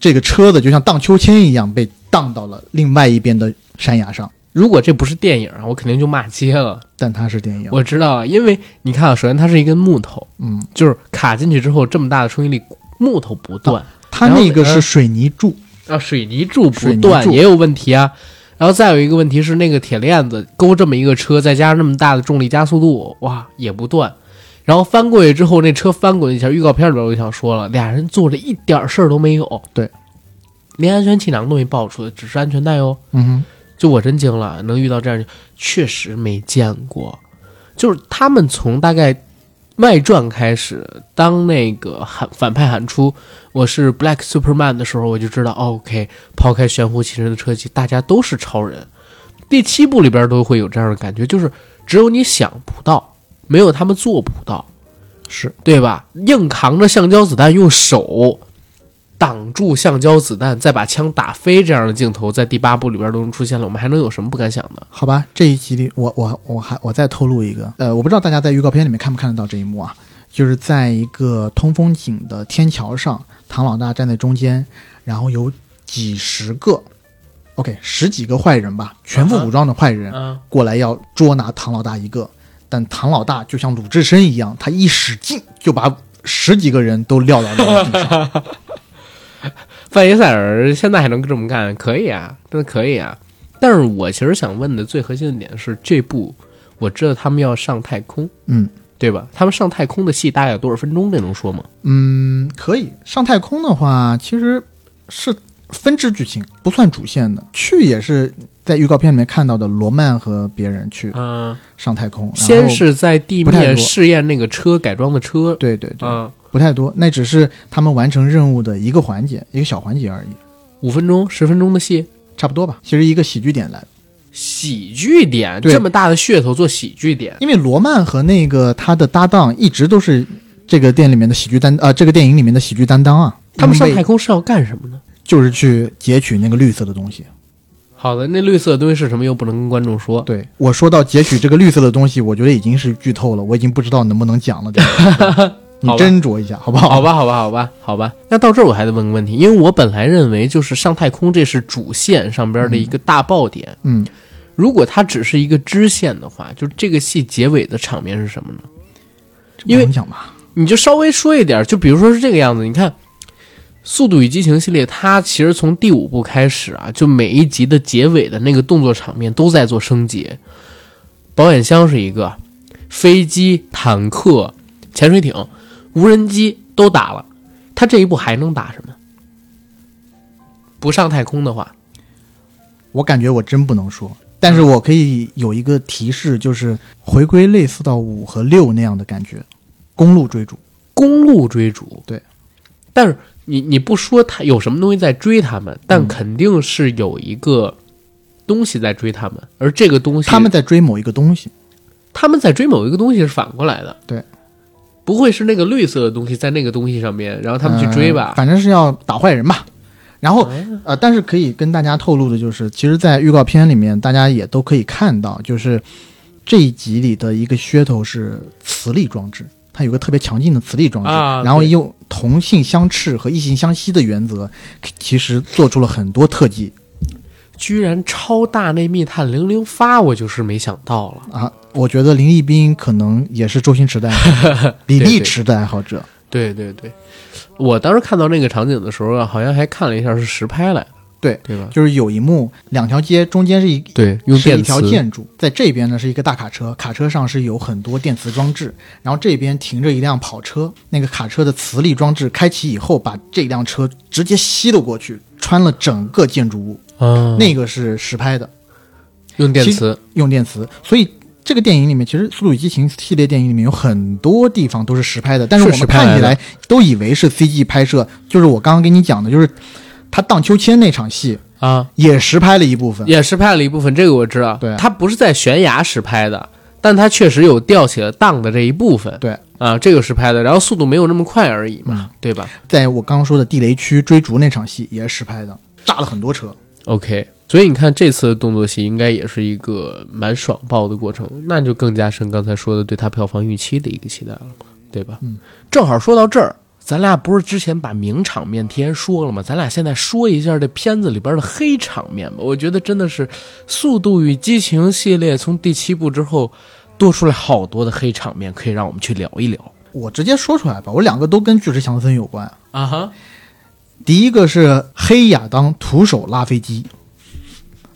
这个车子就像荡秋千一样被荡到了另外一边的山崖上。如果这不是电影啊，我肯定就骂街了。但它是电影，我知道啊，因为你看啊，首先它是一根木头，嗯，就是卡进去之后这么大的冲击力，木头不断它那个是水泥柱，啊，水泥柱不断也有问题啊。然后再有一个问题是，那个铁链子勾这么一个车，再加上那么大的重力加速度，哇，也不断。然后翻过去之后，那车翻过去一下，预告片里边我就想说了，俩人坐着一点事儿都没有，对，连安全气囊都没爆出来，只是安全带哦。嗯哼，就我真惊了，能遇到这样，确实没见过。就是他们从大概外传开始，当那个喊反派喊出我是 Black Superman 的时候，我就知道、哦、，OK，抛开玄乎其神的车技，大家都是超人。第七部里边都会有这样的感觉，就是只有你想不到，没有他们做不到，是对吧？硬扛着橡胶子弹，用手挡住橡胶子弹，再把枪打飞，这样的镜头在第八部里边都能出现了，我们还能有什么不敢想的？好吧，这一集里，我我我还我再透露一个，呃，我不知道大家在预告片里面看不看得到这一幕啊，就是在一个通风井的天桥上，唐老大站在中间，然后有几十个，OK，十几个坏人吧，全副武装的坏人、嗯，过来要捉拿唐老大一个，但唐老大就像鲁智深一样，他一使劲就把十几个人都撂到那个地上。范耶塞尔现在还能这么干，可以啊，真的可以啊。但是我其实想问的最核心的点是，这部我知道他们要上太空，嗯对吧？他们上太空的戏大概有多少分钟？这能说吗？嗯，可以上太空的话，其实是分支剧情，不算主线的。去也是在预告片里面看到的，罗曼和别人去嗯、上太空，然先是在地面试验那个车改装的车，对对对，嗯，不太多，那只是他们完成任务的一个环节，一个小环节而已，五分钟、十分钟的戏，差不多吧。其实一个喜剧点来，喜剧点，这么大的噱头做喜剧点，因为罗曼和那个他的搭档一直都是这个店里面的喜剧担呃，这个电影里面的喜剧担当啊。他们上太空是要干什么呢？就是去截取那个绿色的东西。好的，那绿色的东西是什么？又不能跟观众说。对我说到截取这个绿色的东西，我觉得已经是剧透了，我已经不知道能不能讲了。这个你斟酌一下，好不好？好吧，好吧，好吧，好吧。那到这儿我还得问个问题，因为我本来认为就是上太空这是主线上边的一个大爆点，嗯，如果它只是一个支线的话，就是这个戏结尾的场面是什么呢？因为能讲吧？你就稍微说一点，就比如说是这个样子，你看《速度与激情》系列，它其实从第五部开始啊，就每一集的结尾的那个动作场面都在做升级，保险箱是一个，飞机、坦克、潜水艇、无人机都打了，他这一步还能打什么？不上太空的话，我感觉我真不能说，但是我可以有一个提示，就是回归类似到五和六那样的感觉，公路追逐。公路追逐，对，但是你你不说他有什么东西在追他们，但嗯肯定是有一个东西在追他们，而这个东西他们在追某一个东西，他们在追某一个东西是反过来的，对，不会是那个绿色的东西在那个东西上面，然后他们去追吧呃？反正是要打坏人吧。然后嗯呃，但是可以跟大家透露的就是，其实，在预告片里面，大家也都可以看到，就是这一集里的一个噱头是磁力装置，它有个特别强劲的磁力装置，啊然后用同性相斥和异性相吸的原则，其实做出了很多特技居然超大内密探零零发，我就是没想到了。啊。我觉得林立斌可能也是周星驰的爱好者，比利驰的爱好者。对对对，我当时看到那个场景的时候啊，好像还看了一下是实拍来的，对对吧？就是有一幕，两条街中间是一对，用是一，条建筑，在这边呢是一个大卡车，卡车上是有很多电磁装置，然后这边停着一辆跑车，那个卡车的磁力装置开启以后，把这辆车直接吸了过去，穿了整个建筑物，啊，那个是实拍的，用电磁，用电磁，所以。这个电影里面，其实《速度与激情》系列电影里面有很多地方都是实拍的，但是我们看起来都以为是 CG 拍摄。就是我刚刚跟你讲的，就是他荡秋千那场戏啊，也实拍了一部分。也实拍了一部分，这个我知道。对他不是在悬崖实拍的，但他确实有吊起了荡的这一部分。对啊，这个实拍的，然后速度没有那么快而已嘛，对吧在我刚刚说的地雷区追逐那场戏也是实拍的，炸了很多车。？OK，所以你看这次的动作戏应该也是一个蛮爽爆的过程，那就更加深刚才说的对它票房预期的一个期待了嘛，对吧？嗯，正好说到这儿。咱俩不是之前把名场面提前说了吗？咱俩现在说一下这片子里边的黑场面吧。我觉得真的是《速度与激情》系列从第七部之后多出来好多的黑场面，可以让我们去聊一聊我直接说出来吧，我两个都跟巨石强森有关。啊哈。第一个是黑亚当徒手拉飞机，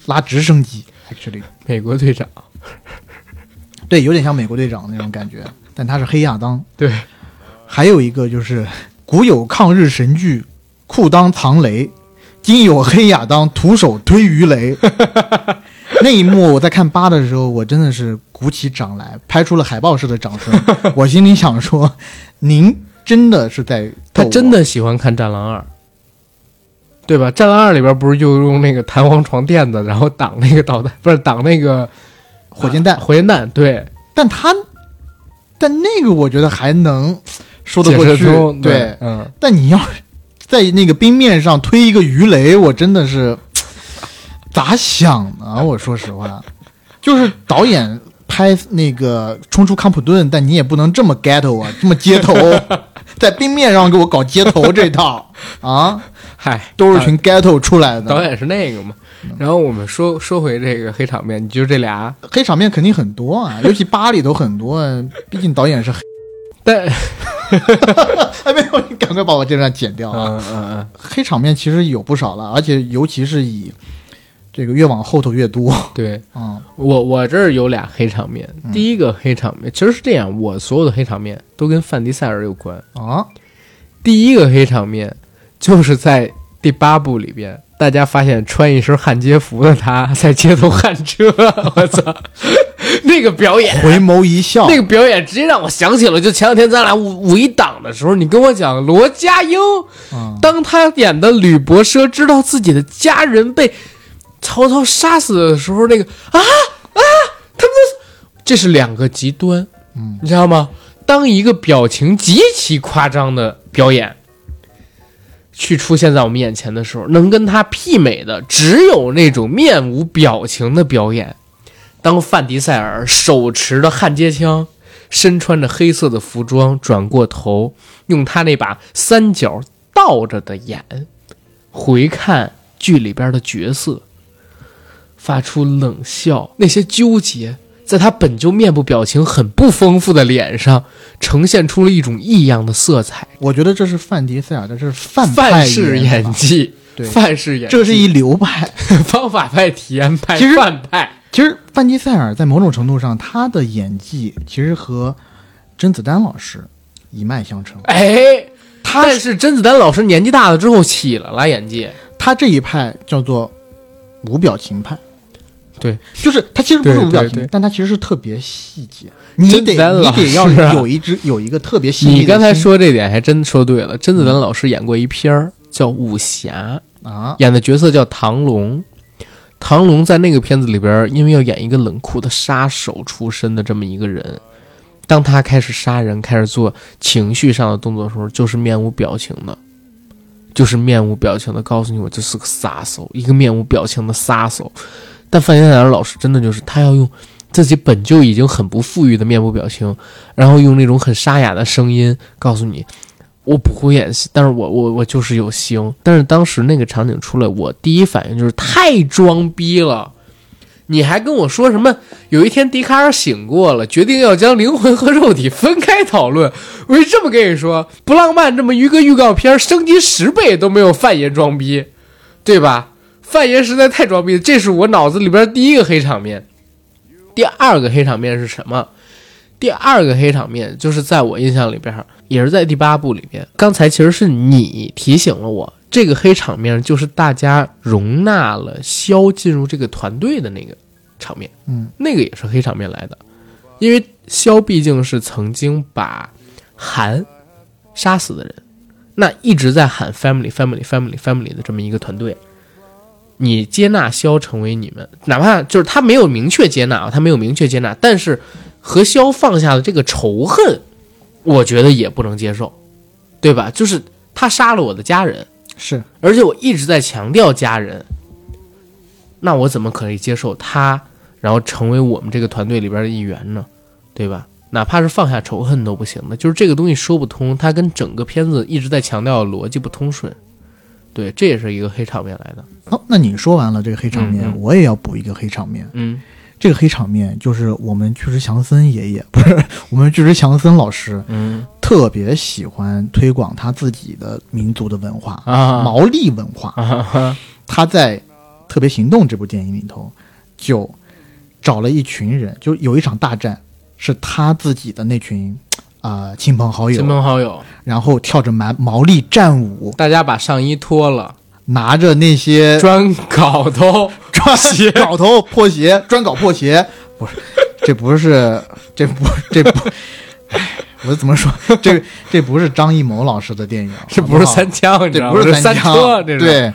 拉直升机，actually，美国队长，对，有点像美国队长那种感觉，但他是黑亚当。对，还有一个就是古有抗日神剧，裤裆藏雷，今有黑亚当徒手推鱼雷。那一幕我在看八的时候，我真的是鼓起掌来，拍出了海报式的掌声。我心里想说，您真的是在他真的喜欢看《战狼二》，对吧？《战狼二》里边不是就用那个弹簧床垫子，然后挡那个导弹，不是挡那个火箭弹，火箭弹，对，但他，但那个我觉得还能说得过去对。嗯，但你要在那个冰面上推一个鱼雷，我真的是 咋想呢？我说实话，就是导演拍那个冲出康普顿，但你也不能这么 ghetto 啊，这么街头，在冰面上给我搞街头这套啊，嗨，都是群 ghetto 出来的。导演是那个嘛。然后我们说说回这个黑场面，你就这俩，黑场面肯定很多啊，尤其巴里头很多啊，毕竟导演是黑。但 哎，没有，你赶快把我这段剪掉啊！嗯嗯嗯，黑场面其实有不少了，而且尤其是以这个越往后头越多对啊、我我这儿有俩黑场面，嗯第一个黑场面其实是这样，我所有的黑场面都跟范迪塞尔有关。啊！第一个黑场面就是在第八部里边，大家发现穿一身焊接服的他在街头焊车，我操，那个表演，回眸一笑，那个表演直接让我想起了，就前两天咱俩五五一档的时候，你跟我讲罗家英，嗯。当他演的吕伯奢知道自己的家人被曹操杀死的时候，那个啊啊，他们都这是两个极端，嗯，你知道吗？当一个表情极其夸张的表演去出现在我们眼前的时候，能跟他媲美的只有那种面无表情的表演。当范迪塞尔手持着焊接枪，身穿着黑色的服装，转过头，用他那把三角倒着的眼回看剧里边的角色，发出冷笑，那些纠结在他本就面部表情很不丰富的脸上，呈现出了一种异样的色彩。我觉得这是范迪塞尔的，这是范范式演技，对范式演技，这是一流派。方法派、体验派、其实范派。其实范迪塞尔在某种程度上，他的演技其实和甄子丹老师一脉相承。哎，他但是甄子丹老师年纪大了之后起了啦演技，他这一派叫做无表情派，对，就是他其实不是无表情，但他其实是特别细节。你甄得你得 要师啊有一只有一个特别细腻的你刚才说这点还真说对了。甄子丹老师演过一片儿叫《武侠》，啊，演的角色叫唐龙。唐龙在那个片子里边，因为要演一个冷酷的杀手出身的这么一个人，当他开始杀人、开始做情绪上的动作的时候，就是面无表情的，就是面无表情的告诉你，我就是个杀手，一个面无表情的杀手。但范闲老师真的就是他要用自己本就已经很不富裕的面部表情，然后用那种很沙哑的声音告诉你，我不会演戏，但是我我我就是有星。但是当时那个场景出来，我第一反应就是太装逼了。你还跟我说什么？有一天笛卡尔醒过了，决定要将灵魂和肉体分开讨论。我就这么跟你说，不浪漫这么一个预告片，升级十倍都没有范爷装逼，对吧？范爷实在太装逼了，这是我脑子里边第一个黑场面。第二个黑场面是什么？第二个黑场面就是在我印象里边，也是在第八部里边。刚才其实是你提醒了我，这个黑场面就是大家容纳了肖进入这个团队的那个场面。嗯，那个也是黑场面来的，因为肖毕竟是曾经把韩杀死的人，那一直在喊 family family family family 的这么一个团队。你接纳肖成为你们，哪怕就是他没有明确接纳啊，他没有明确接纳，但是和肖放下的这个仇恨，我觉得也不能接受，对吧？就是他杀了我的家人，是而且我一直在强调家人，那我怎么可以接受他，然后成为我们这个团队里边的一员呢？对吧？哪怕是放下仇恨都不行的，就是这个东西说不通，它跟整个片子一直在强调的逻辑不通顺。对，这也是一个黑场面来的。好，那你说完了这个黑场面，嗯嗯我也要补一个黑场面。嗯这个黑场面就是我们巨石强森爷爷，不是我们巨石强森老师，嗯特别喜欢推广他自己的民族的文化，啊毛利文化。啊他在《特别行动》这部电影里头，就找了一群人，就有一场大战，是他自己的那群啊、亲朋好友，亲朋好友，然后跳着蛮毛利战舞，大家把上衣脱了，拿着那些砖镐头，砖鞋镐头破鞋，砖镐破鞋，不是，这不是，这不，这不，哎，我怎么说？这这不是张艺谋老师的电影，这不是三枪，这不是？三枪，这是。对，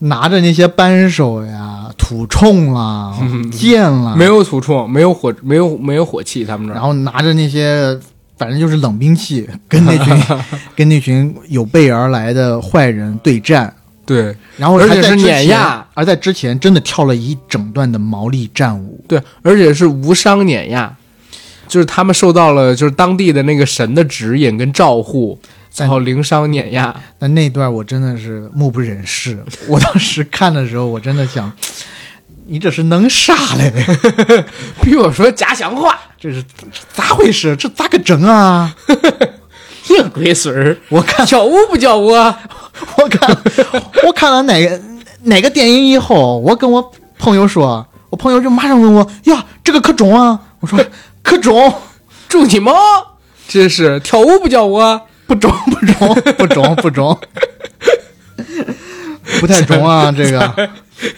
拿着那些扳手呀、土铳啦、剑啦，没，有土铳，没有火，没有没有火器，他们这儿。然后拿着那些。反正就是冷兵器，跟那群 跟那群有备而来的坏人对战，对然后而且是碾压，而在之前真的跳了一整段的毛利战舞，对，而且是无伤碾压，就是他们受到了就是当地的那个神的指引跟照护，然后零伤碾压。但那段我真的是目不忍视。我当时看的时候，我真的想，你这是弄啥嘞？比我说家乡话，这是咋回事？这咋个整啊？你个龟孙儿，我看 叫我不叫我？我看我看了哪个哪个电影以后，我跟我朋友说，我朋友就马上问我呀，这个可中啊？我说 可中，中你妈！这是跳舞不叫我？不中不中不中不 中，不太中啊，这个。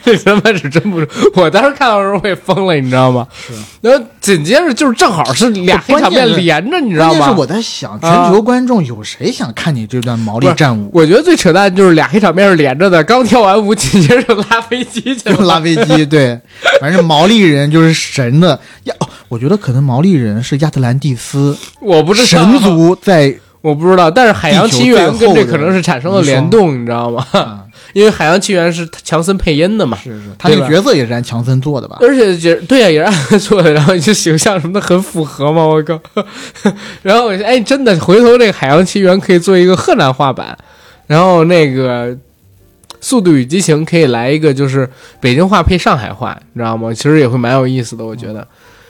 这他妈是真不是！我当时看到的时候我也疯了，你知道吗？是。然后紧接着就是正好是俩黑场面连着，你知道吗？关键是我在想，全球观众有谁想看你这段毛利战舞？我觉得最扯淡就是俩黑场面是连着的，刚跳完舞，紧接着拉飞机去就了。拉飞机，对，反正毛利人就是神的呀。哦，我觉得可能毛利人是亚特兰蒂斯我不知道神，族在我不知道，但是《海洋奇缘》跟这可能是产生了联动，你知道吗？啊，因为《海洋奇缘》是强森配音的嘛，是是，他那个角色也是按强森做的吧？而且也对啊，也是按他做的，然后就形象什么的很符合嘛，我靠！然后我就哎，真的回头这个《海洋奇缘》可以做一个河南话版，然后那个《速度与激情》可以来一个就是北京话配上海话，你知道吗？其实也会蛮有意思的，我觉得。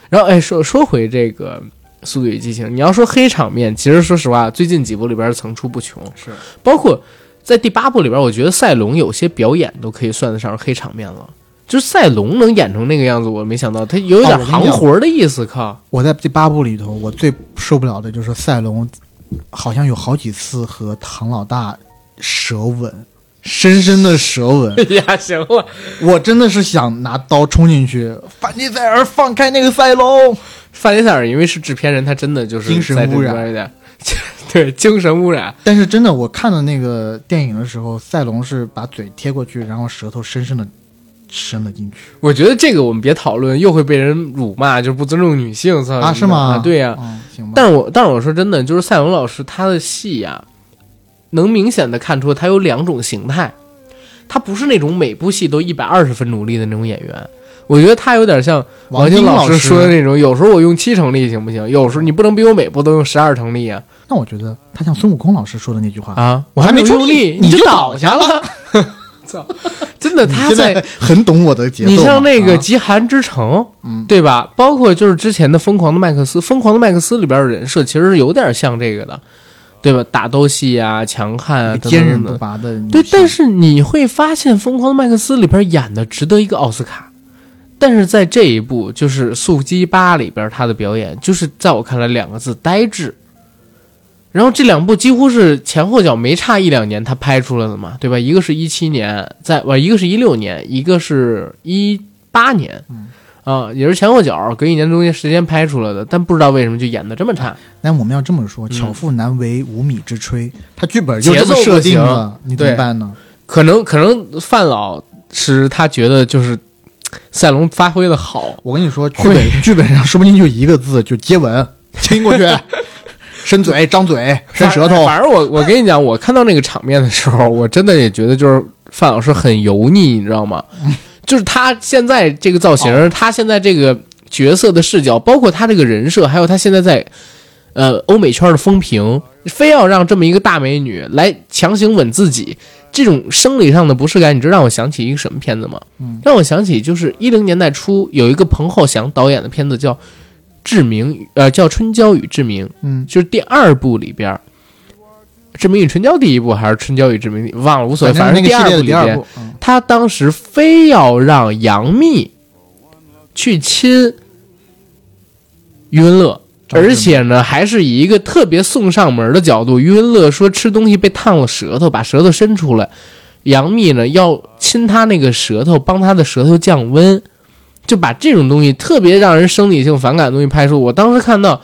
然后哎，说说回这个《速度与激情》，你要说黑场面，其实说实话，最近几部里边层出不穷，是包括在第八部里边，我觉得赛龙有些表演都可以算得上是黑场面了。就是赛龙能演成那个样子，我没想到他有点行活的意思。靠，我在第八部里头，我最受不了的就是赛龙，好像有好几次和唐老大舌吻，深深的舌吻。哎 呀，行了，我真的是想拿刀冲进去，范迪塞尔放开那个赛龙。范迪塞尔因为是制片人，他真的就是精神污染里边有点，对精神污染。但是真的，我看的那个电影的时候，赛龙是把嘴贴过去，然后舌头深深的伸了进去我觉得这个我们别讨论，又会被人辱骂，就是不尊重女性，操啊？是吗？对呀、嗯，行吧。但是我但是我说真的，就是赛龙老师他的戏呀、能明显的看出他有两种形态，他不是那种每部戏都一百二十分努力的那种演员。我觉得他有点像王王晶老师说的那种，有时候我用七成力行不行？有时候你不能比我每部都用十二成力啊！那我觉得他像孙悟空老师说的那句话，啊，我我还没出力你就就倒倒下了。操，真的，他在很懂我的节奏。你像那个《啊极寒之城》，嗯对吧？包括就是之前的《疯狂的麦克斯》，《疯狂的麦克斯》里边的人设其实是有点像这个的，对吧？打斗戏啊，强悍啊，坚韧。不拔的对，但是你会发现，《疯狂的麦克斯》里边演的值得一个奥斯卡，但是在这一部就是《速激八》里边，他的表演就是在我看来两个字呆滞。然后这两部几乎是前后脚没差一两年，他拍出来的嘛，对吧？一个是一七年，在不，一个是一六年，一个是一八年，啊，也是前后脚隔一年中间时间拍出来的，但不知道为什么就演的这么差。那我们要这么说，嗯巧妇难为无米之炊，他剧本就节奏不这么设定了，你怎么办呢？可能可能范老师他觉得就是赛龙发挥的好，我跟你说，剧本剧本上 说不定就一个字，就接吻，亲过去，伸嘴、张嘴、伸舌头。反正我我跟你讲，我看到那个场面的时候，我真的也觉得就是范老师很油腻，你知道吗？就是他现在这个造型，哦。他现在这个角色的视角，包括他这个人设，还有他现在在呃欧美圈的风评，非要让这么一个大美女来强行吻自己，这种生理上的不适感，你知道让我想起一个什么片子吗？嗯让我想起就是一零年代初有一个彭浩翔导演的片子叫《志明》，呃，叫《春娇与志明》。嗯，就是第二部里边，《志明与春娇》第一部还是《春娇与志明》，忘了无所谓，反正第二部里边，的第二部，嗯他当时非要让杨幂去亲余文乐。而且呢，还是以一个特别送上门的角度。余文乐说吃东西被烫了舌头，把舌头伸出来，杨幂呢要亲他那个舌头，帮他的舌头降温，就把这种东西特别让人生理性反感的东西拍出。我当时看到，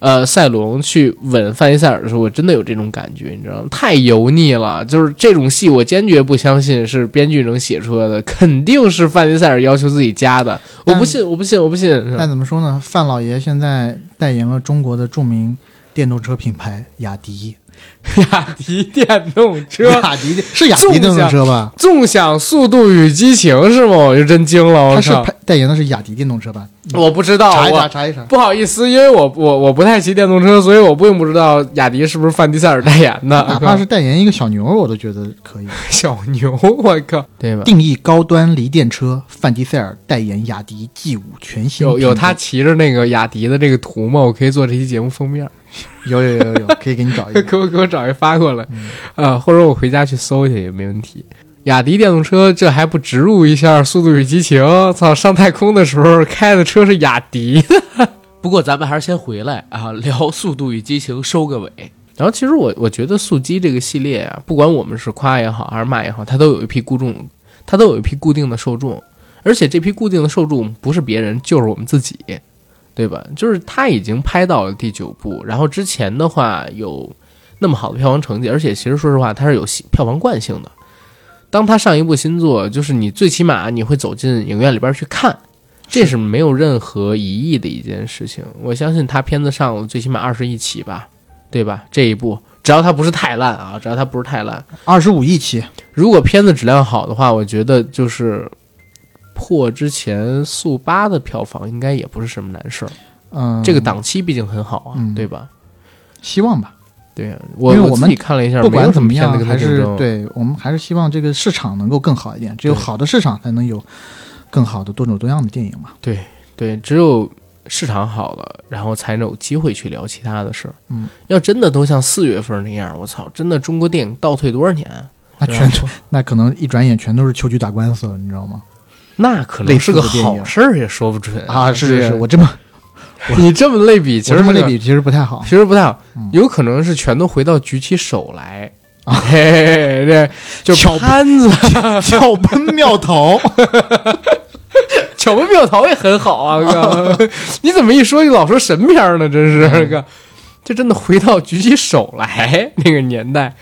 呃，赛龙去吻范迪塞尔的时候，我真的有这种感觉，你知道吗？太油腻了，就是这种戏，我坚决不相信是编剧能写出来的，肯定是范迪塞尔要求自己加的。我不信，我不信，我不信。但怎么说呢？范老爷现在代言了中国的著名电动车品牌雅迪，雅迪电动车。雅迪是雅迪电动车吧？纵享《速度与激情》是吗？我就真惊了，我是代言的是雅迪电动车吧？我不知道，查一查，查一查。不好意思，因为我我我不太骑电动车，所以我并不知道雅迪是不是范迪塞尔代言的。哪怕是代言一个小牛，我都觉得可以。小牛，我靠，对吧？定义高端锂电车，范迪塞尔代言雅迪 G 五全新有有他骑着那个雅迪的这个图吗？我可以做这期节目封面，有有有有有，可以给你找一个。给我给我找一发过来，呃，或者我回家去搜一下也没问题。雅迪电动车这还不植入一下《速度与激情》？操，上太空的时候开的车是雅迪的。不过咱们还是先回来啊，聊《速度与激情》，收个尾。然后其实我我觉得速激这个系列啊，不管我们是夸也好还是骂也好，它都有一批固众，它都有一批固定的受众，而且这批固定的受众不是别人，就是我们自己，对吧？就是他已经拍到了第九部，然后之前的话有那么好的票房成绩，而且其实说实话，它是有戏票房惯性的。当他上一部新作，就是你最起码你会走进影院里边去看，这是没有任何疑义的一件事情。我相信他片子上了最起码二十亿起吧。对吧？这一部只要它不是太烂啊，只要它不是太烂，二十五亿起，如果片子质量好的话，我觉得就是破之前速八的票房应该也不是什么难事儿。嗯，这个档期毕竟很好啊，嗯对吧？希望吧。对、我因为我们自己看了一下，不管怎么样，还是。对我们还是希望这个市场能够更好一点。只有好的市场，才能有更好的多种多样的电影嘛。对对，只有市场好了，然后才能有机会去聊其他的事儿。嗯，要真的都像四月份那样，我操，真的中国电影倒退多少年啊？那全那可能一转眼全都是秋菊打官司了，你知道吗？那可能是个好事儿，也说不准啊，是是是，我这么 你这么类比，其实类比其实不太好。其实不太好。嗯，有可能是全都回到举起手来。啊。嘿嘿嘿对，就巧潘子、巧奔妙逃，巧奔妙桃也很好啊，哥，你怎么一说就老说神片儿呢？真是哥，这真的回到举起手来那个年代。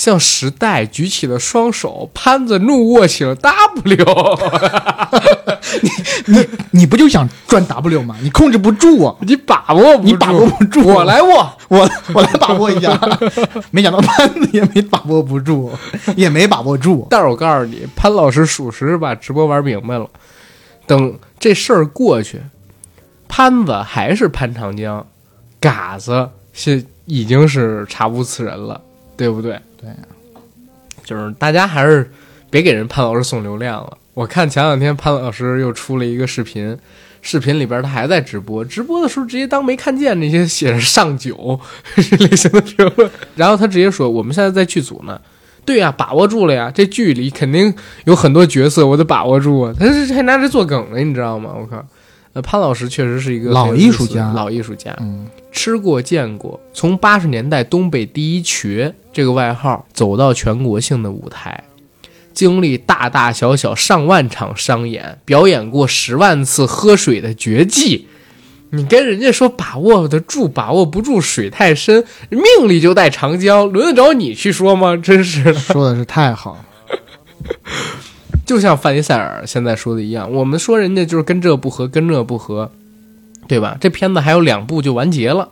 向时代举起了双手，潘子怒握起了 W，你你你不就想赚 W 吗？你控制不住啊！你把握不住，你把握不住我来握。我我来把握一下，没想到潘子也没把握不住，也没把握住。但是我告诉你，潘老师属实把直播玩明白了。等这事儿过去，潘子还是潘长江，嘎子是已经是查无此人了，对不对？对，就是大家还是别给人潘老师送流量了。我看前两天潘老师又出了一个视频，视频里边他还在直播，直播的时候直接当没看见那些写着上九类型的评论，然后他直接说我们现在在剧组呢。对呀、把握住了呀，这剧里肯定有很多角色，我得把握住啊。他是还拿这做梗呢，你知道吗？我靠，呃，潘老师确实是一个老艺术家老艺术家，嗯，吃过见过，从八十年代东北第一瘸这个外号走到全国性的舞台，经历大大小小上万场商演，表演过十万次喝水的绝技。你跟人家说把握得住，把握不住，水太深，命里就带长江，轮得着你去说吗？真是的。说的是太好了。就像范迪塞尔现在说的一样，我们说人家就是跟这不合，跟这不合，对吧？这片子还有两部就完结了，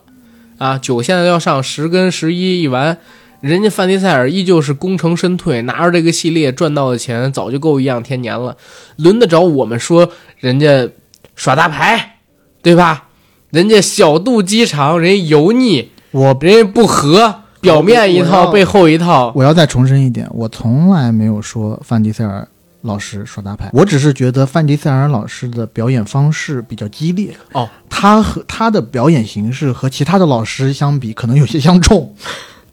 啊，九现在要上，十跟十一一完，人家范迪塞尔依旧是功成身退，拿着这个系列赚到的钱早就够颐养天年了，轮得着我们说人家耍大牌，对吧？人家小肚鸡肠，人家油腻，我人家不和，表面一套，背后一套，我要再重申一点，我从来没有说范迪塞尔老师耍大牌，我只是觉得范迪塞尔老师的表演方式比较激烈。哦，他和他的表演形式和其他的老师相比，可能有些相冲。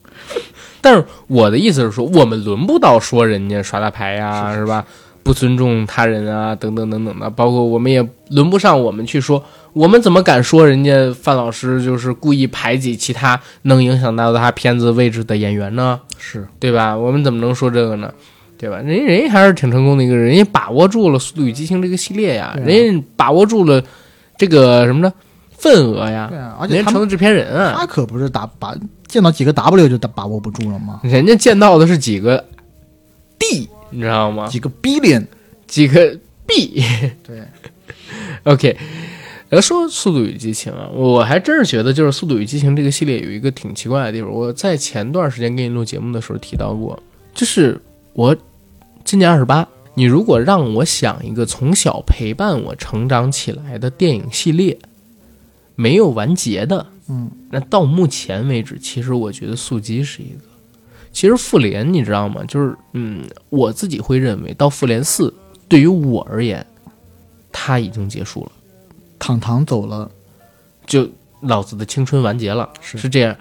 但是我的意思是说，我们轮不到说人家耍大牌呀、是吧？不尊重他人啊，等等等等的，包括我们也轮不上我们去说，我们怎么敢说人家范老师就是故意排挤其他能影响到他片子位置的演员呢？是对吧？我们怎么能说这个呢？对吧？人家人家还是挺成功的一个人，人家把握住了《速度与激情》这个系列呀，啊人家把握住了这个什么呢？份额呀，对啊，而且他人家成了制片人啊，他可不是打把见到几个 W 就打把握不住了吗？人家见到的是几个 D，你知道吗？几个 billion，几个 B。对，OK，要，说《速度与激情》啊，我还真是觉得就是《速度与激情》这个系列有一个挺奇怪的地方。我在前段时间给你录节目的时候提到过，就是我今年二十八，你如果让我想一个从小陪伴我成长起来的电影系列，没有完结的，嗯，那到目前为止，其实我觉得《速激》是一个。其实复联你知道吗？就是嗯，我自己会认为到复联四，对于我而言，它已经结束了。糖糖走了，就老子的青春完结了，是是这样。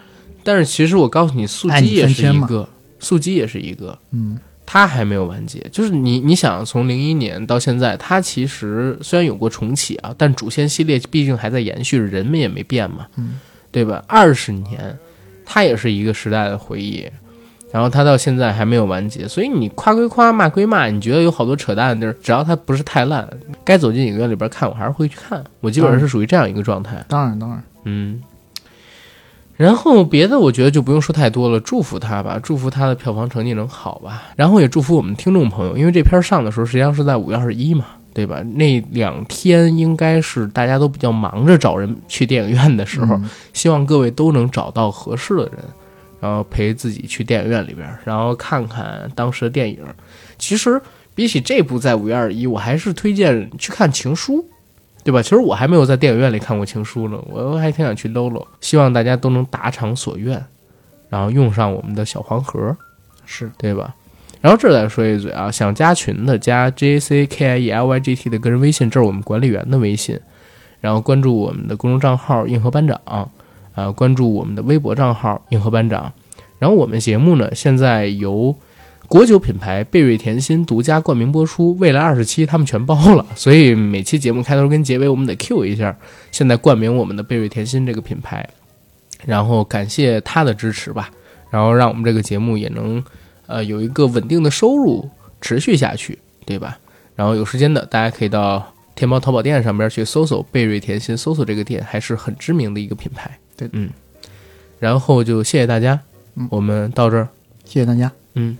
但是其实我告诉你，速激也是一个，速激也是一个，嗯，它还没有完结。就是你你想从零一年到现在，它其实虽然有过重启啊，但主线系列毕竟还在延续，人们也没变嘛，嗯，对吧？二十年，它也是一个时代的回忆。然后它到现在还没有完结，所以你夸归夸，骂归骂，你觉得有好多扯淡的地儿，只要它不是太烂，该走进影院里边看，我还是会去看。我基本上是属于这样一个状态。当然当然，嗯，然后别的我觉得就不用说太多了，祝福他吧，祝福他的票房成绩能好吧，然后也祝福我们听众朋友，因为这片儿上的时候实际上是在五月二十一嘛，对吧？那两天应该是大家都比较忙着找人去电影院的时候，嗯希望各位都能找到合适的人，然后陪自己去电影院里边儿，然后看看当时的电影。其实比起这部在五月二十一，我还是推荐去看《情书》。对吧？其实我还没有在电影院里看过《情书》呢，我还挺想去搂搂。希望大家都能达偿所愿，然后用上我们的小黄盒，是对吧？然后这儿再说一嘴啊，想加群的加 J A C K I E L Y G T 的个人微信，这是我们管理员的微信。然后关注我们的公众账号“硬核班长”，啊，关注我们的微博账号“硬核班长”。然后我们节目呢，现在由国酒品牌贝瑞甜心独家冠名播出，未来二十期他们全包了，所以每期节目开头跟结尾我们得 Q 一下，现在冠名我们的贝瑞甜心这个品牌，然后感谢他的支持吧，然后让我们这个节目也能呃有一个稳定的收入持续下去，对吧？然后有时间的大家可以到天猫淘宝店上边去搜索贝瑞甜心，搜索这个店还是很知名的一个品牌。对，嗯，然后就谢谢大家，嗯我们到这儿，谢谢大家。嗯。